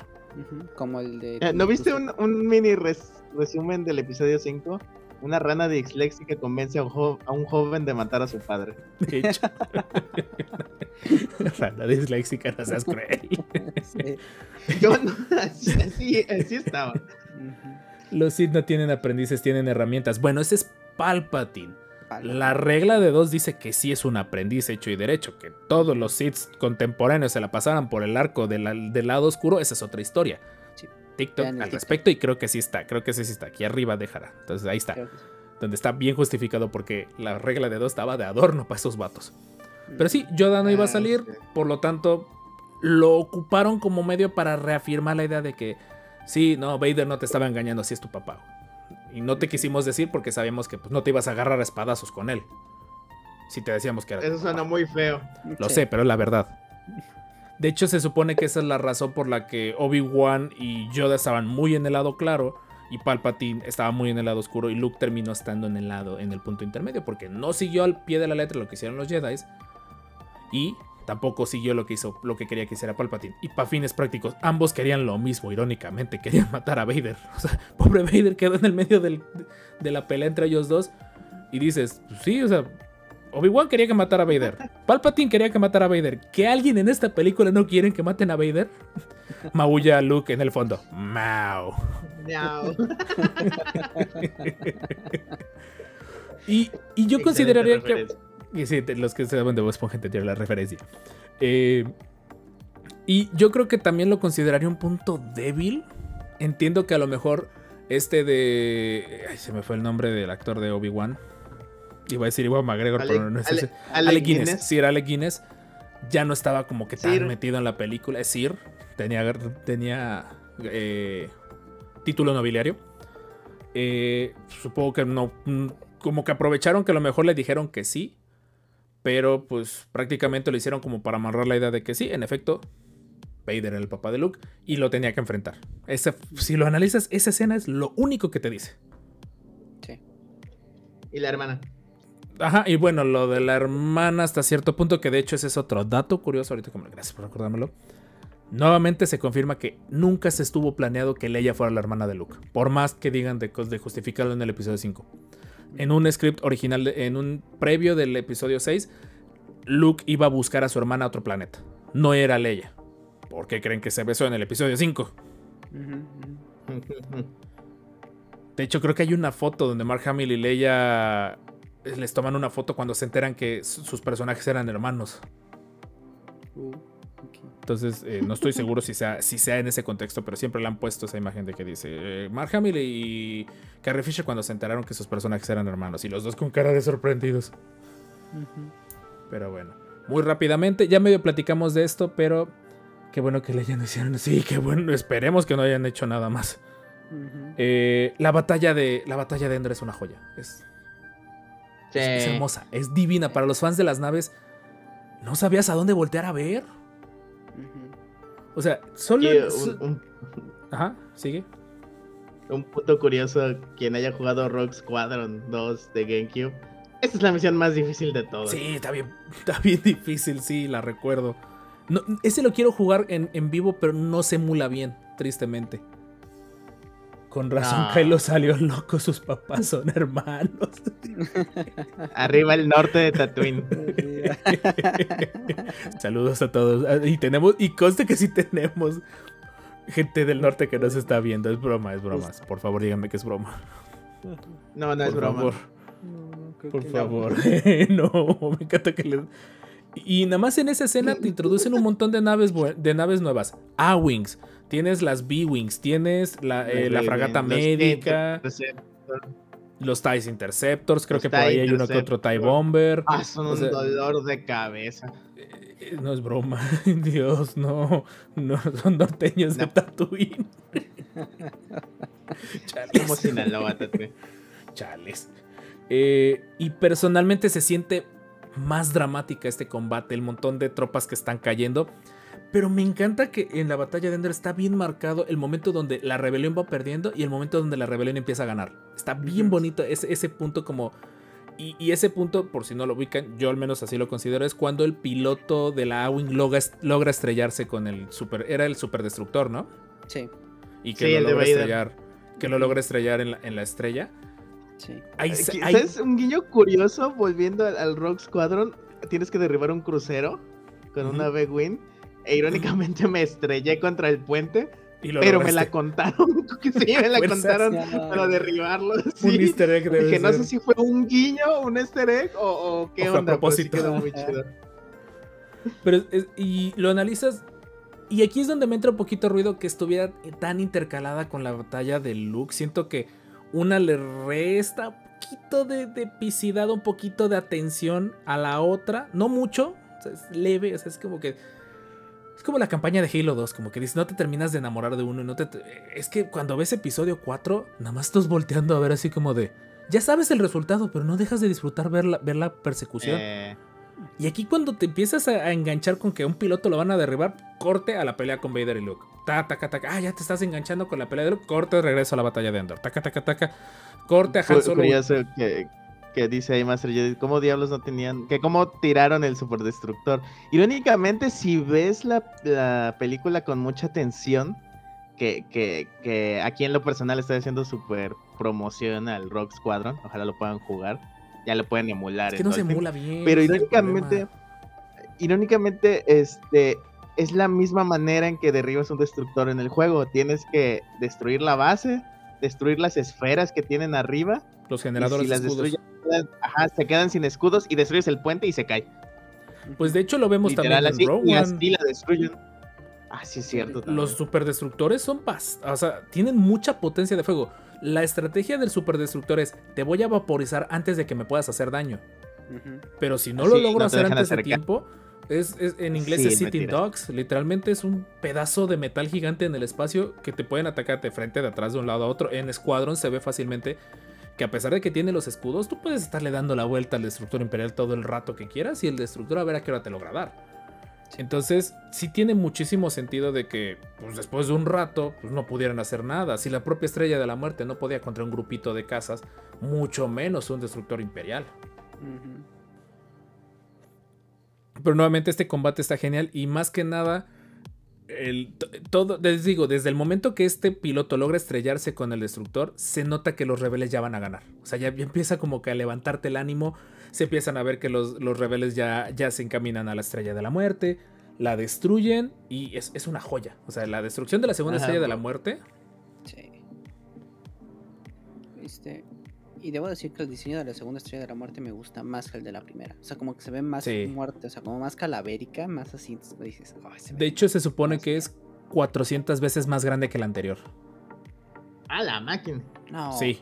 Como el de. Eh, ¿No viste un, un mini res- resumen del episodio 5? Una rana disléxica convence a un, jo- a un joven de matar a su padre. De hecho, la disléxica, no seas cruel. Sí. Yo no, así, así, estaba. Los Sith no tienen aprendices, tienen herramientas. Bueno, ese es Palpatine. La regla de dos dice que sí es un aprendiz hecho y derecho, que todos los Sith contemporáneos se la pasaran por el arco de la- del lado oscuro, esa es otra historia. TikTok al TikTok. respecto y creo que sí está, creo que sí, sí está, aquí arriba dejará. Entonces ahí está, sí. donde está bien justificado porque la regla de dos estaba de adorno para esos vatos. Pero sí, Yoda no iba a Ah, salir, sí. por lo tanto lo ocuparon como medio para reafirmar la idea de que sí, no, Vader no te estaba engañando, sí es tu papá. Y no te quisimos decir porque sabíamos que pues, no te ibas a agarrar a espadazos con él. Si te decíamos que era. Eso suena muy feo. Lo Sí. sé, pero es la verdad. De hecho, se supone que esa es la razón por la que Obi-Wan y Yoda estaban muy en el lado claro y Palpatine estaba muy en el lado oscuro y Luke terminó estando en el lado, en el punto intermedio, porque no siguió al pie de la letra lo que hicieron los Jedi y tampoco siguió lo que hizo, lo que quería que hiciera Palpatine. Y para fines prácticos, ambos querían lo mismo, irónicamente, querían matar a Vader. O sea, pobre Vader quedó en el medio de la pelea entre ellos dos y dices, pues sí, o sea, Obi-Wan quería que matara a Vader. Palpatine quería que matara a Vader. ¿Que alguien en esta película no quieren que maten a Vader? Maulla Luke en el fondo. Mau. Miau. Y, y yo Excelente consideraría que. Y sí, los que saben de Bob Esponja entendieron la referencia. Eh, y yo creo que también lo consideraría un punto débil. Entiendo que a lo mejor este de. Ay, se me fue el nombre del actor de Obi-Wan. Iba a decir Iwan McGregor, Ale- pero no es Ale- ese. Ale Guinness. Guinness. Sir Alec Guinness. Ya no estaba como que tan Sir. metido en la película. Es Sir. Tenía, tenía eh, título nobiliario. Eh, supongo que no. Como que aprovecharon que a lo mejor le dijeron que sí. Pero pues prácticamente lo hicieron como para amarrar la idea de que sí, en efecto, Vader era el papá de Luke y lo tenía que enfrentar. Ese- si lo analizas, esa escena es lo único que te dice. Sí. Y la hermana. Ajá, y bueno, lo de la hermana hasta cierto punto, que de hecho ese es otro dato curioso, ahorita que me gracias por recordármelo. Nuevamente se confirma que nunca se estuvo planeado que Leia fuera la hermana de Luke, por más que digan de, justificarlo en el episodio 5. En un script original, de- en un previo del episodio 6, Luke iba a buscar a su hermana a otro planeta. No era Leia. ¿Por qué creen que se besó en el episodio 5? Ujú, ujú. De hecho, creo que hay una foto donde Mark Hamill y Leia les toman una foto cuando se enteran que su- sus personajes eran hermanos. Uh. Entonces, eh, no estoy seguro si sea, si sea en ese contexto, pero siempre le han puesto esa imagen de que dice eh, Mark Hamill y Carrie Fisher cuando se enteraron que sus personajes eran hermanos. Y los dos con cara de sorprendidos. Pero bueno, muy rápidamente, ya medio platicamos de esto, pero qué bueno que le hayan hicieron así, qué bueno, esperemos que no hayan hecho nada más. Eh, la batalla de la batalla de Endor es una joya. Es, Sí. es- es hermosa, es divina. Para los fans de las naves, no sabías a dónde voltear a ver. O sea, solo. Un, un- Ajá, sigue. un punto curioso, quien haya jugado Rogue Squadron 2 de GameCube. Esta es la misión más difícil de todas. Sí, está bien, está bien difícil, sí, la recuerdo. No, ese lo quiero jugar en, en vivo, pero no se emula bien, tristemente. Con razón, No. Kylo salió loco, sus papás son hermanos. Arriba el norte de Tatooine. Saludos a todos. Ah, Y tenemos, y conste que sí tenemos gente del norte que nos está viendo. Es broma, es broma. Por favor, díganme que es broma. No, no es por broma. favor, No, por no. favor. no, me encanta que le. Y nada más en esa escena te introducen un montón de naves, de naves nuevas. A-Wings, tienes las B-Wings, tienes la, eh, la fragata Los médica, los TIE Interceptors, creo Los que por ahí TIE hay uno que otro TIE. Bomber. Ah, son O un dolor de cabeza. Eh, No es broma, Dios, no, no son norteños de No. Tatooine. Como Chales, Sinaloa, Tatooine. chales. Eh, y personalmente se siente más dramática este combate, el montón de tropas que están cayendo. Pero me encanta que en la batalla de Ender está bien marcado el momento donde la rebelión va perdiendo y el momento donde la rebelión empieza a ganar. Está bien bonito ese, ese punto como... Y, y ese punto, por si no lo ubican, yo al menos así lo considero, es cuando el piloto de la A-Wing logra, logra estrellarse con el super... Era el superdestructor, ¿no? Sí, Y que Sí, lo logra estrellar. Que lo logra estrellar en la, en la estrella. sí. Ahí, Eh, se- ¿Qui- ahí- ¿Sabes? Un guiño curioso, volviendo al, al Rogue Squadron, tienes que derribar un crucero con una B-Wing. E irónicamente me estrellé contra el puente, y lo pero me la contaron. que sí, me la contaron para derribarlo. Un Sí. easter egg debe Dije, no sé si fue un guiño, un easter egg o, o qué O a onda. pero sí propósito. quedó muy chido. Pero es- y lo analizas. Y aquí es donde me entra un poquito ruido que estuviera tan intercalada con la batalla de Luke. Siento que una le resta un poquito de, de epicidad, un poquito de atención a la otra. No mucho, o sea, es leve, o sea, es como que. Como la campaña de Halo 2, como que dices, no te terminas de enamorar de uno y no te... Es que cuando ves episodio 4, nada más estás volteando a ver así como de... Ya sabes el resultado, pero no dejas de disfrutar ver la, ver la persecución. Eh, Y aquí cuando te empiezas a, enganchar con que a un piloto lo van a derribar, corte a la pelea con Vader y Luke. Ta, taca, taca. Ah, ya te estás enganchando con la pelea de Luke. Corte, regreso a la batalla de Endor. Taca, taca, taca. Corte a Han Solo. Curioso que, que dice ahí Master Jedi, ¿cómo diablos no tenían, que cómo tiraron el superdestructor? Irónicamente, si ves la, la película con mucha atención, que, que, que aquí en lo personal estoy haciendo súper promoción al Rock Squadron, ojalá lo puedan jugar, ya lo pueden emular. Es que no se emula bien. Pero irónicamente, irónicamente, este es la misma manera en que derribas un destructor en el juego. Tienes que destruir la base, destruir las esferas que tienen arriba. Los y generadores si de escudos. destruyes, quedan- ajá, se quedan sin escudos y destruyes el puente y se cae. Pues de hecho lo vemos Literal también así, en Rogue y One. así la destruyen. Ah, sí, es cierto. también. Los superdestructores son bast- o sea, tienen mucha potencia de fuego. La estrategia del superdestructor es te voy a vaporizar antes de que me puedas hacer daño. Pero si no Sí, lo logro no hacer antes de tiempo, es, es- en inglés Sí, es Sitting. Dogs. Literalmente es un pedazo de metal gigante en el espacio que te pueden atacar de frente, de atrás, de un lado a otro. En Squadron se ve fácilmente que a pesar de que tiene los escudos, tú puedes estarle dando la vuelta al destructor imperial todo el rato que quieras y el destructor a ver a qué hora te logra dar. Entonces, sí tiene muchísimo sentido de que pues, después de un rato pues, no pudieran hacer nada. Si la propia estrella de la muerte no podía contra un grupito de casas, mucho menos un destructor imperial. Pero nuevamente este combate está genial y más que nada, el, todo, les digo, desde el momento que este piloto logra estrellarse con el destructor, se nota que los rebeldes ya van a ganar. O sea, ya, ya empieza como que a levantarte el ánimo, se empiezan a ver que los, los rebeldes ya, ya se encaminan a la estrella de la muerte, la destruyen y es, es una joya. O sea, la destrucción de la segunda Ajá. estrella de la muerte, Sí. Este, y debo decir que el diseño de la segunda estrella de la muerte me gusta más que el de la primera. O sea, como que se ve más Sí. muerte, o sea, como más calavérica, más así. entonces dices, "Ay, se ve de hecho se supone más que es 400 veces más grande que la anterior. Ah, la máquina. No. Sí.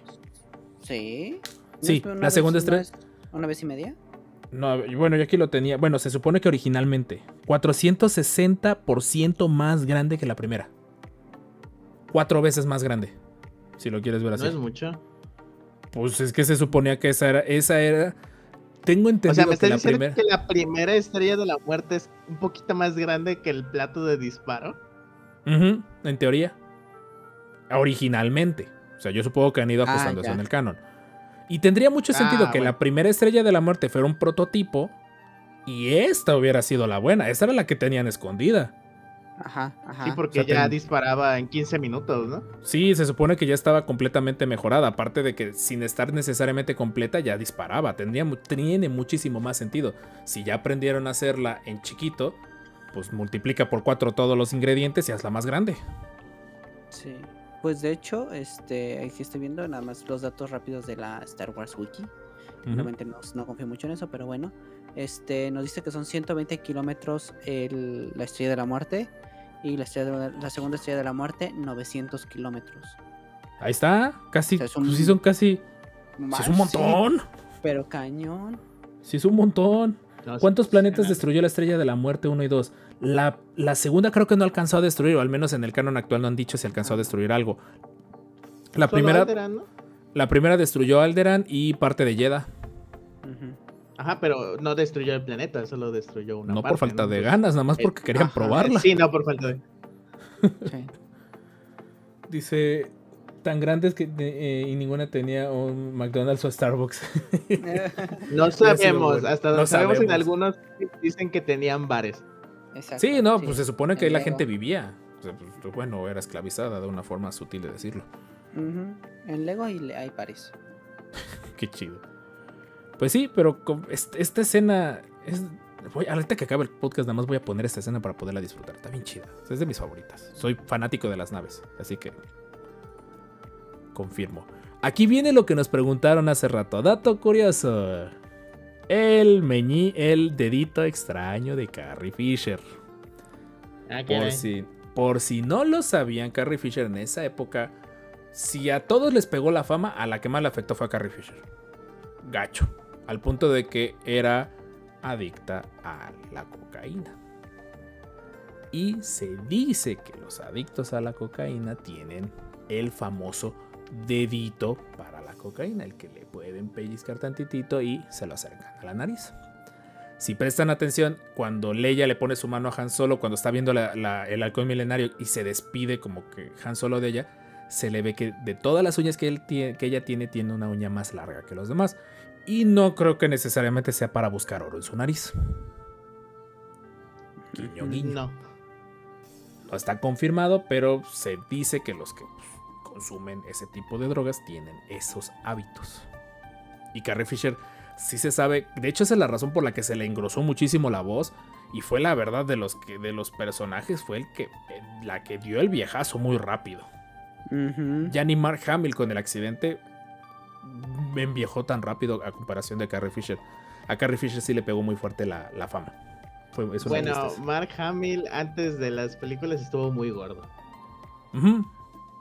¿Sí? ¿No Sí, la segunda estrella- ¿Una vez y media? No, bueno, yo aquí lo tenía. Bueno, se supone que originalmente 460% más grande que la primera. Cuatro veces más grande. Si lo quieres ver No así. es mucho. Pues es que se suponía que esa era. Esa era. Tengo O entendido sea, me que la primera. que la primera estrella de la muerte es un poquito más grande que el plato de disparo. En teoría. Originalmente. O sea, yo supongo que han ido Ah, ajustando eso ya. en el canon. Y tendría mucho sentido Ah, que la primera estrella de la muerte fuera un prototipo. Y esta hubiera sido la buena. Esta era la que tenían escondida. Ajá, ajá. Sí, porque O sea, ya ten- disparaba en 15 minutos, ¿no? Sí, se supone que ya estaba completamente mejorada. Aparte de que sin estar necesariamente completa ya disparaba. Tendría, tiene muchísimo más sentido. Si ya aprendieron a hacerla en chiquito, pues multiplica por cuatro todos los ingredientes y hazla más grande. Sí. Pues de hecho, este, aquí estoy viendo nada más los datos rápidos de la Star Wars Wiki. Realmente no, no confío mucho en eso, pero bueno. Este, nos dice que son 120 kilómetros la estrella de la muerte. Y la, estrella de- la segunda estrella de la muerte, 900 kilómetros. Ahí está. Casi. O sea, es un- pues sí son casi. Sí Más, es un montón. pero cañón. Sí es un montón. No, ¿Cuántos sí, planetas sí, destruyó la estrella de la muerte 1 y 2? La, la segunda creo que no alcanzó a destruir, o al menos en el canon actual no han dicho si alcanzó a destruir algo. La Solo primera, Alderaan, ¿no? la primera destruyó Alderan y parte de Jedha. Ujú. Ajá, pero no destruyó el planeta, solo destruyó una No parte, por falta ¿no? de Pues, ganas, nada más eh, porque querían ajá, probarla. Sí, no por falta de. Sí. Dice, tan grandes que eh, y ninguna tenía un McDonald's o Starbucks. No sabemos, hasta No sabemos en algunos dicen que tenían bares. Exacto, sí, no, sí. pues se supone que ahí la gente vivía. Sea, pues, bueno, era esclavizada de una forma sutil de decirlo. En Lego hay, hay pares. Qué chido. Pues sí, pero con- est- esta escena es. Voy, ahorita que acabe el podcast, nada más voy a poner esta escena para poderla disfrutar. Está bien chida. Es de mis favoritas. Soy fanático de las naves. Así que. Confirmo. Aquí viene lo que nos preguntaron hace rato. Dato curioso. El meñí, el dedito extraño de Carrie Fisher. Ah, Por si, por si no lo sabían, Carrie Fisher en esa época, si a todos les pegó la fama, a la que más le afectó fue a Carrie Fisher. Gacho. Al punto de que era adicta a la cocaína. Y se dice que los adictos a la cocaína tienen el famoso dedito para la cocaína, el que le pueden pellizcar tantitito y se lo acercan a la nariz. Si prestan atención, cuando Leia le pone su mano a Han Solo, cuando está viendo el halcón milenario y se despide como que Han Solo de ella, se le ve que de todas las uñas que ella tiene, tiene una uña más larga que los demás. Y no creo que necesariamente sea para buscar oro en su nariz. Guiño, guiño. No. No está confirmado, pero se dice que los que consumen ese tipo de drogas tienen esos hábitos. Y Carrie Fisher sí se sabe, de hecho esa es la razón por la que se le engrosó muchísimo la voz y fue la verdad de los que de los personajes fue el que eh, la que dio el viejazo muy rápido. Ujú. Ya ni Mark Hamill con el accidente me enviejó tan rápido a comparación de Carrie Fisher. A Carrie Fisher sí le pegó muy fuerte la, la fama. Fue, Bueno. Mark Hamill antes de las películas estuvo muy gordo.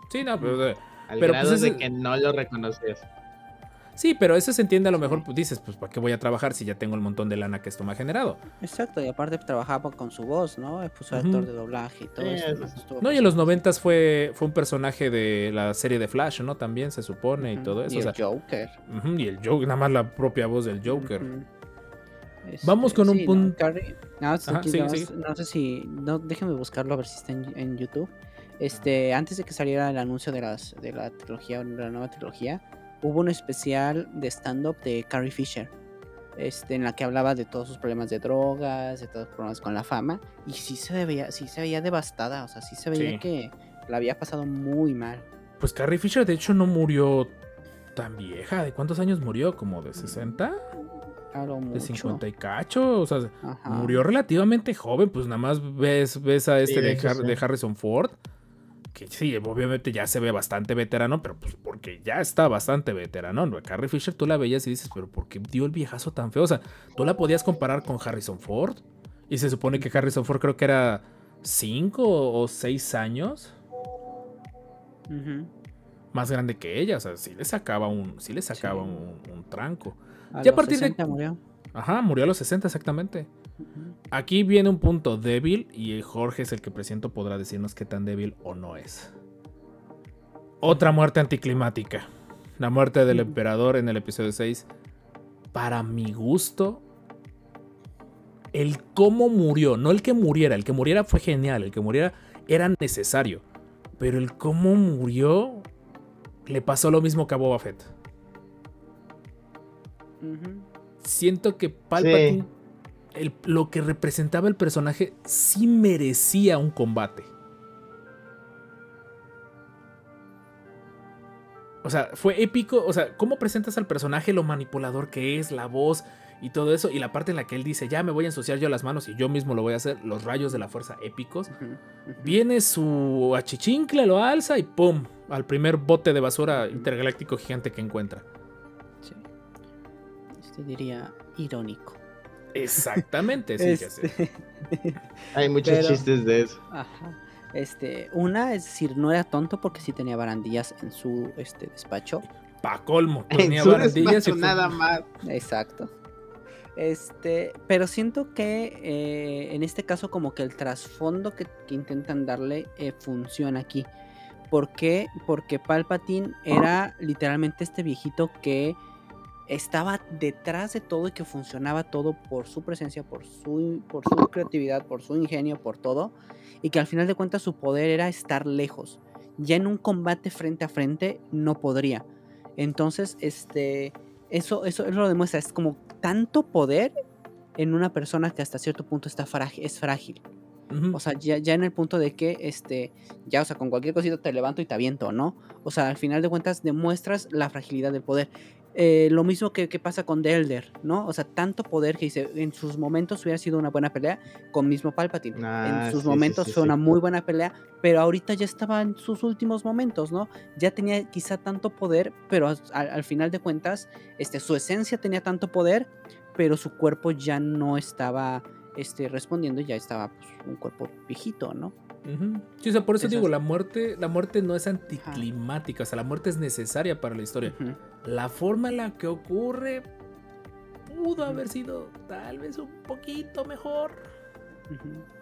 Sí, no, pero... Al Pero, grado pues, de que no lo reconocías. Sí, pero eso se entiende a lo mejor, pues dices, pues ¿para qué voy a trabajar si ya tengo el montón de lana que esto me ha generado? Exacto, y aparte trabajaba con su voz, ¿no? Puso Ujú. actor de doblaje y todo Sí, eso. ¿no? y en los noventas fue, fue un personaje de la serie de Flash, ¿no? También se supone y todo eso. Y o el sea, Joker. y el Joker, nada más la propia voz del Joker. Ujú. Vamos con un sí, pun- ¿no? Carrie- no, sí, Ajá, aquí sigue, no, sigue. no sé si. No, déjame buscarlo a ver si está en, en YouTube. Este, antes de que saliera el anuncio de las de la trilogía, de la nueva trilogía, hubo un especial de stand-up de Carrie Fisher. Este, en la que hablaba de todos sus problemas de drogas, de todos los problemas con la fama. Y sí se veía, sí se veía devastada. O sea, sí se veía Sí. que la había pasado muy mal. Pues Carrie Fisher, de hecho, no murió tan vieja. ¿De cuántos años murió? ¿Como de 60? A lo ¿De mucho. 50 y cacho? O sea, Ajá. murió relativamente joven. Pues nada más ves, ves a este de de, hecho, Har- sí. de Harrison Ford. Que sí, obviamente ya se ve bastante veterano, pero pues porque ya está bastante veterano. ¿no? Carrie Fisher tú la veías y dices, pero ¿por qué dio el viejazo tan feo? O sea, tú la podías comparar con Harrison Ford. Y se supone que Harrison Ford creo que era 5 o 6 años más grande que ella. O sea, sí le sacaba un, sí le sacaba Sí. un, un tranco. A Ya a partir de- 60 murió. Ajá, murió a los 60 exactamente. Aquí viene un punto débil y Jorge es el que presiento podrá decirnos qué tan débil o no es. Otra muerte anticlimática. La muerte del emperador en el episodio 6. Para mi gusto, el cómo murió, no el que muriera, el que muriera fue genial, el que muriera era necesario. Pero el cómo murió le pasó lo mismo que a Boba Fett. Siento que Palpatine, el- lo que representaba el personaje, sí merecía un combate. O sea, fue épico. O sea, ¿cómo presentas al personaje lo manipulador que es, la voz y todo eso? Y la parte en la que él dice, ya me voy a ensuciar yo las manos y yo mismo lo voy a hacer, los rayos de la fuerza épicos. Viene su achichincle, lo alza y ¡pum! Al primer bote de basura intergaláctico gigante que encuentra. Sí. Este diría irónico. Exactamente, sí. Este, Hay muchos Pero- chistes de eso. Ajá. Este, una, es decir, no era tonto porque sí tenía barandillas en su este, despacho. Pa' colmo, En tenía su barandillas y despacho fue- nada más. Exacto. Este, pero siento que eh, en este caso como que el trasfondo que, que intentan darle eh, funciona aquí. ¿Por qué? Porque Palpatine era literalmente este viejito que estaba detrás de todo y que funcionaba todo por su presencia, por su, por su creatividad, por su ingenio, por todo. Y que al final de cuentas su poder era estar lejos. Ya en un combate frente a frente no podría. Entonces, este, eso, eso lo demuestra. Es como tanto poder en una persona que hasta cierto punto está frágil, es frágil. O sea, ya, ya en el punto de que, este, ya, o sea, con cualquier cosita te levanto y te aviento, ¿no? O sea, al final de cuentas demuestras la fragilidad del poder. Eh, lo mismo que, que pasa con The Elder, ¿no? O sea, tanto poder que dice, en sus momentos hubiera sido una buena pelea con mismo Palpatine. Ah, en sus sí, sí, momentos sí, fue una muy buena pelea, pero ahorita ya estaba en sus últimos momentos, ¿no? Ya tenía quizá tanto poder, pero al, al final de cuentas, este, su esencia tenía tanto poder, pero su cuerpo ya no estaba este, respondiendo, ya estaba pues, un cuerpo viejito, ¿no? Sí, o sea, por eso digo, la muerte, la muerte no es anticlimática, o sea, la muerte es necesaria para la historia. La forma en la que ocurre pudo haber sido tal vez un poquito mejor.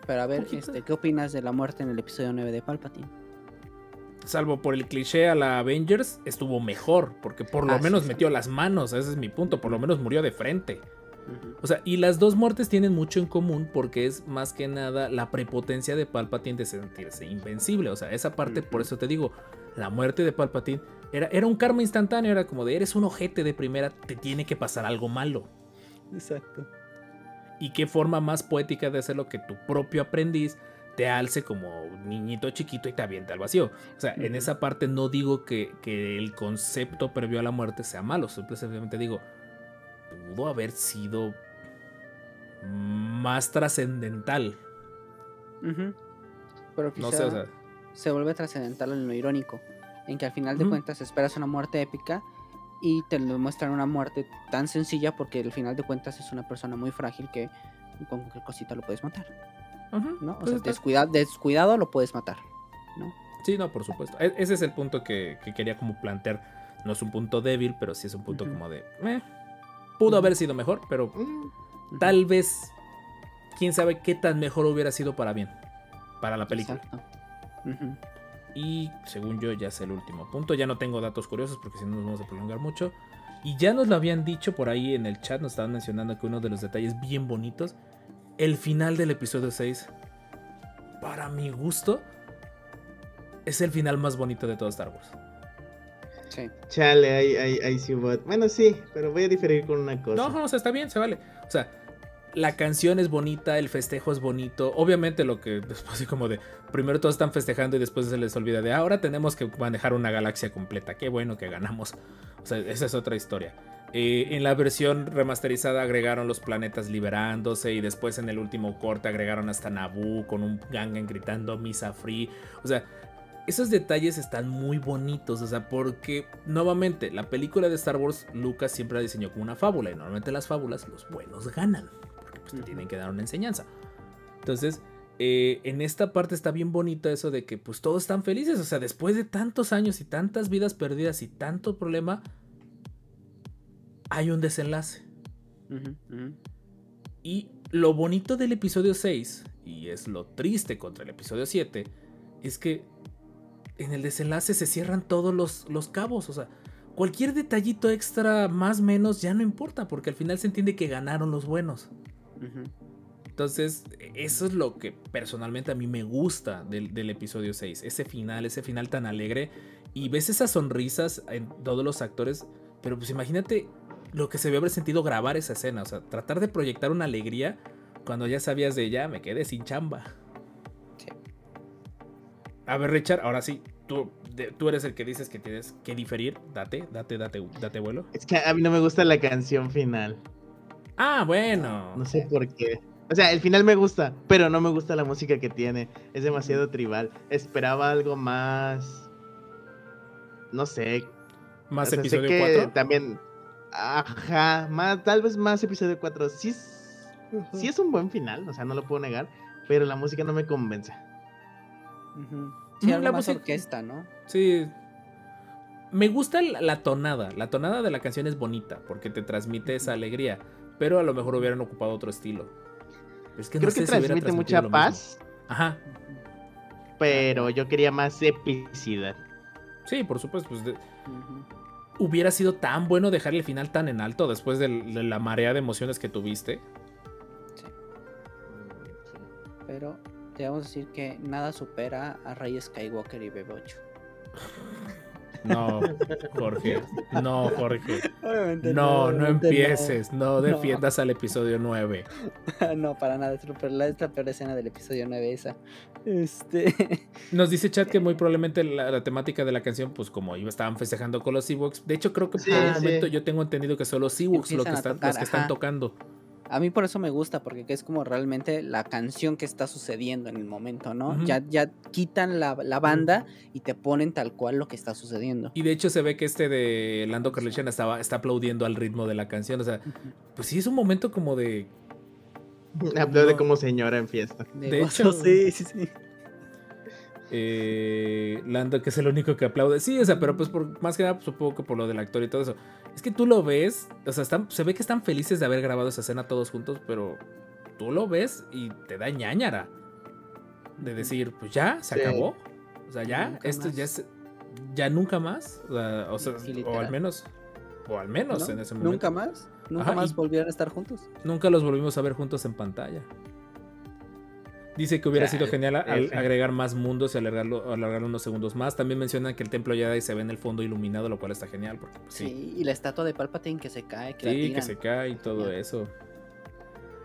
Pero a ver, este, ¿qué opinas de la muerte en el episodio 9 de Palpatine? Salvo por el cliché a la Avengers, estuvo mejor, porque por lo Ah, menos sí. metió las manos, ese es mi punto, por lo menos murió de frente. O sea, y las dos muertes tienen mucho en común porque es más que nada la prepotencia de Palpatine de sentirse invencible. O sea, esa parte, por eso te digo, la muerte de Palpatine era, era un karma instantáneo, era como de eres un ojete de primera, te tiene que pasar algo malo. Exacto. Y qué forma más poética de hacerlo que tu propio aprendiz te alce como un niñito chiquito y te avienta al vacío. O sea, en esa parte no digo que, que el concepto previo a la muerte sea malo, simplemente digo, pudo haber sido más trascendental. Pero quizá No sé, o sea, se vuelve trascendental en lo irónico, en que al final de cuentas esperas una muerte épica y te lo muestran una muerte tan sencilla porque al final de cuentas es una persona muy frágil que con cualquier cosita lo puedes matar, ¿no? O pues sea, descuida- descuidado lo puedes matar, ¿no? Sí, no, por supuesto. E- ese es el punto que, que quería como plantear. No es un punto débil, pero sí es un punto como de... "Meh, pudo haber sido mejor, pero tal vez... Quién sabe qué tan mejor hubiera sido para bien. Para la película. Y según yo ya es el último punto. Ya no tengo datos curiosos porque si no nos vamos a prolongar mucho. Y ya nos lo habían dicho por ahí en el chat. Nos estaban mencionando que uno de los detalles bien bonitos. El final del episodio 6. Para mi gusto. Es el final más bonito de todo Star Wars. Sí. Chale, ahí, ahí, ahí sí voy. Bueno, sí, pero voy a diferir con una cosa. No, no, o sea, está bien, se vale. O sea, la canción es bonita, el festejo es bonito. Obviamente lo que después así como de primero todos están festejando y después se les olvida de ahora tenemos que manejar una galaxia completa. Qué bueno que ganamos. O sea, esa es otra historia. Eh, en la versión remasterizada agregaron los planetas liberándose y después en el último corte agregaron hasta Naboo con un Gangan gritando Misa Free. O sea, esos detalles están muy bonitos, o sea, porque nuevamente la película de Star Wars Lucas siempre la diseñó como una fábula y normalmente las fábulas los buenos ganan, porque pues te tienen que dar una enseñanza. Entonces, eh, en esta parte está bien bonito eso de que pues todos están felices, o sea, después de tantos años y tantas vidas perdidas y tanto problema, hay un desenlace. Y lo bonito del episodio 6, y es lo triste contra el episodio 7, es que en el desenlace se cierran todos los, los cabos. O sea, cualquier detallito extra, más o menos, ya no importa, porque al final se entiende que ganaron los buenos. Entonces, eso es lo que personalmente a mí me gusta del, del episodio 6. Ese final, ese final tan alegre. Y ves esas sonrisas en todos los actores. Pero pues imagínate lo que se debe haber sentido grabar esa escena. O sea, tratar de proyectar una alegría cuando ya sabías de ya me quedé sin chamba. A ver, Richard, ahora sí, tú, de- tú eres el que dices que tienes que diferir. Date, date, date, date vuelo. Es que a mí no me gusta la canción final. Ah, bueno. No sé por qué. O sea, el final me gusta, pero no me gusta la música que tiene. Es demasiado tribal. Esperaba algo más. No sé. Más o sea, sé episodio que 4. También. Ajá. Más, tal vez más episodio 4. Sí es, sí es un buen final, o sea, no lo puedo negar. Pero la música no me convence. Ujú. Sí, Mm, algo la más música- orquesta, ¿no? Sí. Me gusta la, tonada. La tonada de la canción es bonita porque te transmite esa alegría. Pero a lo mejor hubieran ocupado otro estilo. Es que no Creo sé que si hubiera transmite transmitido mucha paz, Ajá. pero yo quería más epicidad. Sí, por supuesto. Pues de- hubiera sido tan bueno dejar el final tan en alto después de, la marea de emociones que tuviste. Pero te vamos a decir que nada supera a Rey Skywalker y BB8. No, Jorge. No, Jorge. Obviamente No, no empieces. No defiendas al episodio 9. No, para nada. Es, la- es la peor escena del episodio 9 esa. Este. Nos dice chat que muy probablemente la, la temática de la canción, pues como iba, estaban festejando con los Ewoks. De hecho, creo que Sí, por el sí. momento yo tengo entendido que son los Ewoks que están, tocar, los que están tocando. A mí por eso me gusta, porque es como realmente la canción que está sucediendo en el momento, ¿no? Ya, ya quitan la, la banda y te ponen tal cual lo que está sucediendo. Y de hecho se ve que este de Lando Calrissian estaba está aplaudiendo al ritmo de la canción. O sea, pues sí es un momento como de. Aplaude No. como señora en fiesta. De gozo, hecho- sí, sí, sí. Eh, Lando, que es el único que aplaude. Sí, o sea, pero pues por, más que nada, pues, supongo que por lo del actor y todo eso. Es que tú lo ves, o sea, están, se ve que están felices de haber grabado esa escena todos juntos, pero tú lo ves y te da ñañara. De decir, pues ya, se Sí. acabó. O sea, ya, Nunca esto más. ya es. Ya nunca más. O, sea, o sea, Sí, o literal. al menos. O al menos ¿No? en ese momento. ¿Nunca más? Nunca Ajá, más volvieron a estar juntos. Nunca los volvimos a ver juntos en pantalla. Dice que hubiera sido genial al agregar más mundos y alargarlo, alargarlo unos segundos más. También mencionan que el templo Jedi se ve en el fondo iluminado, lo cual está genial. Porque, pues, Sí. sí, y la estatua de Palpatine que se cae, que la sí, que se cae y todo Genial. eso.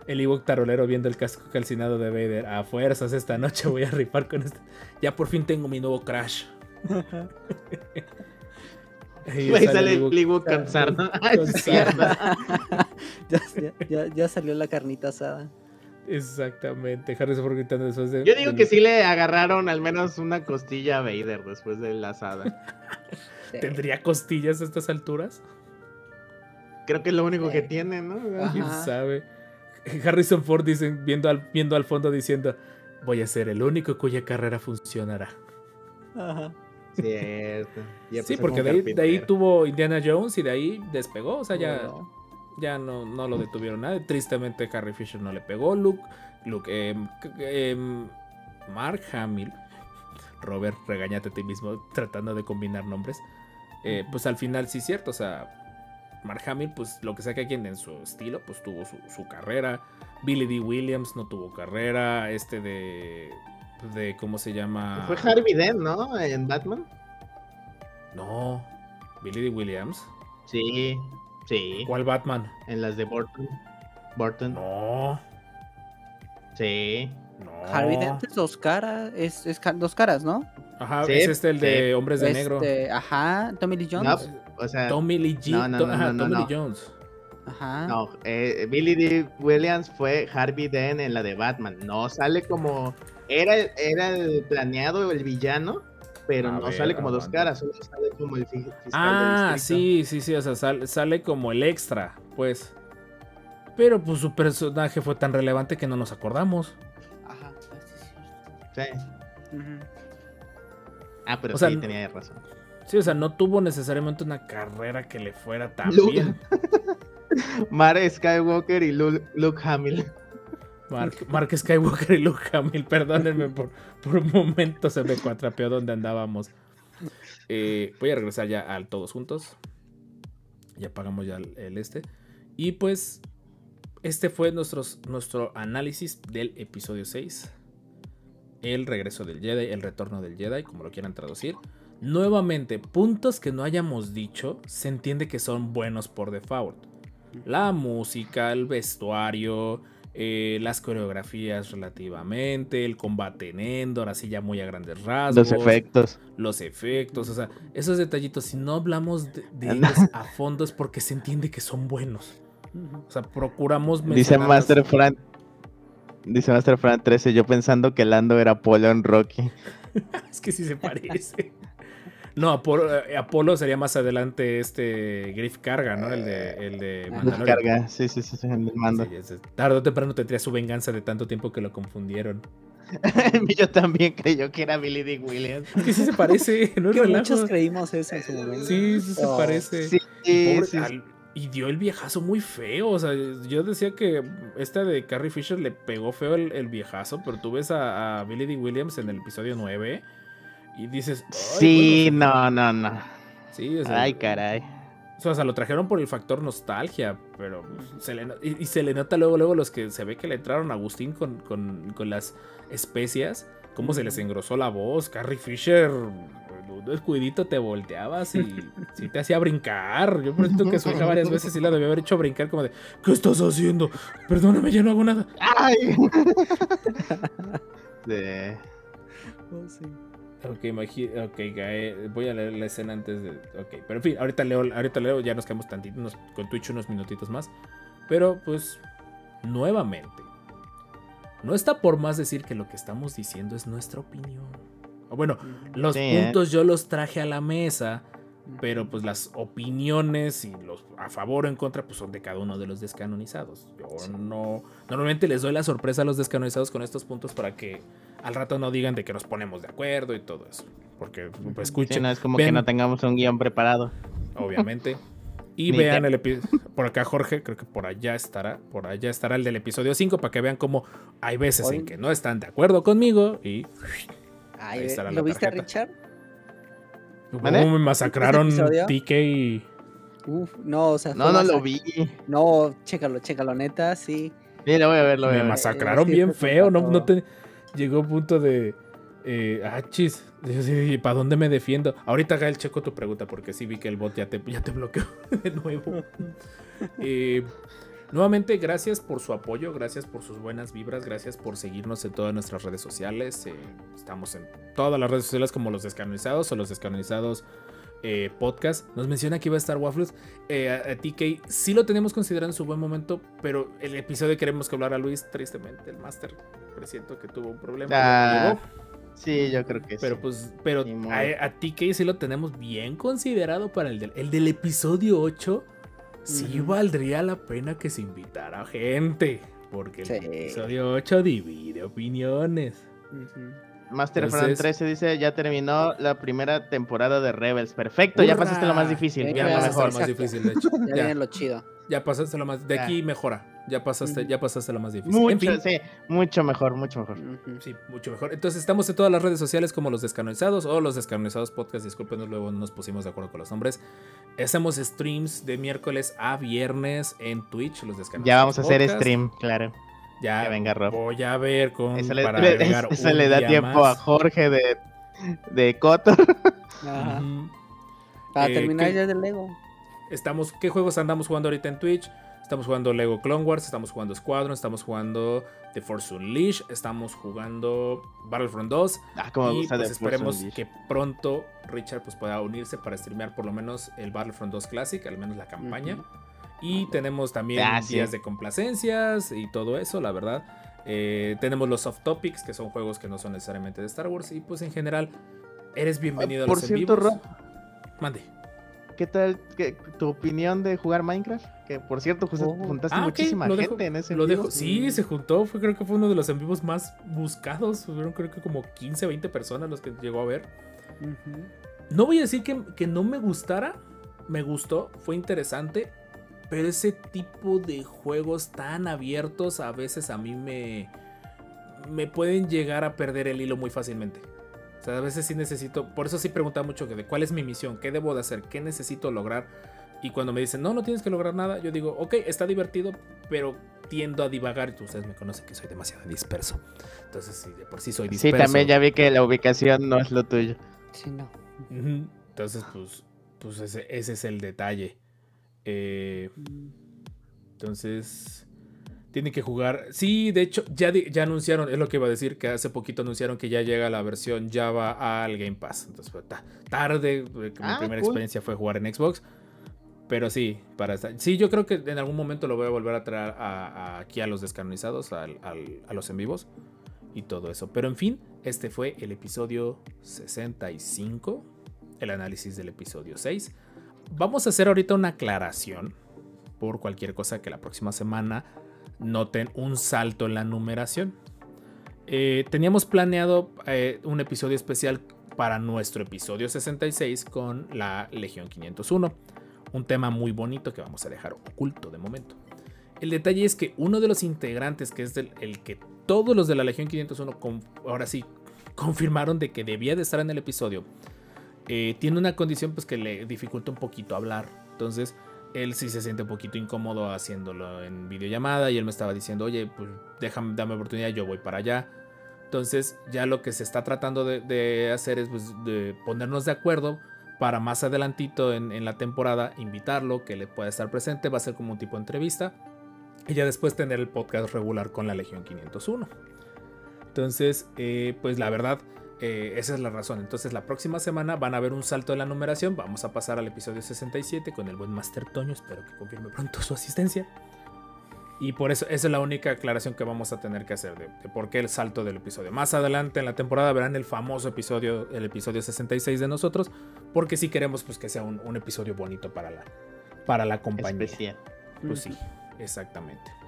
El Ewok tarolero viendo el casco calcinado de Vader. A fuerzas esta noche voy a rifar con este. Ya por fin tengo mi nuevo Crash. Ahí sale sale el Ewok ya, ya- ya- ya salió la carnita asada. Exactamente. Harrison Ford gritando después de. Yo digo que sí le agarraron al menos una costilla a Vader después de la asada. ¿Tendría costillas a estas alturas? Creo que es lo único que tiene, ¿no? ¿Quién sabe? Harrison Ford dice, viendo al, viendo al fondo diciendo, voy a ser el único cuya carrera funcionará. Ajá. Cierto. Ya Sí, empezó porque de ahí, de ahí tuvo Indiana Jones y de ahí despegó. O sea, ya. Ya no, no lo detuvieron nada. Tristemente Harry Fisher no le pegó. Luke, Luke em, em, Mark Hamill, Robert, regañate a ti mismo tratando de combinar nombres. Eh, pues al final sí es cierto, o sea, Mark Hamill, pues lo que sea que quien en su estilo, pues tuvo su, su carrera. Billy D. Williams no tuvo carrera. Este de. de ¿Cómo se llama? Fue Harvey Dent, ¿no? En Batman. No. Billy D. Williams. Sí, sí. ¿Cuál Batman? En las de Burton. Burton. No. Sí. No. Harvey Dent es dos caras, es, dos caras, ¿no? Ajá, Sí, es este el de sí. Hombres de Negro. Este, Ajá, Tommy Lee No, Jones. o sea, Tommy Lee G- No, no, ajá, no, no, Tommy no. Lee Jones. Ajá. no, eh, Billy D. Williams fue Harvey Dent en la de Batman. No sale como. Era, el- era el planeado, el villano, pero A no ver, sale como dos caras, solo sale como el fi- fiscal Ah, del distrito. sí, sí, sí, o sea, sal- sale como el extra, pues. Pero pues su personaje fue tan relevante que no nos acordamos. Ajá. sí, sí. Ah, pero O sea, sí, tenía razón. Sí, o sea, no tuvo necesariamente una carrera que le fuera tan Luke. bien. Mar Skywalker y Luke, Luke Hamill. Mark, Mark Skywalker y Luke Hamill, perdónenme por, por un momento se me cuatrapeó donde andábamos. Eh, voy a regresar ya al todos juntos. Ya pagamos ya el, este. Y pues, este fue nuestro análisis del episodio 6. El regreso del Jedi, el retorno del Jedi, como lo quieran traducir. Nuevamente, puntos que no hayamos dicho, se entiende que son buenos por default. La música, el vestuario, eh, las coreografías relativamente, el combate en Endor, así ya muy a grandes rasgos. Los efectos. Los efectos, o sea, esos detallitos, si no hablamos de, de Anda. ellos a fondo es porque se entiende que son buenos. O sea, procuramos Dice Master Fran. Dice Master Fran 13, yo pensando que Lando era Apolo en Rocky. Es que sí se parece. No, Apolo, eh, Apolo sería más adelante este Griff Carga, ¿no? El de, el de. Mandalorian. Carga, sí, sí, sí, el mando. Sí, tarde o temprano tendría su venganza de tanto tiempo que lo confundieron. yo también creyó que era Billy D. Williams. Es que sí se parece, no Que muchos creímos eso en su momento. Sí, sí se Oh. parece. Sí, Y pobre- sí, al- y dio el viejazo muy feo. O sea, yo decía que esta de Carrie Fisher le pegó feo el, el viejazo, pero tú ves a, a Billy D. Williams en el episodio 9 y dices. "Ay, Sí, bueno, no, no, no. sí, o sea, Ay, caray. O sea, lo trajeron por el factor nostalgia, pero se le, y, y se le nota luego, luego los que se ve que le entraron a Agustín con, con- con las especias, cómo se les engrosó la voz. Carrie Fisher, un descuidito te volteabas y sí te hacía brincar. Yo siento que su hija varias veces sí la debió haber hecho brincar como de, ¿qué estás haciendo? Perdóname, ya no hago nada. Ay. Sí. Oh, sí. Ok, imagi- ok, Gae, voy a leer la escena antes de. Ok, pero en fin, ahorita leo, ahorita leo, ya nos quedamos tantito, unos- con Twitch unos minutitos más. Pero pues, nuevamente, no está por más decir que lo que estamos diciendo es nuestra opinión. O bueno, los Sí, ¿eh? puntos yo los traje a la mesa, pero pues las opiniones y los a favor o en contra pues son de cada uno de los descanonizados. Yo no normalmente les doy la sorpresa a los descanonizados con estos puntos para que al rato no digan de que nos ponemos de acuerdo y todo eso, porque pues, Sí, escuchen, no es como ven- que no tengamos un guion preparado. obviamente. Y vean te- el episodio. Por acá Jorge, creo que por allá estará. Por allá estará el del episodio 5 para que vean cómo hay veces en Oye. que no están de acuerdo conmigo y Ay, Ahí estará la ¿Lo viste a. Richard? Cómo me masacraron. TK y, Uf, no, o sea. No, no lo vi. No, chécalo, chécalo, neta, sí. Lo voy a ver, lo voy a Me ver. masacraron sí, bien fue feo. No, no te... Llegó a punto de. Eh, ah, chis. ¿Para dónde me defiendo? Ahorita Gael checo tu pregunta porque sí vi que el bot ya te, ya te bloqueó de nuevo. Eh, nuevamente, gracias por su apoyo, gracias por sus buenas vibras, gracias por seguirnos en todas nuestras redes sociales. eh, estamos en todas las redes sociales como los descanonizados o los descanonizados eh, podcast. Nos menciona que iba a estar Waffles. Eh, a, a TK sí lo tenemos considerado en su buen momento, pero el episodio queremos que hablar a Luis, tristemente, el máster. Presiento que tuvo un problema. Ah. Sí, yo creo que Pero sí. pues, pero a, a TK sí lo tenemos bien considerado para el del, el del episodio 8. Sí valdría la pena que se invitara gente. Porque el Sí. episodio 8 divide opiniones. Ujú. Master Fran entonces- 13 dice, ya terminó la primera temporada de Rebels. Perfecto, ya ¡Hurra! pasaste lo más difícil. Ya Ya Ya, pasaste lo más difícil, de hecho. Ya Ya, viene lo chido. ya pasaste lo más. De Ya. aquí mejora. Ya pasaste, ya pasaste lo más difícil. En Mucho, fin, sí, mucho mejor, mucho mejor. Sí, mucho mejor. Entonces estamos en todas las redes sociales como los descanonizados o los descanonizados podcast. Discúlpenos, luego no nos pusimos de acuerdo con los nombres. Hacemos streams de miércoles a viernes en Twitch, los descanonizados. Ya vamos a hacer Podcast. stream, claro. Ya Que venga Rob. voy a ver con Eso le, para le- eso un le da día tiempo más. a Jorge de, de Coto. Para Eh, terminar ¿qué- ya del Lego. Estamos, ¿Qué juegos andamos jugando ahorita en Twitch? Estamos jugando Lego Clone Wars, estamos jugando Squadron, estamos jugando The Force Unleashed, estamos jugando Battlefront 2 Ah, como y gusta pues esperemos Force que pronto Richard pues, pueda unirse para streamear por lo menos el Battlefront 2 Classic, al menos la campaña. Y tenemos también Ah, sí. días de complacencias y todo eso, la verdad. Eh, tenemos los soft topics, que son juegos que no son necesariamente de Star Wars. Y pues en general, eres bienvenido Ah, a por los cierto, en vivos. Rob. Mande. ¿Qué tal qué- tu opinión de jugar Minecraft? Que por cierto, justo Oh. juntaste Ah, muchísima gente dejo- en ese Lo en vivo. dejo. Sí, se juntó. Fue, creo que fue uno de los en vivos más buscados. Fueron creo que como 15, 20 personas los que llegó a ver. No voy a decir que, que no me gustara. Me gustó, fue interesante. Pero ese tipo de juegos tan abiertos a veces a mí me, me pueden llegar a perder el hilo muy fácilmente. Sea, a veces sí necesito. Por eso sí preguntaba mucho que de cuál es mi misión, qué debo de hacer, qué necesito lograr. Y cuando me dicen, no, no tienes que lograr nada, yo digo, ok, está divertido, pero tiendo a divagar. Y ustedes me conocen que soy demasiado disperso. Entonces, sí, de por sí soy Sí, disperso. también ya vi que la ubicación no es lo tuyo. Sí, no. Entonces, pues, pues ese, ese es el detalle. Eh, entonces, tienen que jugar. Sí, de hecho, ya, ya anunciaron, es lo que iba a decir, que hace poquito anunciaron que ya llega la versión Java al Game Pass. Entonces, tarde, mi Ah, primera cool. experiencia fue jugar en Xbox. Pero sí, para estar- sí, yo creo que en algún momento lo voy a volver a traer a- a- aquí a los descanonizados, al- al- a los en vivos y todo eso. Pero en fin, este fue el episodio 65, el análisis del episodio 6. Vamos a hacer ahorita una aclaración por cualquier cosa que la próxima semana noten un salto en la numeración. Eh, teníamos planeado eh, un episodio especial para nuestro episodio 66 con la Legión 501. Un tema muy bonito que vamos a dejar oculto de momento. El detalle es que uno de los integrantes, que es el que todos los de la Legión 501, con- ahora sí, confirmaron de que debía de estar en el episodio, eh, tiene una condición pues que le dificulta un poquito hablar. Entonces, él sí se siente un poquito incómodo haciéndolo en videollamada y él me estaba diciendo, oye, pues déjame, dame oportunidad, yo voy para allá. Entonces, ya lo que se está tratando de, hacer es pues, de ponernos de acuerdo para más adelantito en, en la temporada invitarlo, que le pueda estar presente, va a ser como un tipo de entrevista y ya después tener el podcast regular con la Legión 501. Entonces, eh, pues la verdad, eh, esa es la razón. Entonces, la próxima semana van a ver un salto en la numeración. Vamos a pasar al episodio 67 con el buen Master Toño. Espero que confirme pronto su asistencia. Y por eso, esa es la única aclaración que vamos a tener que hacer de, de por qué el salto del episodio. Más adelante en la temporada verán el famoso episodio, el episodio 66 de nosotros, porque si queremos pues que sea un, un episodio bonito para la, para la compañía. Especial. Pues sí, exactamente.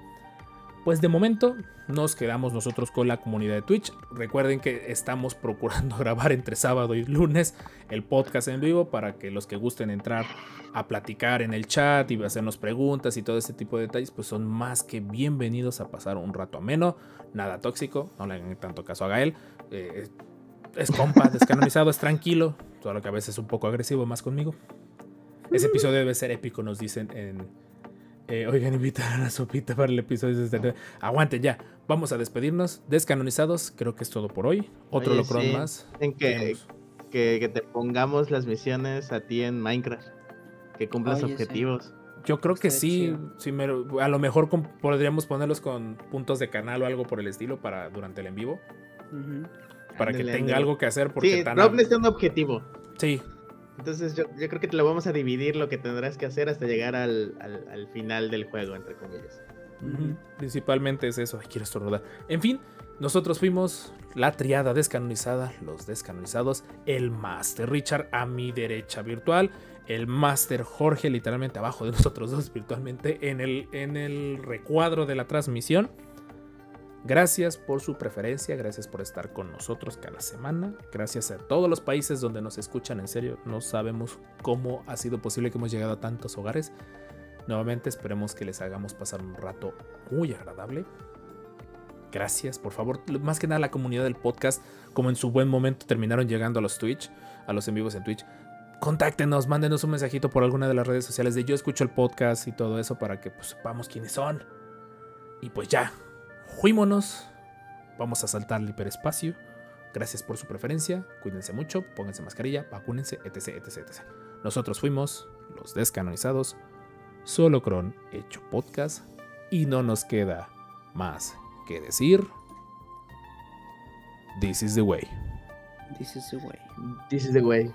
Pues de momento nos quedamos nosotros con la comunidad de Twitch. Recuerden que estamos procurando grabar entre sábado y lunes el podcast en vivo para que los que gusten entrar a platicar en el chat y hacernos preguntas y todo ese tipo de detalles, pues son más que bienvenidos a pasar un rato ameno, nada tóxico, no le hagan tanto caso a Gael. eh, es, es compa, descanonizado, es tranquilo, solo que a veces es un poco agresivo más conmigo. Ese episodio debe ser épico, nos dicen en. Eh, oigan, invitar a la sopita para el episodio 69. Aguanten ya. Vamos a despedirnos. Descanonizados. Creo que es todo por hoy. Otro Oye, locrón sí, más. En que, que, que te pongamos las misiones a ti en Minecraft. Que cumplas Oye, sí. objetivos. Yo creo que sí. sí me- a lo mejor con- podríamos ponerlos con puntos de canal o algo por el estilo para durante el en vivo. Para que tenga algo que hacer. Porque Sí, tan- Rob necesita un objetivo. Sí, Entonces yo, yo creo que te lo vamos a dividir lo que tendrás que hacer hasta llegar al, al- al final del juego, entre comillas. Principalmente es eso. Ay, quiero estornudar. En fin, nosotros fuimos la triada descanonizada, los descanonizados, el Master Richard a mi derecha virtual, el Master Jorge literalmente abajo de nosotros dos virtualmente en el, en el recuadro de la transmisión. Gracias por su preferencia, gracias por estar con nosotros cada semana, gracias a todos los países donde nos escuchan, en serio, no sabemos cómo ha sido posible que hemos llegado a tantos hogares. Nuevamente esperemos que les hagamos pasar un rato muy agradable. Gracias, por favor. Más que nada la comunidad del podcast, como en su buen momento terminaron llegando a los Twitch, a los en vivos en Twitch. Contáctenos, mándenos un mensajito por alguna de las redes sociales de yo escucho el podcast y todo eso para que pues, sepamos quiénes son. Y pues ya, fuímonos. Vamos a saltar el hiperespacio. Gracias por su preferencia. Cuídense mucho, pónganse mascarilla, vacúnense, etc, etc, etc. Nosotros fuimos los descanonizados. Solo Cron hecho podcast y no nos queda más que decir. This is the way. This is the way. This is the way.